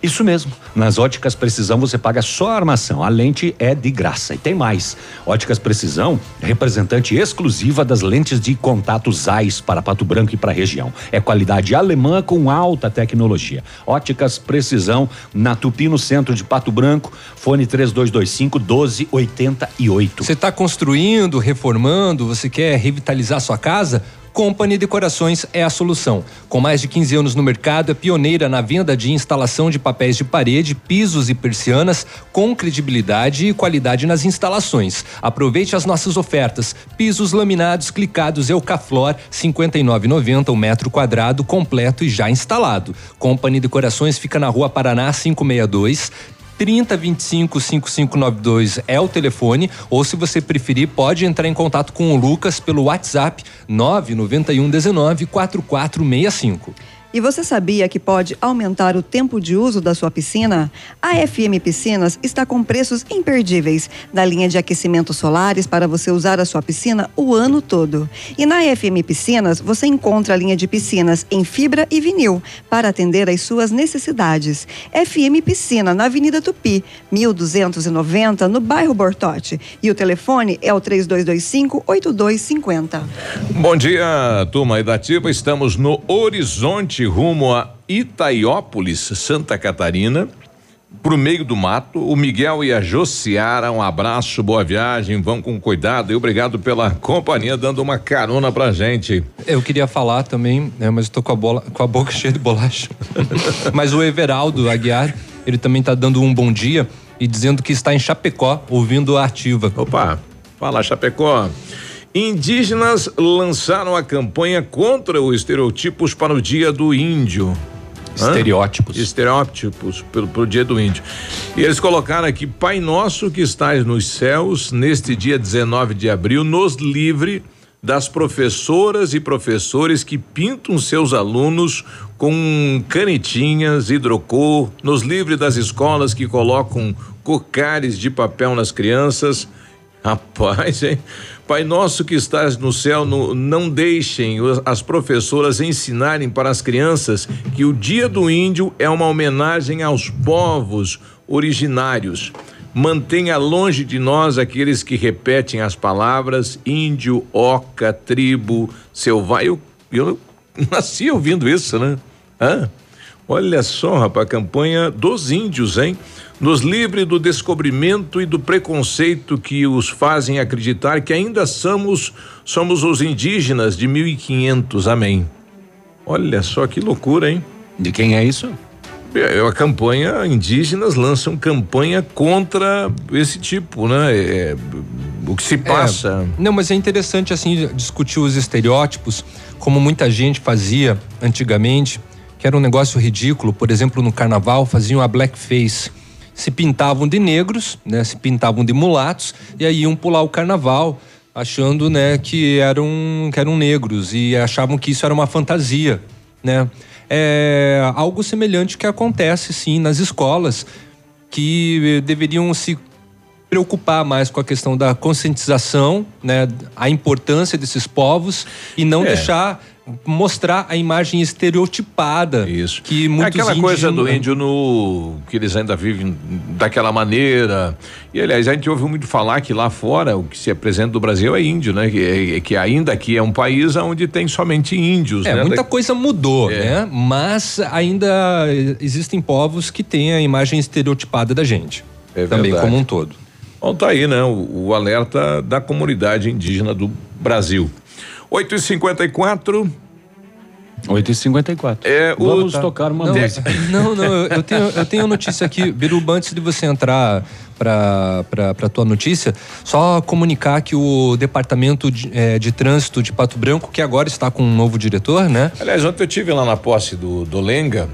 Isso mesmo. Nas óticas Precisão você paga só a armação. A lente é de graça. E tem mais. Óticas Precisão representante exclusiva das lentes de contato ZEISS para Pato Branco e para a região. É qualidade alemã com alta tecnologia. Óticas Precisão na Tupi no centro de Pato Branco. Fone 3225 1288. Você está construindo, reformando, você quer revitalizar sua casa? Company Decorações é a solução. Com mais de 15 anos no mercado, é pioneira na venda de instalação de papéis de parede, pisos e persianas, com credibilidade e qualidade nas instalações. Aproveite as nossas ofertas. Pisos laminados clicados Eucaflor, 59,90 o metro quadrado, completo e já instalado. Company Decorações fica na Rua Paraná 562. 3025 5592 é o telefone, ou se você preferir, pode entrar em contato com o Lucas pelo WhatsApp 991 19 4465. E você sabia que pode aumentar o tempo de uso da sua piscina? A FM Piscinas está com preços imperdíveis na linha de aquecimentos solares para você usar a sua piscina o ano todo. E na FM Piscinas você encontra a linha de piscinas em fibra e vinil para atender às suas necessidades. FM Piscina na Avenida Tupi, 1290 no bairro Bortote. E o telefone é o 3225 8250. Bom dia, turma Idativa. Estamos no Horizonte, rumo a Itaiópolis, Santa Catarina. pro meio do mato. O Miguel e a Josiara, um abraço, boa viagem, vão com cuidado e obrigado pela companhia, dando uma carona pra gente. Eu queria falar também, né, mas tô com com a boca cheia de bolacha. mas o Everaldo Aguiar, ele também tá dando um bom dia e dizendo que está em Chapecó, ouvindo a ativa. Opa, fala Chapecó. Indígenas lançaram a campanha contra os estereotipos para o Dia do Índio. Hã? Estereótipos. Estereótipos pro, pro dia do índio. E eles colocaram aqui, Pai nosso que estás nos céus, neste dia 19 de abril, nos livre das professoras e professores que pintam seus alunos com canetinhas, hidrocor, nos livre das escolas que colocam cocares de papel nas crianças. Rapaz, hein? Pai nosso que estás no céu, no- não deixem as professoras ensinarem para as crianças que o Dia do Índio é uma homenagem aos povos originários. Mantenha longe de nós aqueles que repetem as palavras índio, oca, tribo, selvagem. Eu, eu nasci ouvindo isso, né? Hã? Olha só, rapaz, a campanha dos índios, hein? Nos livre do descobrimento e do preconceito que os fazem acreditar que ainda somos somos os indígenas de 1500. Amém. Olha só que loucura, hein? De quem é isso? É a campanha, indígenas lançam campanha contra esse tipo, né? É, o que se passa. É, não, mas é interessante assim discutir os estereótipos, como muita gente fazia antigamente, que era um negócio ridículo. Por exemplo, no carnaval faziam a blackface. Se pintavam de negros, né? Se pintavam de mulatos e aí iam pular o carnaval, achando, né, que eram que eram negros e achavam que isso era uma fantasia, né? É algo semelhante que acontece sim nas escolas que eh, deveriam se preocupar mais com a questão da conscientização, né, a importância desses povos e não É. deixar mostrar a imagem estereotipada Isso. que É muitos aquela coisa do índio no que eles ainda vivem daquela maneira. E aliás, a gente ouve muito falar que lá fora o que se apresenta do Brasil é índio, né? Que, é- que ainda aqui é um país onde tem somente índios, É, né? muita Da- coisa mudou, né? Mas ainda existem povos que têm a imagem estereotipada da gente. É também verdade. como um todo. Bom, tá aí, né? O, o alerta da comunidade indígena do Brasil. 8 e 54 8 e 54 É, o- Vamos tá. tocar uma Não, música. não, não, eu tenho, eu tenho notícia aqui, Biruba, antes de você entrar para a tua notícia, só comunicar que o Departamento de, eh, de Trânsito de Pato Branco, que agora está com um novo diretor, né? Aliás, ontem eu tive lá na posse do, do Lenga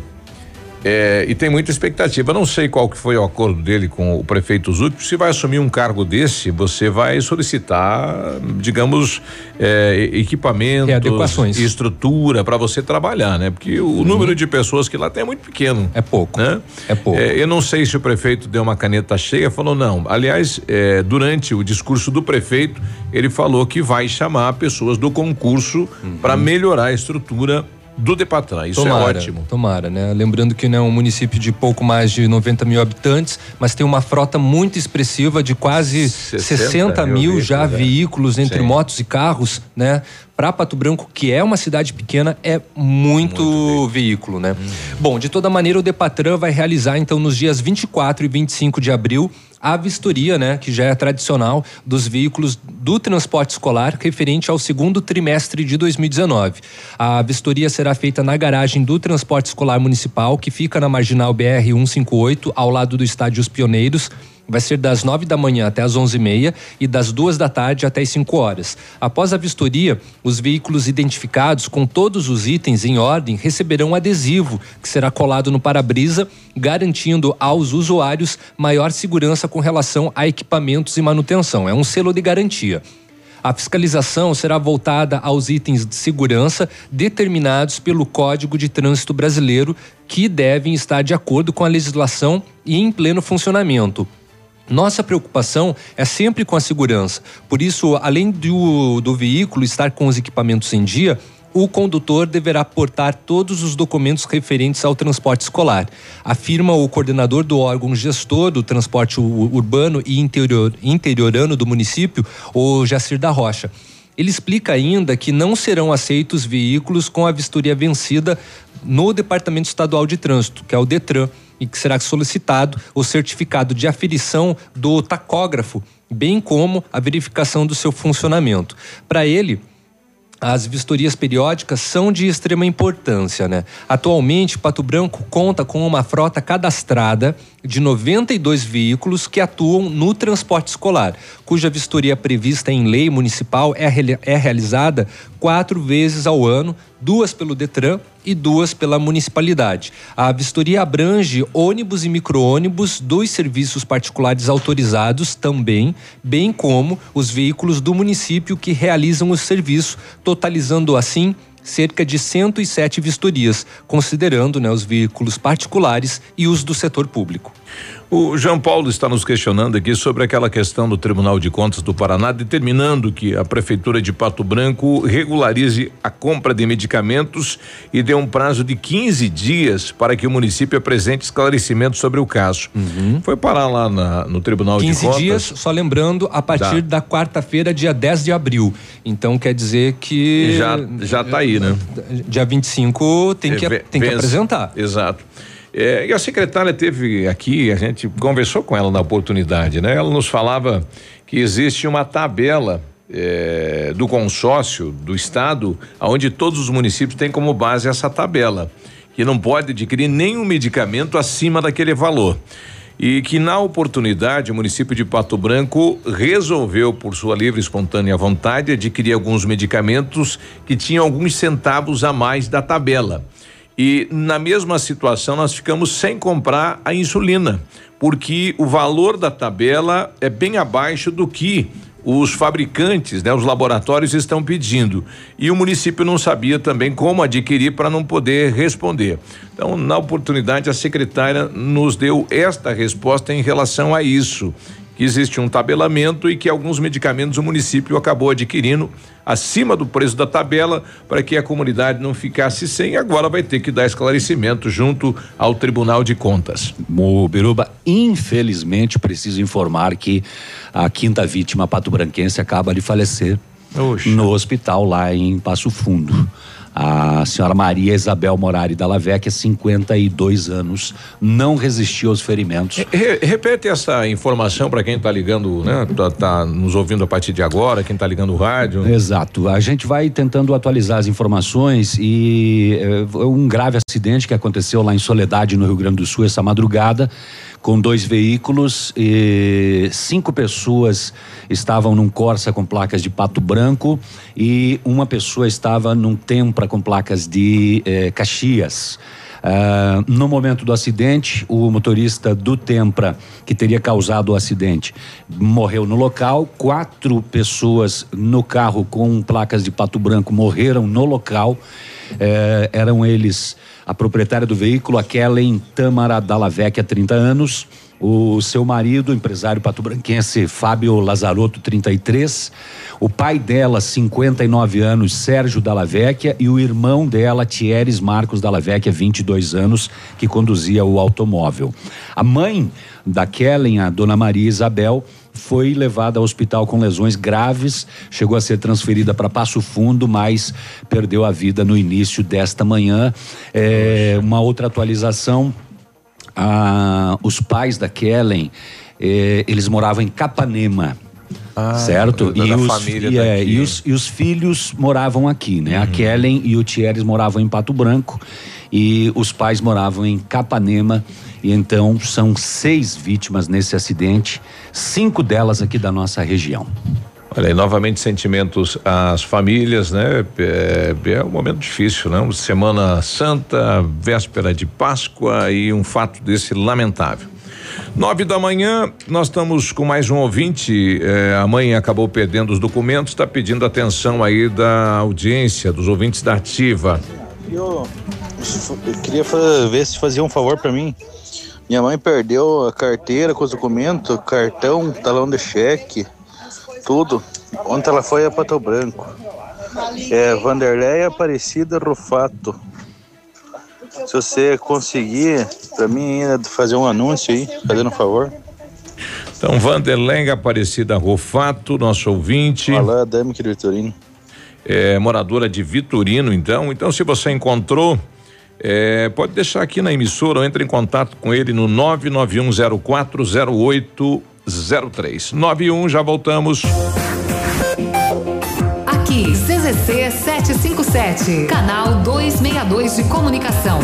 é, e tem muita expectativa. Não sei qual que foi o acordo dele com o prefeito Zucchi. Se vai assumir um cargo desse, você vai solicitar, digamos, é, equipamentos, Readequações. e estrutura para você trabalhar, né? Porque o número de pessoas que lá tem é muito pequeno. É pouco. Né? É pouco. eu não sei se o prefeito deu uma caneta cheia, falou não. Aliás, é, durante o discurso do prefeito, ele falou que vai chamar pessoas do concurso para melhorar a estrutura do Depatran. Isso tomara, é ótimo. Tomara, né? Lembrando que não é um município de pouco mais de 90 mil habitantes, mas tem uma frota muito expressiva de quase 60, 60 mil, mil já veículos, é. veículos entre Sim. motos e carros, né? Para Pato Branco, que é uma cidade pequena, é muito, veículo, né? Bom, de toda maneira, o Depatran vai realizar então nos dias 24 e 25 de abril a vistoria, né, que já é tradicional dos veículos do transporte escolar referente ao segundo trimestre de 2019. A vistoria será feita na garagem do transporte escolar municipal, que fica na marginal BR 158, ao lado do estádio Os Pioneiros. Vai ser das 9 da manhã até as 11h30 e das duas da tarde até as 5 horas. Após a vistoria, os veículos identificados com todos os itens em ordem receberão um adesivo que será colado no para-brisa, garantindo aos usuários maior segurança com relação a equipamentos e manutenção. É um selo de garantia. A fiscalização será voltada aos itens de segurança determinados pelo Código de Trânsito Brasileiro, que devem estar de acordo com a legislação e em pleno funcionamento. Nossa preocupação é sempre com a segurança. Por isso, além do, do veículo estar com os equipamentos em dia, o condutor deverá portar todos os documentos referentes ao transporte escolar, afirma o coordenador do órgão gestor do transporte urbano e interior, interiorano do município, o Jacir da Rocha. Ele explica ainda que não serão aceitos veículos com a vistoria vencida no Departamento Estadual de Trânsito, que é o DETRAN, e que será solicitado o certificado de aferição do tacógrafo, bem como a verificação do seu funcionamento. Para ele, as vistorias periódicas são de extrema importância, né? Atualmente, Pato Branco conta com uma frota cadastrada de 92 veículos que atuam no transporte escolar, cuja vistoria prevista em lei municipal é, é realizada quatro vezes ao ano, duas pelo Detran e duas pela municipalidade. A vistoria abrange ônibus e micro-ônibus dos serviços particulares autorizados também, bem como os veículos do município que realizam o serviço, totalizando assim cerca de 107 vistorias, considerando né, os veículos particulares e os do setor público. O João Paulo está nos questionando aqui sobre aquela questão do Tribunal de Contas do Paraná, determinando que a Prefeitura de Pato Branco regularize a compra de medicamentos e dê um prazo de 15 dias para que o município apresente esclarecimento sobre o caso. Uhum. Foi parar lá na, no Tribunal de 15 Contas. dias, só lembrando, a partir da quarta-feira, dia 10 de abril. Então quer dizer que. Já, já tá aí, né? Dia 25 tem que, tem que apresentar. Exato. É, e a secretária teve aqui, a gente conversou com ela na oportunidade, né? Ela nos falava que existe uma tabela é, do consórcio do estado, onde todos os municípios têm como base essa tabela, que não pode adquirir nenhum medicamento acima daquele valor. E que na oportunidade o município de Pato Branco resolveu, por sua livre e espontânea vontade, adquirir alguns medicamentos que tinham alguns centavos a mais da tabela. E na mesma situação nós ficamos sem comprar a insulina, porque o valor da tabela é bem abaixo do que os fabricantes, né, os laboratórios estão pedindo. E o município não sabia também como adquirir para não poder responder. Então, na oportunidade, a secretária nos deu esta resposta em relação a isso. Existe um tabelamento e que alguns medicamentos o município acabou adquirindo acima do preço da tabela para que a comunidade não ficasse sem. Agora vai ter que dar esclarecimento junto ao Tribunal de Contas. O Biruba, infelizmente, preciso informar que a quinta vítima pato-branquense acaba de falecer no hospital lá em Passo Fundo. A senhora Maria Isabel Morari da Lavecchia, 52 anos, não resistiu aos ferimentos. Re- repete essa informação para quem está ligando, né? Tá, tá nos ouvindo a partir de agora, quem está ligando o rádio. Exato. A gente vai tentando atualizar as informações e eh, um grave acidente que aconteceu lá em Soledade, no Rio Grande do Sul, essa madrugada, com dois veículos e cinco pessoas estavam num Corsa com placas de pato branco e uma pessoa estava num Tempra com placas de eh, Caxias. Ah, no momento do acidente, o motorista do Tempra, que teria causado o acidente, morreu no local. Quatro pessoas no carro com placas de pato branco morreram no local. Eh, eram eles a proprietária do veículo, a Kellen Tamara Dallavecchia, 30 anos. O seu marido, empresário patobranquense Fábio Lazarotto, 33. O pai dela, 59 anos, Sérgio Dallavecchia. E o irmão dela, Thieres Marcos Dallavecchia, 22 anos, que conduzia o automóvel. A mãe da Kellen, a dona Maria Isabel, foi levada ao hospital com lesões graves, chegou a ser transferida para Passo Fundo, mas perdeu a vida no início desta manhã. É, uma outra atualização ah, os pais da Kellen, eh, eles moravam em Capanema. certo? da- da família e, é, e os, e os filhos moravam aqui, né? A Kellen e o Thieres moravam em Pato Branco e os pais moravam em Capanema. E então são seis vítimas nesse acidente, cinco delas aqui da nossa região. Olha aí, novamente sentimentos às famílias, né? É, é um momento difícil, né? Semana Santa, véspera de Páscoa e um fato desse lamentável. Nove da manhã, nós estamos com mais um ouvinte. eh, a mãe acabou perdendo os documentos, está pedindo atenção aí da audiência, dos ouvintes da Ativa. Eu, eu queria ver se fazia um favor pra mim. Minha mãe perdeu a carteira com os documentos, cartão, talão de cheque, tudo. Ontem ela foi a Pato Branco. É Vanderlei Aparecida Rufato. Se você conseguir, pra mim ainda fazer um anúncio aí, fazendo um favor. Então, Vanderlei Aparecida Rofato, nosso ouvinte. Olá, Dami Vitorino. É, moradora de Vitorino, então. Então, se você encontrou, É, pode deixar aqui na emissora ou entre em contato com ele no 991040803. 91, já voltamos. Aqui, CZC 757, canal 262 de comunicação.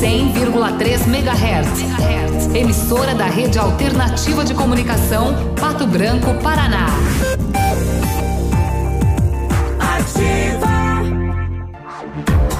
100,3 MHz. Emissora da Rede Alternativa de Comunicação, Pato Branco, Paraná. see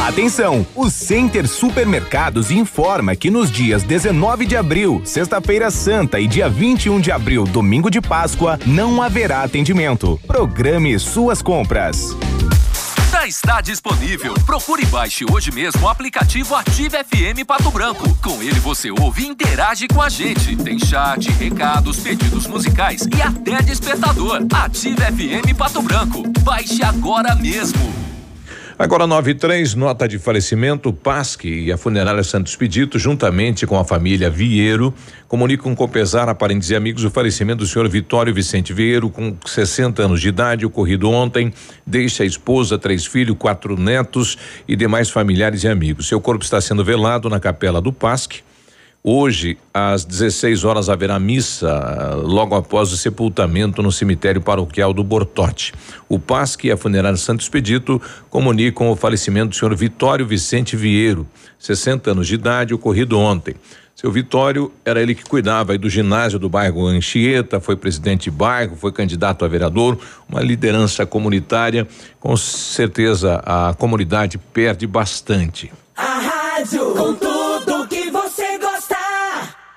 Atenção! O Center Supermercados informa que nos dias 19 de abril, sexta-feira santa e dia 21 de abril, domingo de Páscoa, não haverá atendimento. Programe suas compras. Já está disponível. Procure e baixe hoje mesmo o aplicativo Ative FM Pato Branco. Com ele você ouve e interage com a gente. Tem chat, recados, pedidos musicais e até despertador. Ative FM Pato Branco. Baixe agora mesmo. Agora 93, nota de falecimento, PASC e a funerária Santos Pedito, juntamente com a família Vieiro, comunicam com pesar a parentes e amigos o falecimento do senhor Vitório Vicente Vieiro, com 60 anos de idade, ocorrido ontem. Deixa a esposa, três filhos, quatro netos e demais familiares e amigos. Seu corpo está sendo velado na capela do PASC. Hoje, às 16 horas, haverá missa logo após o sepultamento no cemitério paroquial do Bortote. O PASC e a funerária Santo Expedito comunicam o falecimento do senhor Vitório Vicente Vieiro, 60 anos de idade, ocorrido ontem. Seu Vitório era ele que cuidava do ginásio do bairro Anchieta, foi presidente de bairro, foi candidato a vereador, uma liderança comunitária. Com certeza a comunidade perde bastante. A rádio com tudo.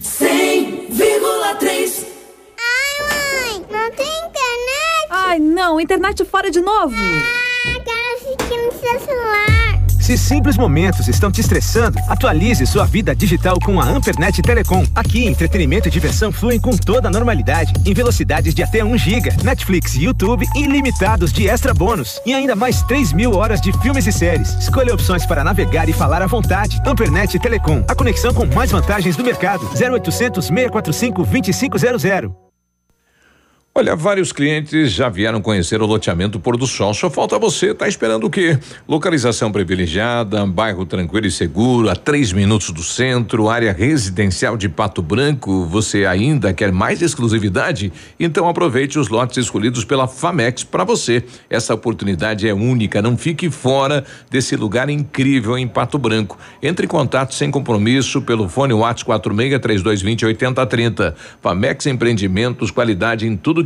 100,3 Ai, mãe, não tem internet? Ai, não, internet fora de novo. Ah, quero assistir no seu celular. Se simples momentos estão te estressando, atualize sua vida digital com a Ampernet Telecom. Aqui, entretenimento e diversão fluem com toda a normalidade, em velocidades de até 1 GB, Netflix e YouTube ilimitados de extra bônus e ainda mais 3 mil horas de filmes e séries. Escolha opções para navegar e falar à vontade. Ampernet Telecom, a conexão com mais vantagens do mercado. 0800 645 2500. Olha, vários clientes já vieram conhecer o loteamento Pôr do Sol. Só falta você. Tá esperando o quê? Localização privilegiada, bairro tranquilo e seguro, a três minutos do centro, área residencial de Pato Branco. Você ainda quer mais exclusividade? Então aproveite os lotes escolhidos pela Famex para você. Essa oportunidade é única. Não fique fora desse lugar incrível em Pato Branco. Entre em contato sem compromisso pelo fone WhatsApp 46 3220 8030. Famex Empreendimentos, qualidade em tudo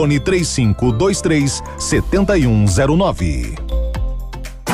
Fone 3523 7109.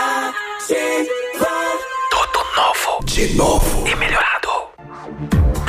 04001244/2019. Tudo novo. De novo. E melhorado.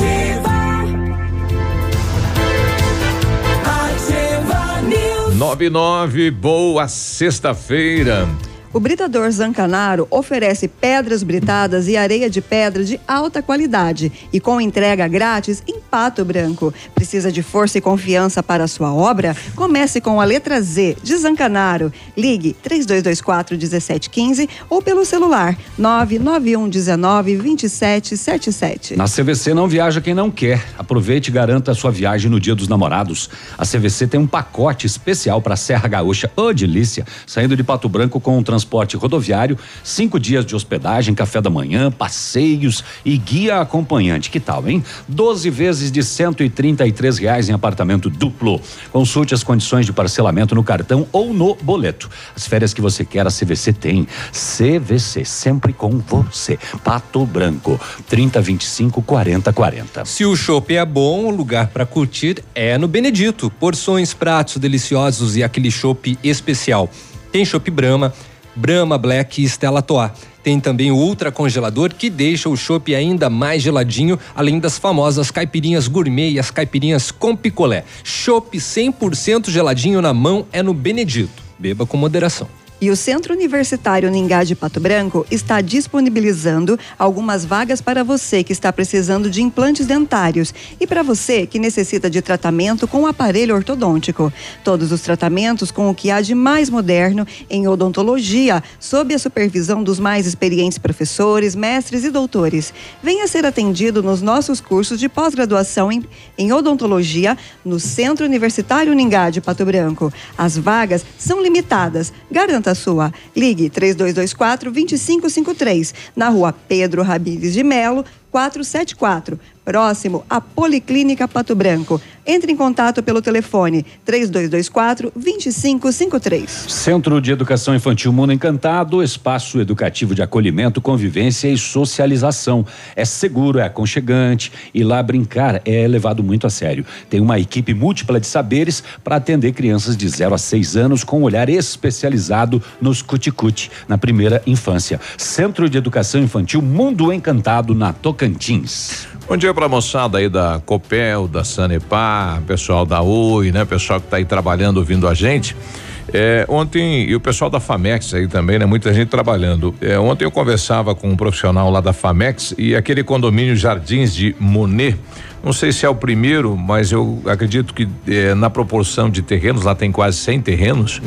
Ativa. Ativa News. 99, boa sexta-feira. O Britador Zancanaro oferece pedras britadas e areia de pedra de alta qualidade e com entrega grátis em Pato Branco. Precisa de força e confiança para sua obra? Comece com a letra Z de Zancanaro. Ligue 3224 1715 ou pelo celular 991 19 2777. Na CVC não viaja quem não quer. Aproveite e garanta a sua viagem no Dia dos Namorados. A CVC tem um pacote especial para Serra Gaúcha. Ô, delícia! Saindo de Pato Branco com um transporte rodoviário, cinco dias de hospedagem, café da manhã, passeios e guia acompanhante. Que tal, hein? 12 vezes de três reais em apartamento duplo. Consulte as condições de parcelamento no cartão ou no boleto. As férias que você quer, a CVC tem. CVC, sempre com você. Pato Branco, 30 25 40 40. Se o chopp é bom, o lugar para curtir é no Benedito. Porções, pratos deliciosos e aquele chopp especial. Tem chopp Brahma, Brahma Black e Stella Toa. Tem também o ultra congelador que deixa o chopp ainda mais geladinho, além das famosas caipirinhas gourmet e as caipirinhas com picolé. Chopp 100% geladinho na mão é no Benedito. Beba com moderação. E o Centro Universitário Ningá de Pato Branco está disponibilizando algumas vagas para você que está precisando de implantes dentários e para você que necessita de tratamento com aparelho ortodôntico. Todos os tratamentos com o que há de mais moderno em odontologia, sob a supervisão dos mais experientes professores, mestres e doutores. Venha ser atendido nos nossos cursos de pós-graduação em, em odontologia no Centro Universitário Ningá de Pato Branco. As vagas são limitadas. Garanta sua. Ligue 3224 2553 na rua Pedro Rabires de Melo, 474. Próximo à Policlínica Pato Branco. Entre em contato pelo telefone 3224 2553. Centro de Educação Infantil Mundo Encantado, espaço educativo de acolhimento, convivência e socialização. É seguro, é aconchegante e lá brincar é levado muito a sério. Tem uma equipe múltipla de saberes para atender crianças de 0 a 6 anos com um olhar especializado nos cuticute na primeira infância. Centro de Educação Infantil Mundo Encantado na Tocantins. Bom dia para a moçada aí da Copel, da Sanepar, pessoal da Oi, né? Pessoal que está aí trabalhando, ouvindo a gente. É, ontem, e o pessoal da Famex aí também, né? Muita gente trabalhando. É, ontem eu conversava com um profissional lá da Famex e aquele condomínio Jardins de Monet. Não sei se é o primeiro, mas eu acredito que eh, na proporção de terrenos, lá tem quase 100 terrenos,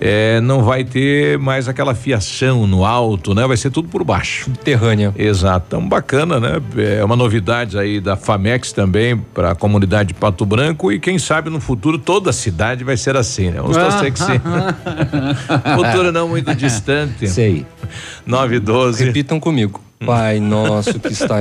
eh, não vai ter mais aquela fiação no alto, né? Vai ser tudo por baixo. Subterrânea. Exato. Então, bacana, né? É uma novidade aí da Famex também para a comunidade de Pato Branco e quem sabe no futuro toda a cidade vai ser assim, né? Vamos torcer que sim. futuro não muito distante. Sei. 9 e 12. Repitam comigo. Pai nosso que está.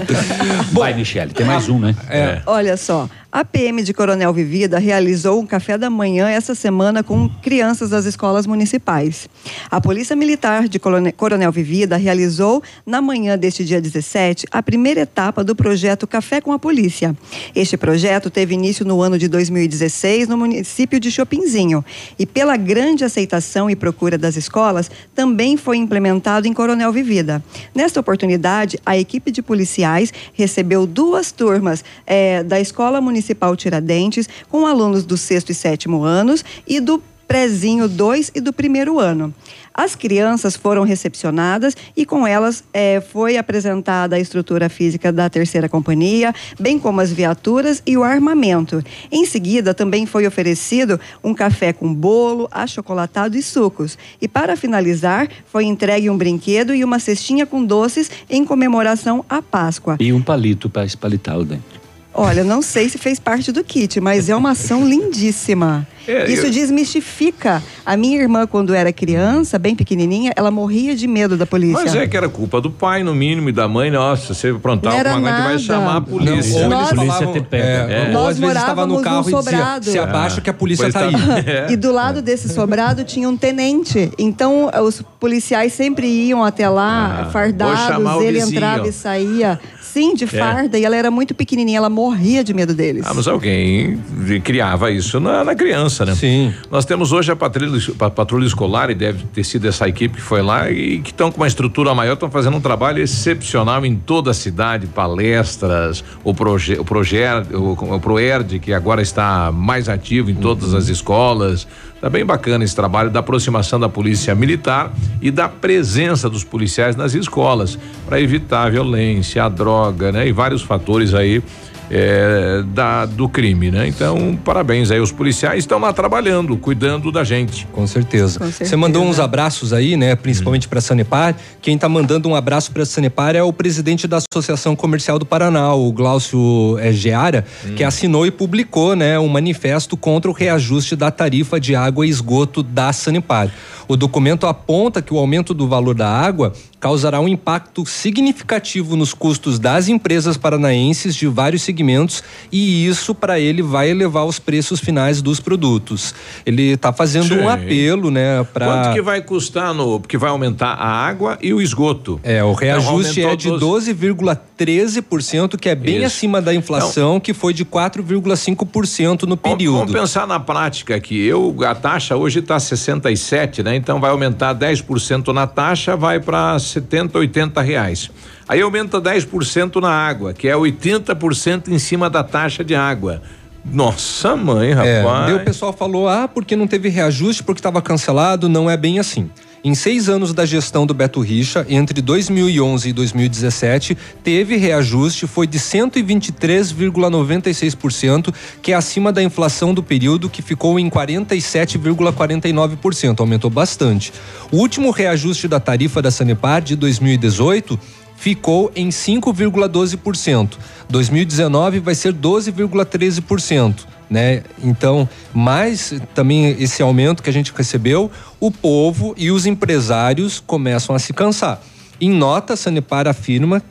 Vai, Michele, tem mais um, né? É. Olha só, a PM de Coronel Vivida realizou um café da manhã essa semana com crianças das escolas municipais. A Polícia Militar de Coronel Vivida realizou, na manhã deste dia 17, a primeira etapa do projeto Café com a Polícia. Este projeto teve início no ano de 2016 no município de Chopinzinho e, pela grande aceitação e procura das escolas, também foi implementado em Coronel Vivida. Nesta oportunidade, a equipe de policiais recebeu duas turmas eh, da Escola Municipal Tiradentes, com alunos do sexto e sétimo anos e do Prezinho 2 e do primeiro ano. As crianças foram recepcionadas e com elas eh, foi apresentada a estrutura física da terceira companhia, bem como as viaturas e o armamento. Em seguida, também foi oferecido um café com bolo, achocolatado e sucos. E para finalizar, foi entregue um brinquedo e uma cestinha com doces em comemoração à Páscoa. E um palito para espalitar o dente. Olha, não sei se fez parte do kit, mas é uma ação lindíssima. É, Isso eu- desmistifica. A minha irmã, quando era criança, bem pequenininha, ela morria de medo da polícia. Mas é que era culpa do pai, no mínimo, e da mãe. Nossa, se aprontar alguma coisa, a gente vai chamar a polícia. Não, ou eles Nós- falavam, é, É. ou às vezes estava no morávamos carro num e dizia, sobrado. se abaixa que a polícia Pois tá aí. É. E do lado desse sobrado tinha um tenente. Então, os policiais sempre iam até lá, Ah, fardados, ele vizinho. entrava e saía. Sim, de farda, e ela era muito pequenininha, ela morria de medo deles. Ah, mas alguém criava isso na, na criança, né? Sim. Nós temos hoje a patrulha, a patrulha escolar e deve ter sido essa equipe que foi lá e que estão com uma estrutura maior, estão fazendo um trabalho excepcional em toda a cidade, palestras, o proje, o proje, o, o Proerd que agora está mais ativo em todas as escolas. Tá bem bacana esse trabalho da aproximação da polícia militar e da presença dos policiais nas escolas para evitar a violência, a droga, né? E vários fatores aí é, da, do crime, né? Então, parabéns aí, os policiais estão lá trabalhando, cuidando da gente. Com certeza. Com Você certeza. mandou uns abraços aí, né? Principalmente para Sanepar. Quem tá mandando um abraço para Sanepar é o presidente da Associação Comercial do Paraná, o Glaucio eh, Geara, que assinou e publicou, né, um manifesto contra o reajuste da tarifa de água e esgoto da Sanepar. O documento aponta que o aumento do valor da água causará um impacto significativo nos custos das empresas paranaenses de vários segmentos e isso para ele vai elevar os preços finais dos produtos. Ele está fazendo Sim. um apelo, né, para Quanto que vai custar no. Porque vai aumentar a água e o esgoto. É, o reajuste Então, é de aumentou 12,13%, que é bem Isso. acima da inflação, que foi de 4,5% no período. Vamos pensar na prática aqui. Eu, a taxa hoje está 67, né? Então vai aumentar 10% na taxa, vai para 70, 80 reais. Aí aumenta 10% na água, que é 80% em cima da taxa de água. Nossa mãe, É, rapaz. daí o pessoal falou, ah, porque não teve reajuste, porque estava cancelado, não é bem assim. Em seis anos da gestão do Beto Richa, entre 2011 e 2017, teve reajuste, foi de 123,96%, que é acima da inflação do período, que ficou em 47,49%, aumentou bastante. O último reajuste da tarifa da Sanepar de 2018 ficou em 5,12%. 2019 vai ser 12,13%. Né? Então, mais também esse aumento que a gente recebeu, o povo e os empresários começam a se cansar. Em nota, a Sanepar afirma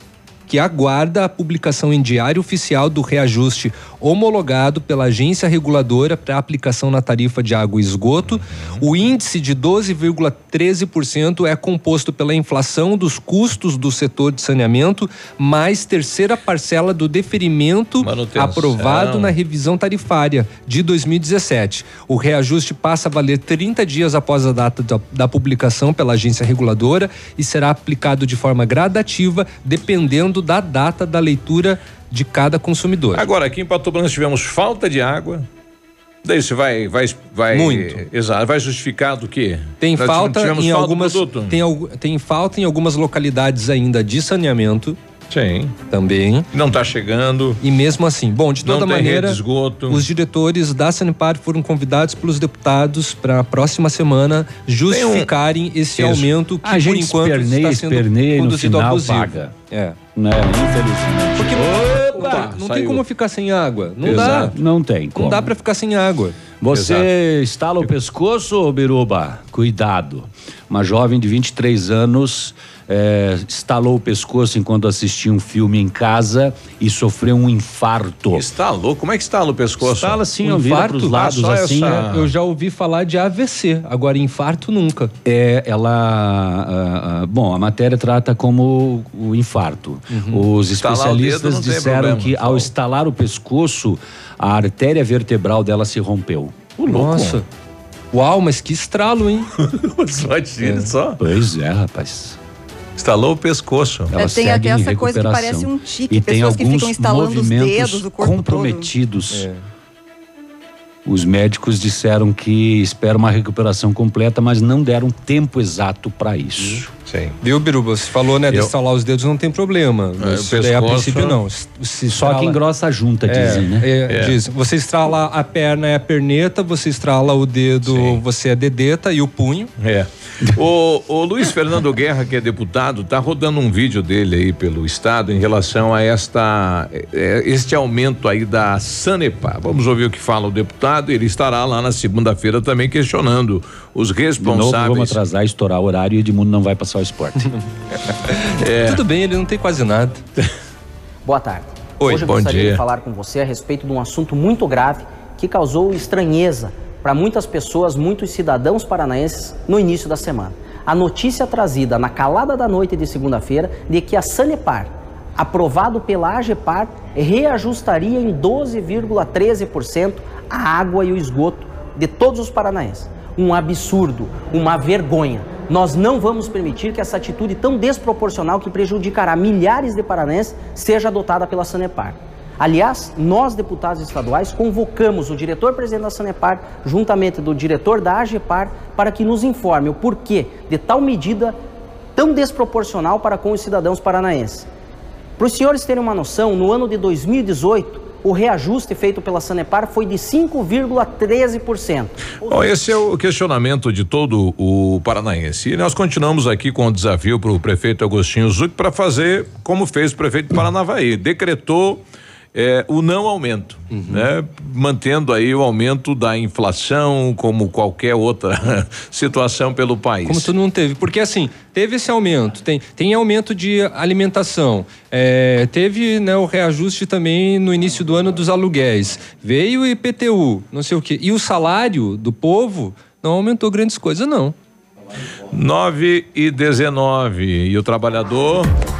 que aguarda a publicação em diário oficial do reajuste homologado pela agência reguladora para aplicação na tarifa de água e esgoto. O índice de 12,13% é composto pela inflação dos custos do setor de saneamento, mais terceira parcela do deferimento Manutenção. aprovado na revisão tarifária de 2017. O reajuste passa a valer 30 dias após a data da, da publicação pela agência reguladora e será aplicado de forma gradativa, dependendo da data da leitura de cada consumidor. Agora, aqui em Pato Branco tivemos falta de água. Daí você vai, vai, vai. Muito. Exato. Vai justificar do quê? Tem Nós falta em falta algumas produto. tem, tem falta em algumas localidades ainda de saneamento. Sim. Também. Não está chegando. E mesmo assim, bom, de Não toda tem maneira, rede de esgoto. os diretores da Sanepar foram convidados pelos deputados para a próxima semana justificarem esse Isso. aumento que A gente por enquanto esperneia, está sendo esperneia e no conduzido final abusivo. paga. É. Né? Infelizmente. Porque não, Dá, não tem saiu. como ficar sem água. Não Exato. dá. Não tem como. Não dá para ficar sem água. Você estala o pescoço, Biruba? Cuidado. Uma jovem de 23 anos eh, estalou o pescoço enquanto assistia um filme em casa e sofreu um infarto. Estalou? Como é que estala o pescoço? Estala assim, Um infarto? pros lados Ah, assim. essa- Eu já ouvi falar de AVC, agora infarto nunca. É, ela. ah, ah, bom, a matéria trata como o infarto. Os Estalar o dedo especialistas disseram problema, que ao estalar o pescoço, a artéria vertebral dela se rompeu. Nossa. Uau, mas que estralo, hein? só tira só. Pois é, rapaz. Estalou o pescoço. Ela É, tem segue até em essa coisa que recuperação. parece um tique, E tem pessoas que alguns ficam instalando os movimentos dedos, o corpo todo. comprometidos. Os médicos disseram que esperam uma recuperação completa, mas não deram tempo exato para isso. Sim. Viu, Biruba? Você falou, né, de Eu- estalar os dedos não tem problema. É, Isso daí, a pescoço- princípio não. Se- Só estrala- que engrossa a junta, É, dizem, né? é, É. Diz, você estrala a perna é a perneta, você estrala o dedo, você é dedeta e o punho. É. O, o Luiz Fernando Guerra, que é deputado, tá rodando um vídeo dele aí pelo estado em relação a esta é, este aumento aí da Sanepar. Vamos ouvir o que fala o deputado. Ele estará lá na segunda-feira também questionando os De novo, responsáveis. vamos atrasar, estourar o horário e Edmundo não vai passar o esporte. É. Tudo bem, ele não tem quase nada. Boa tarde. Oi, Hoje eu bom gostaria dia. de falar com você a respeito de um assunto muito grave que causou estranheza para muitas pessoas, muitos cidadãos paranaenses no início da semana. A notícia trazida na calada da noite de segunda-feira de que a Sanepar, aprovado pela AGEPAR, reajustaria em 12,13% a água e o esgoto de todos os paranaenses. Um absurdo, uma vergonha. Nós não vamos permitir que essa atitude tão desproporcional que prejudicará milhares de paranaenses seja adotada pela Sanepar. Aliás, nós, deputados estaduais, convocamos o diretor-presidente da Sanepar, juntamente do diretor da AGEPAR, para que nos informe o porquê de tal medida tão desproporcional para com os cidadãos paranaenses. Para os senhores terem uma noção, no ano de 2018, o reajuste feito pela Sanepar foi de 5,13%. Bom, esse é o questionamento de todo o paranaense. E nós continuamos aqui com o desafio para o prefeito Agostinho Zuc para fazer como fez o prefeito de Paranavaí. Decretou eh, o não aumento, né? Mantendo aí o aumento da inflação, como qualquer outra situação pelo país. Como tu não teve. Porque assim, teve esse aumento, tem, tem aumento de alimentação, é, teve né, o reajuste também no início do ano dos aluguéis, veio o IPTU, não sei o quê. E o salário do povo não aumentou grandes coisas, não. 9 e 19. E o trabalhador.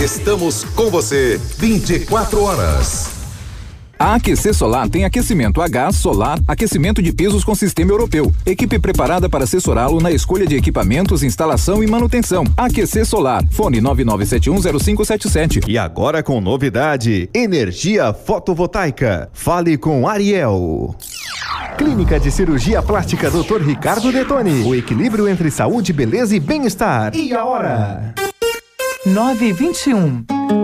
Estamos com você 24 horas. A Aquecer Solar tem aquecimento a gás, solar, aquecimento de pisos com sistema europeu. Equipe preparada para assessorá-lo na escolha de equipamentos, instalação e manutenção. Aquecer Solar. Fone 99710577. E agora com novidade: energia fotovoltaica. Fale com Ariel. Clínica de Cirurgia Plástica Dr. Ricardo Detoni. O equilíbrio entre saúde, beleza e bem-estar. E a hora? 9 e 21.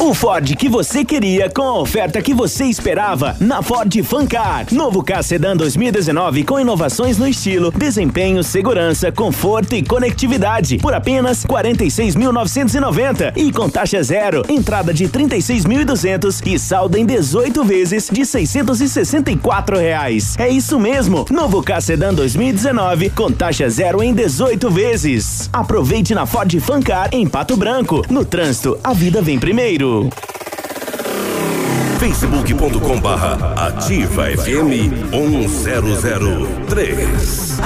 O Ford que você queria com a oferta que você esperava na Ford Fancar. Novo K Sedan 2019 com inovações no estilo, desempenho, segurança, conforto e conectividade por apenas 46.990 e com taxa zero, entrada de 36.200 e saldo em 18 vezes de 664 reais. É isso mesmo, novo K Sedan 2019 com taxa zero em 18 vezes. Aproveite na Ford Fancar em Pato Branco. No trânsito, a vida vem primeiro. facebook.com barra ativa FM 1003.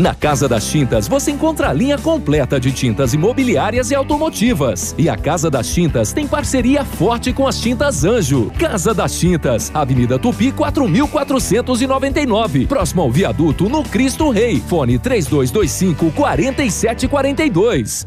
Na Casa das Tintas você encontra a linha completa de tintas imobiliárias e automotivas. E a Casa das Tintas tem parceria forte com as Tintas Anjo. Casa das Tintas, Avenida Tupi 4499, próximo ao viaduto no Cristo Rei. Fone 3225 4742.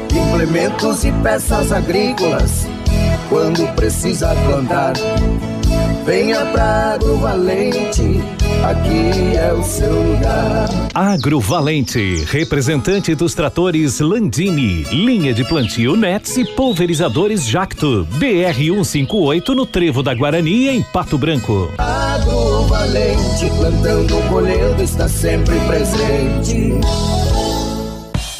Implementos e peças agrícolas, quando precisa plantar. Venha pra Agrovalente, aqui é o seu lugar. Agrovalente, representante dos tratores Landini, linha de plantio Nets e pulverizadores Jacto, BR 158 no Trevo da Guarani em Pato Branco. Agrovalente, plantando, colhendo, está sempre presente.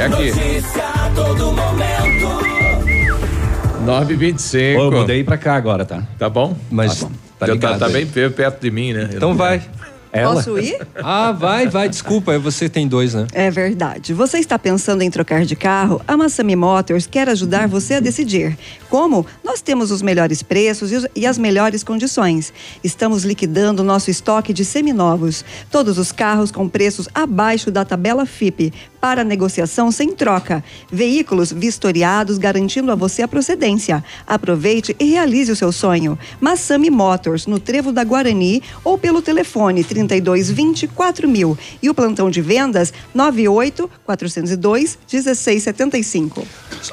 É aqui. Notícia a todo momento. 925. Ô, eu mudei pra cá agora, tá? Tá bom? Mas tá, tá Já ligado tá, aí. bem pe- perto de mim, né? Então não- vai. Posso ir? Ah, vai, vai, desculpa, você tem dois, né? É verdade. Você está pensando em trocar de carro? A Massami Motors quer ajudar você a decidir. Como? Nós temos os melhores preços e os- e as melhores condições. Estamos liquidando nosso estoque de seminovos. Todos os carros com preços abaixo da tabela FIP. Para negociação sem troca. Veículos vistoriados garantindo a você a procedência. Aproveite e realize o seu sonho. Massami Motors, no Trevo da Guarani ou pelo telefone 3220 4000 e o plantão de vendas 98 402 1675.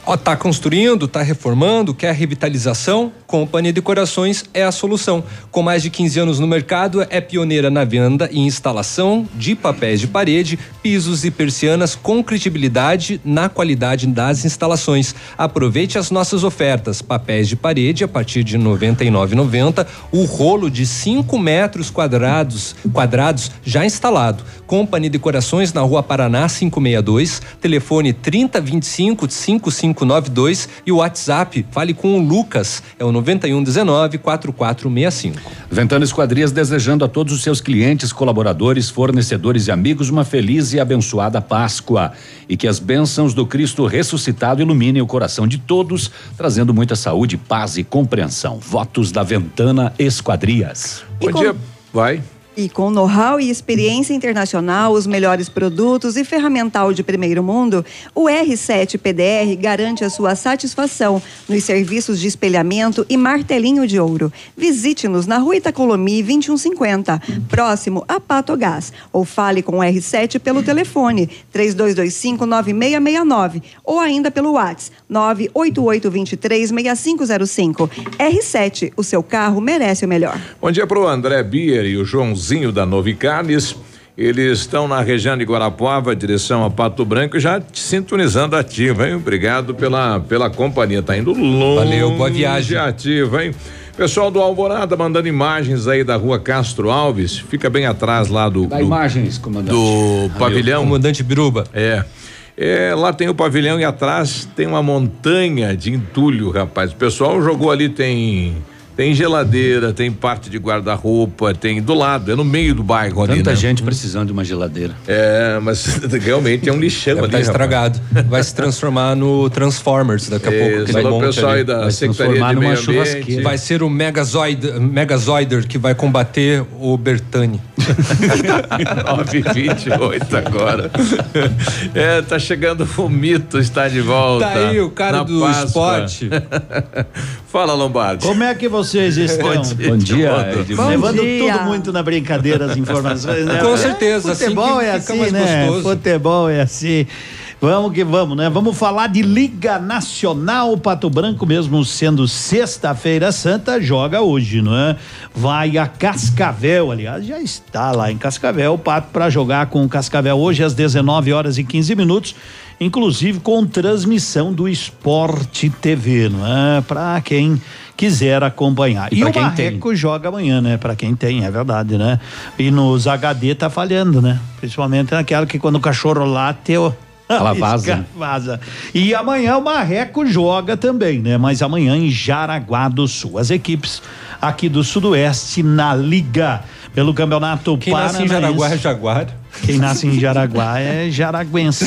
Ó, tá construindo, tá reformando, quer revitalização? Companhia Decorações é a solução. Com mais de 15 anos no mercado, é pioneira na venda e instalação de papéis de parede, pisos e persianas com credibilidade na qualidade das instalações. Aproveite as nossas ofertas: papéis de parede a partir de R$ 99,90, o rolo de 5 metros quadrados, quadrados já instalado. Companhia Decorações na Rua Paraná 562, telefone 3025 5592 e o WhatsApp, fale com o Lucas, é o 9119 4465. Ventana Esquadrias desejando a todos os seus clientes, colaboradores, fornecedores e amigos uma feliz e abençoada Páscoa. E que as bênçãos do Cristo ressuscitado iluminem o coração de todos, trazendo muita saúde, paz e compreensão. Votos da Ventana Esquadrias. Bom dia. Vai. E com know-how e experiência internacional, os melhores produtos e ferramental de primeiro mundo, o R7 PDR garante a sua satisfação nos serviços de espelhamento e martelinho de ouro. Visite-nos na Rua Itacolomi 2150, próximo a Pato Gás, ou fale com o R7 pelo telefone 32259669 ou ainda pelo WhatsApp 988236505. R7, o seu carro merece o melhor. Bom dia para o André Bier e o Joãozinho da Novicarnes. Eles estão na região de Guarapuava, direção a Pato Branco, já te sintonizando ativa, hein? Obrigado pela, pela companhia. Tá indo longe. Valeu, boa viagem. Ativa, hein? Pessoal do Alvorada mandando imagens aí da rua Castro Alves, fica bem atrás lá do. Dá do imagens, comandante. do pavilhão. Comandante Biruba. É. É, lá tem o pavilhão e atrás tem uma montanha de entulho, rapaz. O pessoal jogou ali, tem tem geladeira, tem parte de guarda-roupa, tem do lado, é no meio do bairro ali, Tanta né? gente precisando de uma geladeira. É, mas realmente é um lixão Deve ali, tá rapaz. estragado. Vai se transformar no Transformers daqui a pouco. Isso, alô, monte pessoal ali. aí da Vai se Secretaria transformar de numa Meio Ambiente. churrasqueira. Vai ser o Megazoid, Megazoider que vai combater o Bertani. 928 agora. É, tá chegando o mito, está de volta. Tá aí o cara do Páscoa. esporte. Fala, Lombardi. Como é que vocês estão? Bom dia, Bom dia. Edmundo. Levando dia. tudo muito na brincadeira as informações, né? Com certeza, assim Futebol que é fica assim, mais né? gostoso. Futebol é assim. Vamos que vamos, né? Vamos falar de Liga Nacional Pato Branco, mesmo sendo sexta-feira santa, joga hoje, não é? Vai a Cascavel, aliás, já está lá em Cascavel, o Pato para jogar com o Cascavel hoje às 19 horas e 15 minutos, inclusive com transmissão do Esporte TV, não é? Para quem quiser acompanhar. E E, o quem tem. Marreco joga amanhã, né? Para quem tem, é verdade, né? E nos HD tá falhando, né? Principalmente naquela que quando o cachorro late, ó, Ela vaza. vaza. E amanhã o Marreco joga também, né? Mas amanhã em Jaraguá do Sul. As equipes aqui do Sudoeste na Liga pelo Campeonato Quem nasce em Paranaense. Jaraguá é Jaguar. Quem nasce em Jaraguá é jaraguense.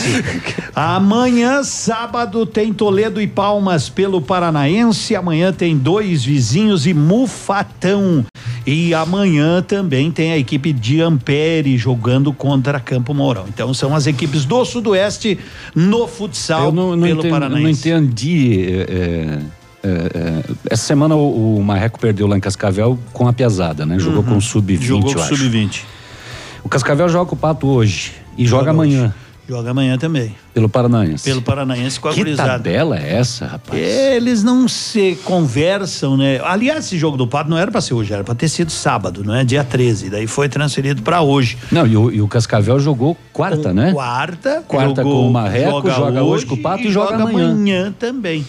Amanhã, sábado, tem Toledo e Palmas pelo Paranaense. Amanhã tem dois vizinhos e Mufatão. E amanhã também tem a equipe de Ampere jogando contra Campo Mourão. Então são as equipes do Sudoeste no futsal Eu não, não pelo entendi, eu Paranaense. não entendi. é, é, essa semana o, o Marreco perdeu lá em Cascavel com a pesada, né? Jogou Uhum. com o sub-20, Jogou com acho. sub-20. O Cascavel joga o Pato hoje e joga, amanhã hoje. Joga amanhã também. pelo Paranaense. Pelo Paranaense com a que gurizada. tabela é essa, rapaz? Eles não se conversam, né? Aliás, esse jogo do Pato não era pra ser hoje, era pra ter sido sábado, não é? Dia 13. Daí foi transferido pra hoje. Não, e o, e o Cascavel jogou quarta, né? Quarta. Quarta jogou- com o Marreco, joga hoje com o Pato e joga amanhã. também.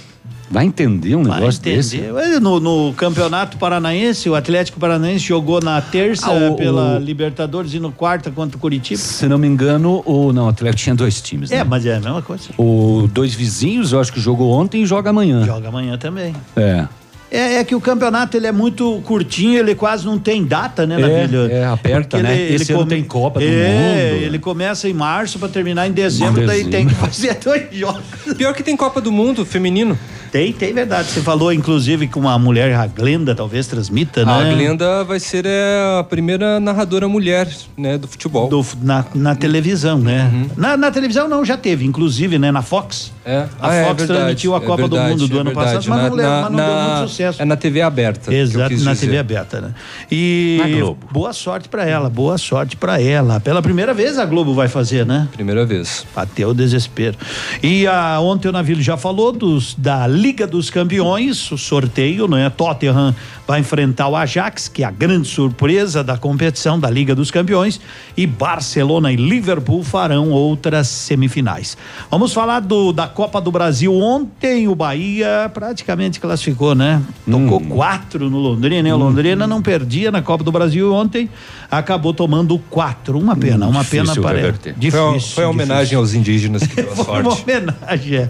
Vai entender um Vai negócio entender. desse? No, no Campeonato Paranaense, o Atlético Paranaense jogou na terça Ah, o- pela o- Libertadores e no quarta contra o Curitiba. Se não me engano, o não, o Atlético tinha dois times, né? É, mas é a mesma coisa. O dois vizinhos, eu acho que jogou ontem e joga amanhã. Joga amanhã também. É. É, é que o campeonato ele é muito curtinho, ele quase não tem data, né, É, Navilho? é, aperta, Porque né? Esse ano tem Copa do é, Mundo. ele começa em março para terminar em dezembro, Em daí tem que dezembro. fazer dois jogos. Pior que tem Copa do Mundo feminino. Tem, tem verdade. Você falou, inclusive, que uma mulher, a Glenda, talvez transmita, né? A Glenda vai ser é, a primeira narradora mulher, né, do futebol. Do- na, na televisão, né? Na, na televisão não, já teve, inclusive, né? Na Fox. É. A Ah, é Fox verdade, transmitiu a é Copa do verdade, Mundo do é ano verdade. passado, mas não, Na- leu- na- mas não na- deu muito sucesso. É na TV aberta. Exato, na dizer. TV aberta, né? E Na Globo. boa sorte pra ela, boa sorte pra ela. Pela primeira vez a Globo vai fazer, né? Primeira vez. Bateu o desespero. E a, ontem o Navilho já falou dos, da Liga dos Campeões, o sorteio, né? Tottenham vai enfrentar o Ajax, que é a grande surpresa da competição da Liga dos Campeões, e Barcelona e Liverpool farão outras semifinais. Vamos falar do, da Copa do Brasil. Ontem o Bahia praticamente classificou, né? Tocou Hum. quatro no Londrina, e o Londrina não perdia na Copa do Brasil e ontem acabou tomando quatro. Uma pena, uma pena Difícil para. Difícil. Foi a- foi a homenagem aos indígenas que deu a Foi uma sorte. homenagem. é.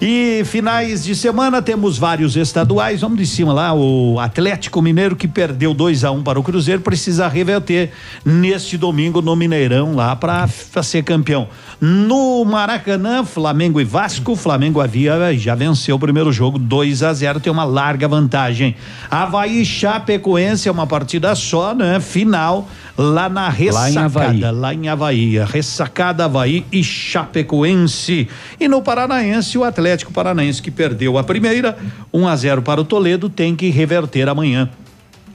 E finais de semana temos vários estaduais. Vamos de cima lá. O Atlético Mineiro que perdeu 2 a 1 para o Cruzeiro precisa reverter neste domingo no Mineirão lá para ser campeão. No Maracanã, Flamengo e Vasco. Flamengo havia já venceu o primeiro jogo 2 a 0 tem uma larga vantagem. Havaí e Chapecoense é uma partida só, né? Final lá na Lá em Havaí. ressacada lá em Havaí. Ressacada Havaí e Chapecoense. E no Paranaense, o Atlético Paranaense que perdeu a primeira, 1 a 0 para o Toledo, tem que reverter amanhã.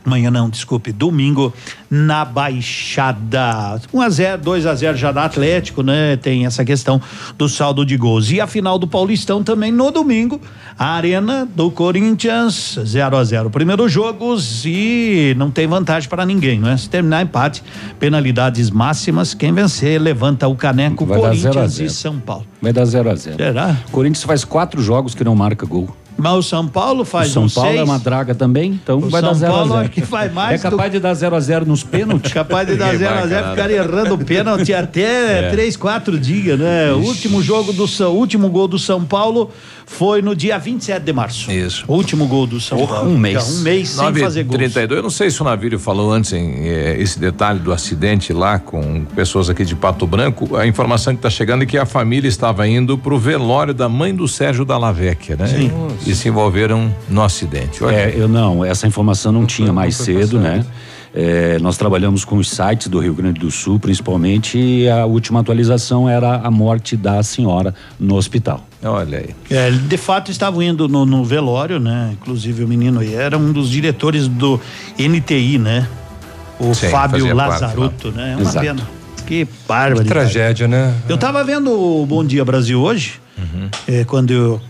Amanhã não, desculpe, domingo na Baixada. 1 a 0, 2 a 0 já da Atlético, né? Tem essa questão do saldo de gols. E a final do Paulistão também no domingo, a Arena do Corinthians, 0 a 0 Primeiros jogos e não tem vantagem para ninguém, não é? Se terminar empate, penalidades máximas, quem vencer levanta o caneco Vai dar zero Corinthians zero. e São Paulo. Vai dar 0 a 0 Será? Corinthians faz quatro jogos que não marca gol. Mas o São Paulo faz o São um Paulo seis. é uma draga também, então O vai São dar 0 Paulo a 0 acho que vai mais É capaz do- de dar 0 a 0 nos pênaltis. Capaz de dar Que 0 a 0 bacana. ficar errando o pênalti até É. três, quatro dias, né? O último jogo do São, último gol do São Paulo foi no dia 27 de março. Isso. O último gol do São Paulo. Um mês. Então, Um mês sem fazer gols. 32. Eu não sei se o Navírio falou antes em, eh, esse detalhe do acidente lá com pessoas aqui de Pato Branco. A informação que está chegando é que a família estava indo para o velório da mãe do Sérgio Dallavecchia, né? Sim. E se envolveram no acidente. Olha É, eu não, essa informação não, tinha mais cedo, passado. né? É, nós trabalhamos com os sites do Rio Grande do Sul, principalmente, e a última atualização era a morte da senhora no hospital. Olha aí. É, de fato estavam indo no, no velório, né? Inclusive o menino aí era um dos diretores do NTI, né? O Sim, Fábio Lazarotto, lá. né? É uma Exato. pena. Que bárbaro. Que tragédia, né? Eu tava vendo o Bom Dia Brasil hoje, Uhum. é, quando eu.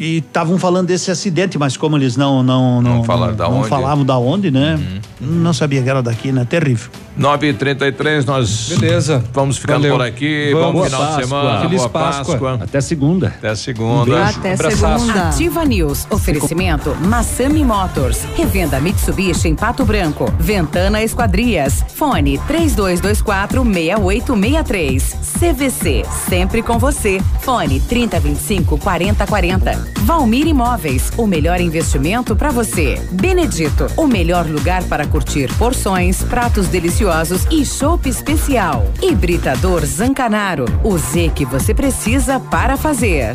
E estavam falando desse acidente, mas como eles não não não, falaram da não onde? Uhum. falavam da onde, né? Não sabia que era daqui, né? Terrível. 9 e 33 nós. Beleza. Vamos ficando Valeu. por aqui. Vamos. Bom final Boa de Páscoa. semana. Feliz boa Páscoa. Até segunda. Até segunda. Até Abraçaço. segunda. Ativa News. Oferecimento Massami Motors. Revenda Mitsubishi em Pato Branco. Ventana Esquadrias. Fone 3224 6863. CVC. Sempre com você. Fone 3025 4040. Valmir Imóveis. O melhor investimento para você. Benedito. O melhor lugar para curtir porções, pratos deliciosos e chopp especial. Hibridador Zancanaro. O Z que você precisa para fazer.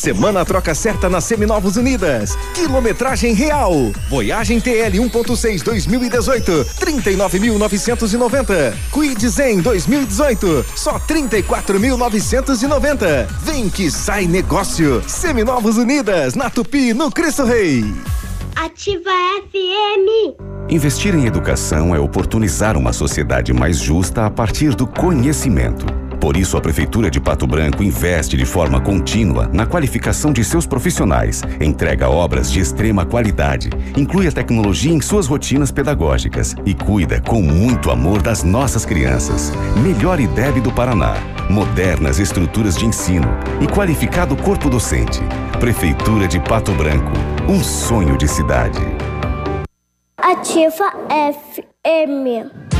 Semana troca certa na Seminovos Unidas. Quilometragem real. Voyagem TL 1.6 2018, 39.990. Quid Zen 2018, só 34.990. Vem que sai negócio. Seminovos Unidas, na Tupi, no Cristo Rei. Ativa FM. Investir em educação é oportunizar uma sociedade mais justa a partir do conhecimento. Por isso, a Prefeitura de Pato Branco investe de forma contínua na qualificação de seus profissionais, entrega obras de extrema qualidade, inclui a tecnologia em suas rotinas pedagógicas e cuida com muito amor das nossas crianças. Melhor IDEB do Paraná, modernas estruturas de ensino e qualificado corpo docente. Prefeitura de Pato Branco, um sonho de cidade. Ativa FM.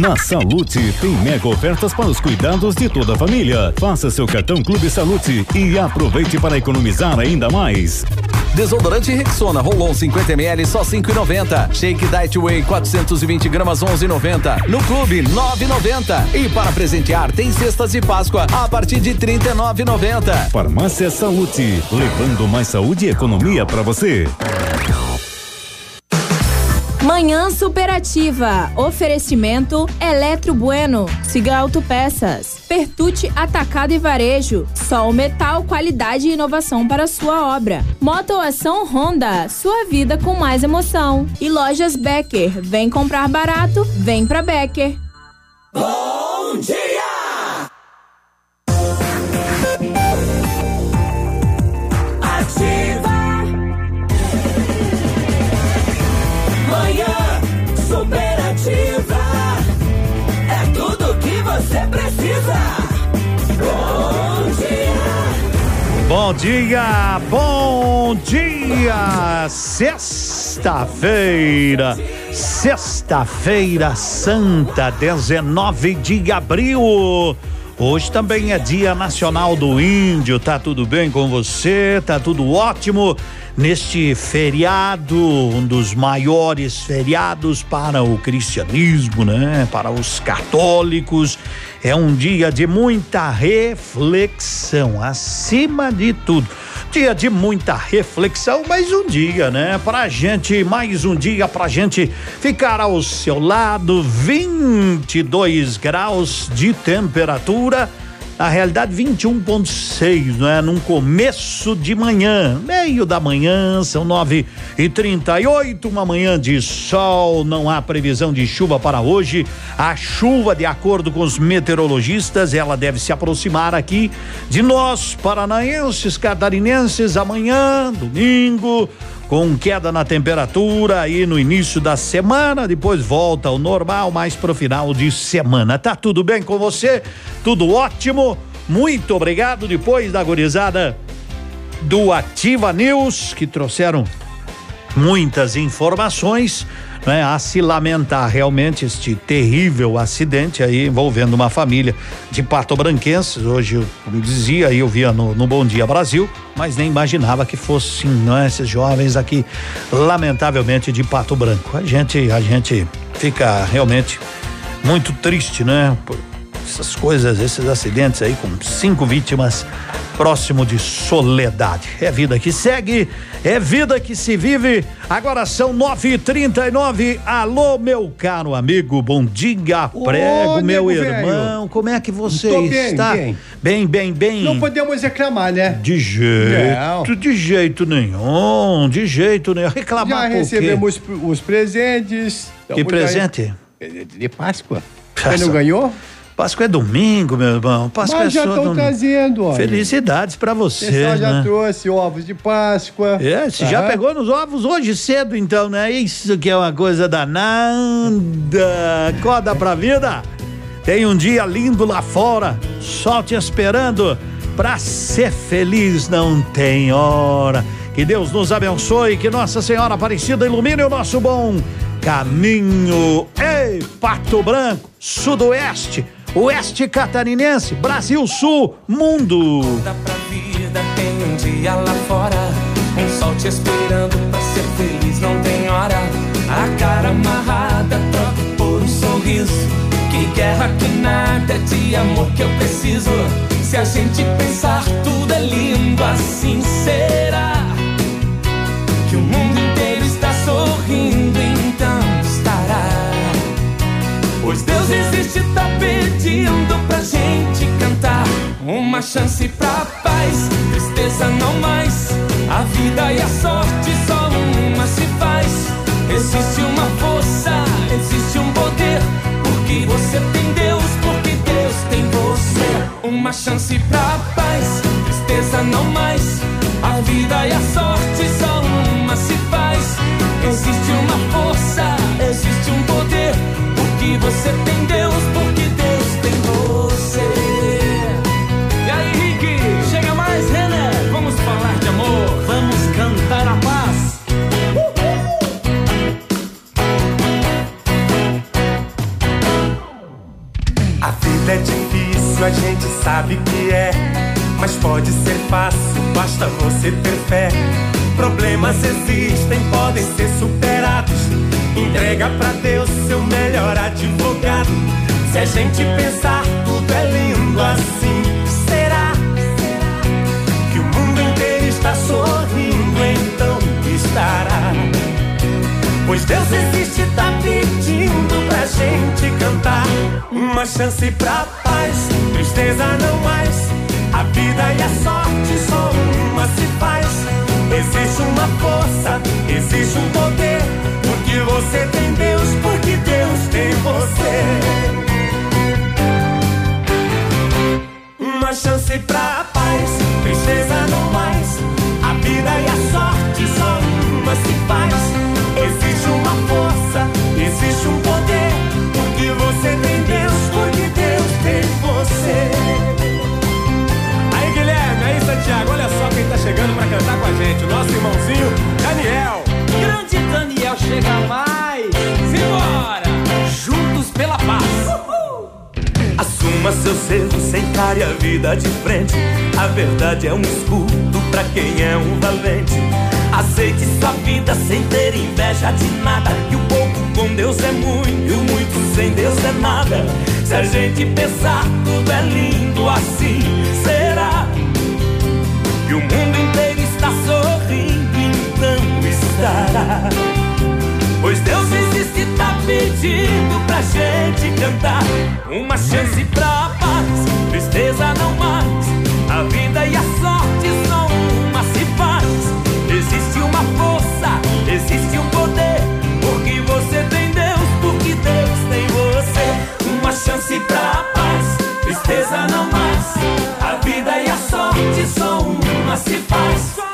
Na Salute tem mega ofertas para os cuidados de toda a família. Faça seu cartão Clube Salute e aproveite para economizar ainda mais. Desodorante Rexona Rolon 50ml só 5,90. Shake Diet Whey 420 gramas 11,90. No clube 9,90. E para presentear tem cestas de Páscoa a partir de 39,90. Farmácia Salute, levando mais saúde e economia para você. Manhã Superativa. Oferecimento Eletro Bueno. Siga Autopeças. Pertute Atacado e Varejo. Sol Metal, qualidade e inovação para sua obra. Motoação Honda. Sua vida com mais emoção. E Lojas Becker. Vem comprar barato, vem pra Becker. Bom dia! Bom dia. Bom dia! Sexta-feira, sexta-feira santa, 19 de abril. Hoje também é Dia Nacional do Índio. Tá tudo bem com você? Tá tudo ótimo neste feriado, um dos maiores feriados para o cristianismo, né? Para os católicos. É um dia de muita reflexão, acima de tudo. Dia de muita reflexão, mais um dia, né? Pra gente, mais um dia pra gente ficar ao seu lado, 22 graus de temperatura. Na realidade, 21,6, não é? Num começo de manhã, meio da manhã, são 9 e 38 uma manhã de sol, não há previsão de chuva para hoje. A chuva, de acordo com os meteorologistas, ela deve se aproximar aqui de nós, paranaenses, catarinenses, amanhã, domingo com queda na temperatura aí no início da semana, depois volta ao normal, mais pro final de semana. Tá tudo bem com você? Tudo ótimo? Muito obrigado depois da gorizada do Ativa News que trouxeram muitas informações, né, a se lamentar realmente este terrível acidente aí envolvendo uma família de patobranquenses. Hoje, eu, dizia, eu via no, no Bom Dia Brasil, mas nem imaginava que fossem não é, esses jovens aqui, lamentavelmente de Pato Branco. A gente, a gente fica realmente muito triste, né? Por essas coisas, esses acidentes aí com cinco vítimas próximo de Soledade. É vida que segue, é vida que se vive. Agora são nove e trinta e nove. Alô, meu caro amigo, bom dia, prego, meu nego irmão. velho. Como é que você Tô bem, está? bem. bem, bem, bem. Não podemos reclamar, né? De jeito, Não. de jeito nenhum, de jeito nenhum. Reclamar Já recebemos os presentes. Que Estamos presente? já- De Páscoa. Você não ganhou? Páscoa é domingo, meu irmão. Páscoa Mas é já estão trazendo, olha. Felicidades pra O você, pessoal já né? trouxe ovos de Páscoa. É, você já pegou nos ovos hoje cedo, então, né? Isso que é uma coisa danada. Acorda pra vida. Tem um dia lindo lá fora, sol te esperando. Pra ser feliz não tem hora. Que Deus nos abençoe, que Nossa Senhora Aparecida ilumine o nosso bom caminho. Ei, Pato Branco, Sudoeste, Oeste Catarinense, Brasil Sul, Mundo. Vida tem um dia lá fora. Um sol te esperando pra ser feliz, não tem hora. A cara amarrada, troca por um sorriso. Que guerra que nada é de amor que eu preciso. Se a gente pensar tudo é lindo, assim será. Que o mundo inteiro está sorrindo, Pois Deus existe, tá pedindo pra gente cantar. Uma chance pra paz, tristeza não mais. A vida e a sorte só uma se faz. Existe uma força, existe um poder. Porque você tem Deus, porque Deus tem você. Uma chance pra paz, tristeza não mais. A vida e a sorte só uma se faz. Existe uma força, você tem Deus, porque Deus tem você. E aí, Rick, chega mais, René. Vamos falar de amor, vamos cantar a paz. A vida é difícil, a gente sabe que é. Mas pode ser fácil, basta você ter fé. Problemas existem, podem ser superados. Entrega pra Deus seu melhor advogado. Se a gente pensar, tudo é lindo assim. Será que o mundo inteiro está sorrindo? Então estará. Pois Deus existe, tá pedindo pra gente cantar. Uma chance pra paz, tristeza não mais. A vida e a sorte só uma se faz. Existe uma força, existe um poder. Porque você tem Deus, porque Deus tem você. Uma chance pra paz, tristeza não mais. A vida e a sorte só uma se faz. Existe uma força, existe um poder. Porque você tem Deus, porque Deus tem você. Aí, Guilherme, aí, Santiago, olha só quem tá chegando pra cantar com a gente. O nosso irmãozinho, Daniel. Daniel chega mais. Simbora! Juntos pela paz. Assuma seu selo, encare a vida de frente. A verdade é um escudo pra quem é um valente. Aceite sua vida sem ter inveja de nada. Que o pouco com Deus é muito e o muito sem Deus é nada. Se a gente pensar, tudo é lindo assim. Será que o mundo inteiro? Pois Deus existe, tá pedindo pra gente cantar. Uma chance pra paz, tristeza não mais. A vida e a sorte só uma se faz. Existe uma força, existe um poder. Porque você tem Deus, porque Deus tem você. Uma chance pra paz, tristeza não mais. A vida e a sorte só uma se faz.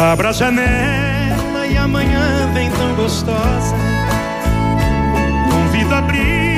Abra a janela e amanhã vem tão gostosa. Convido a perfumosa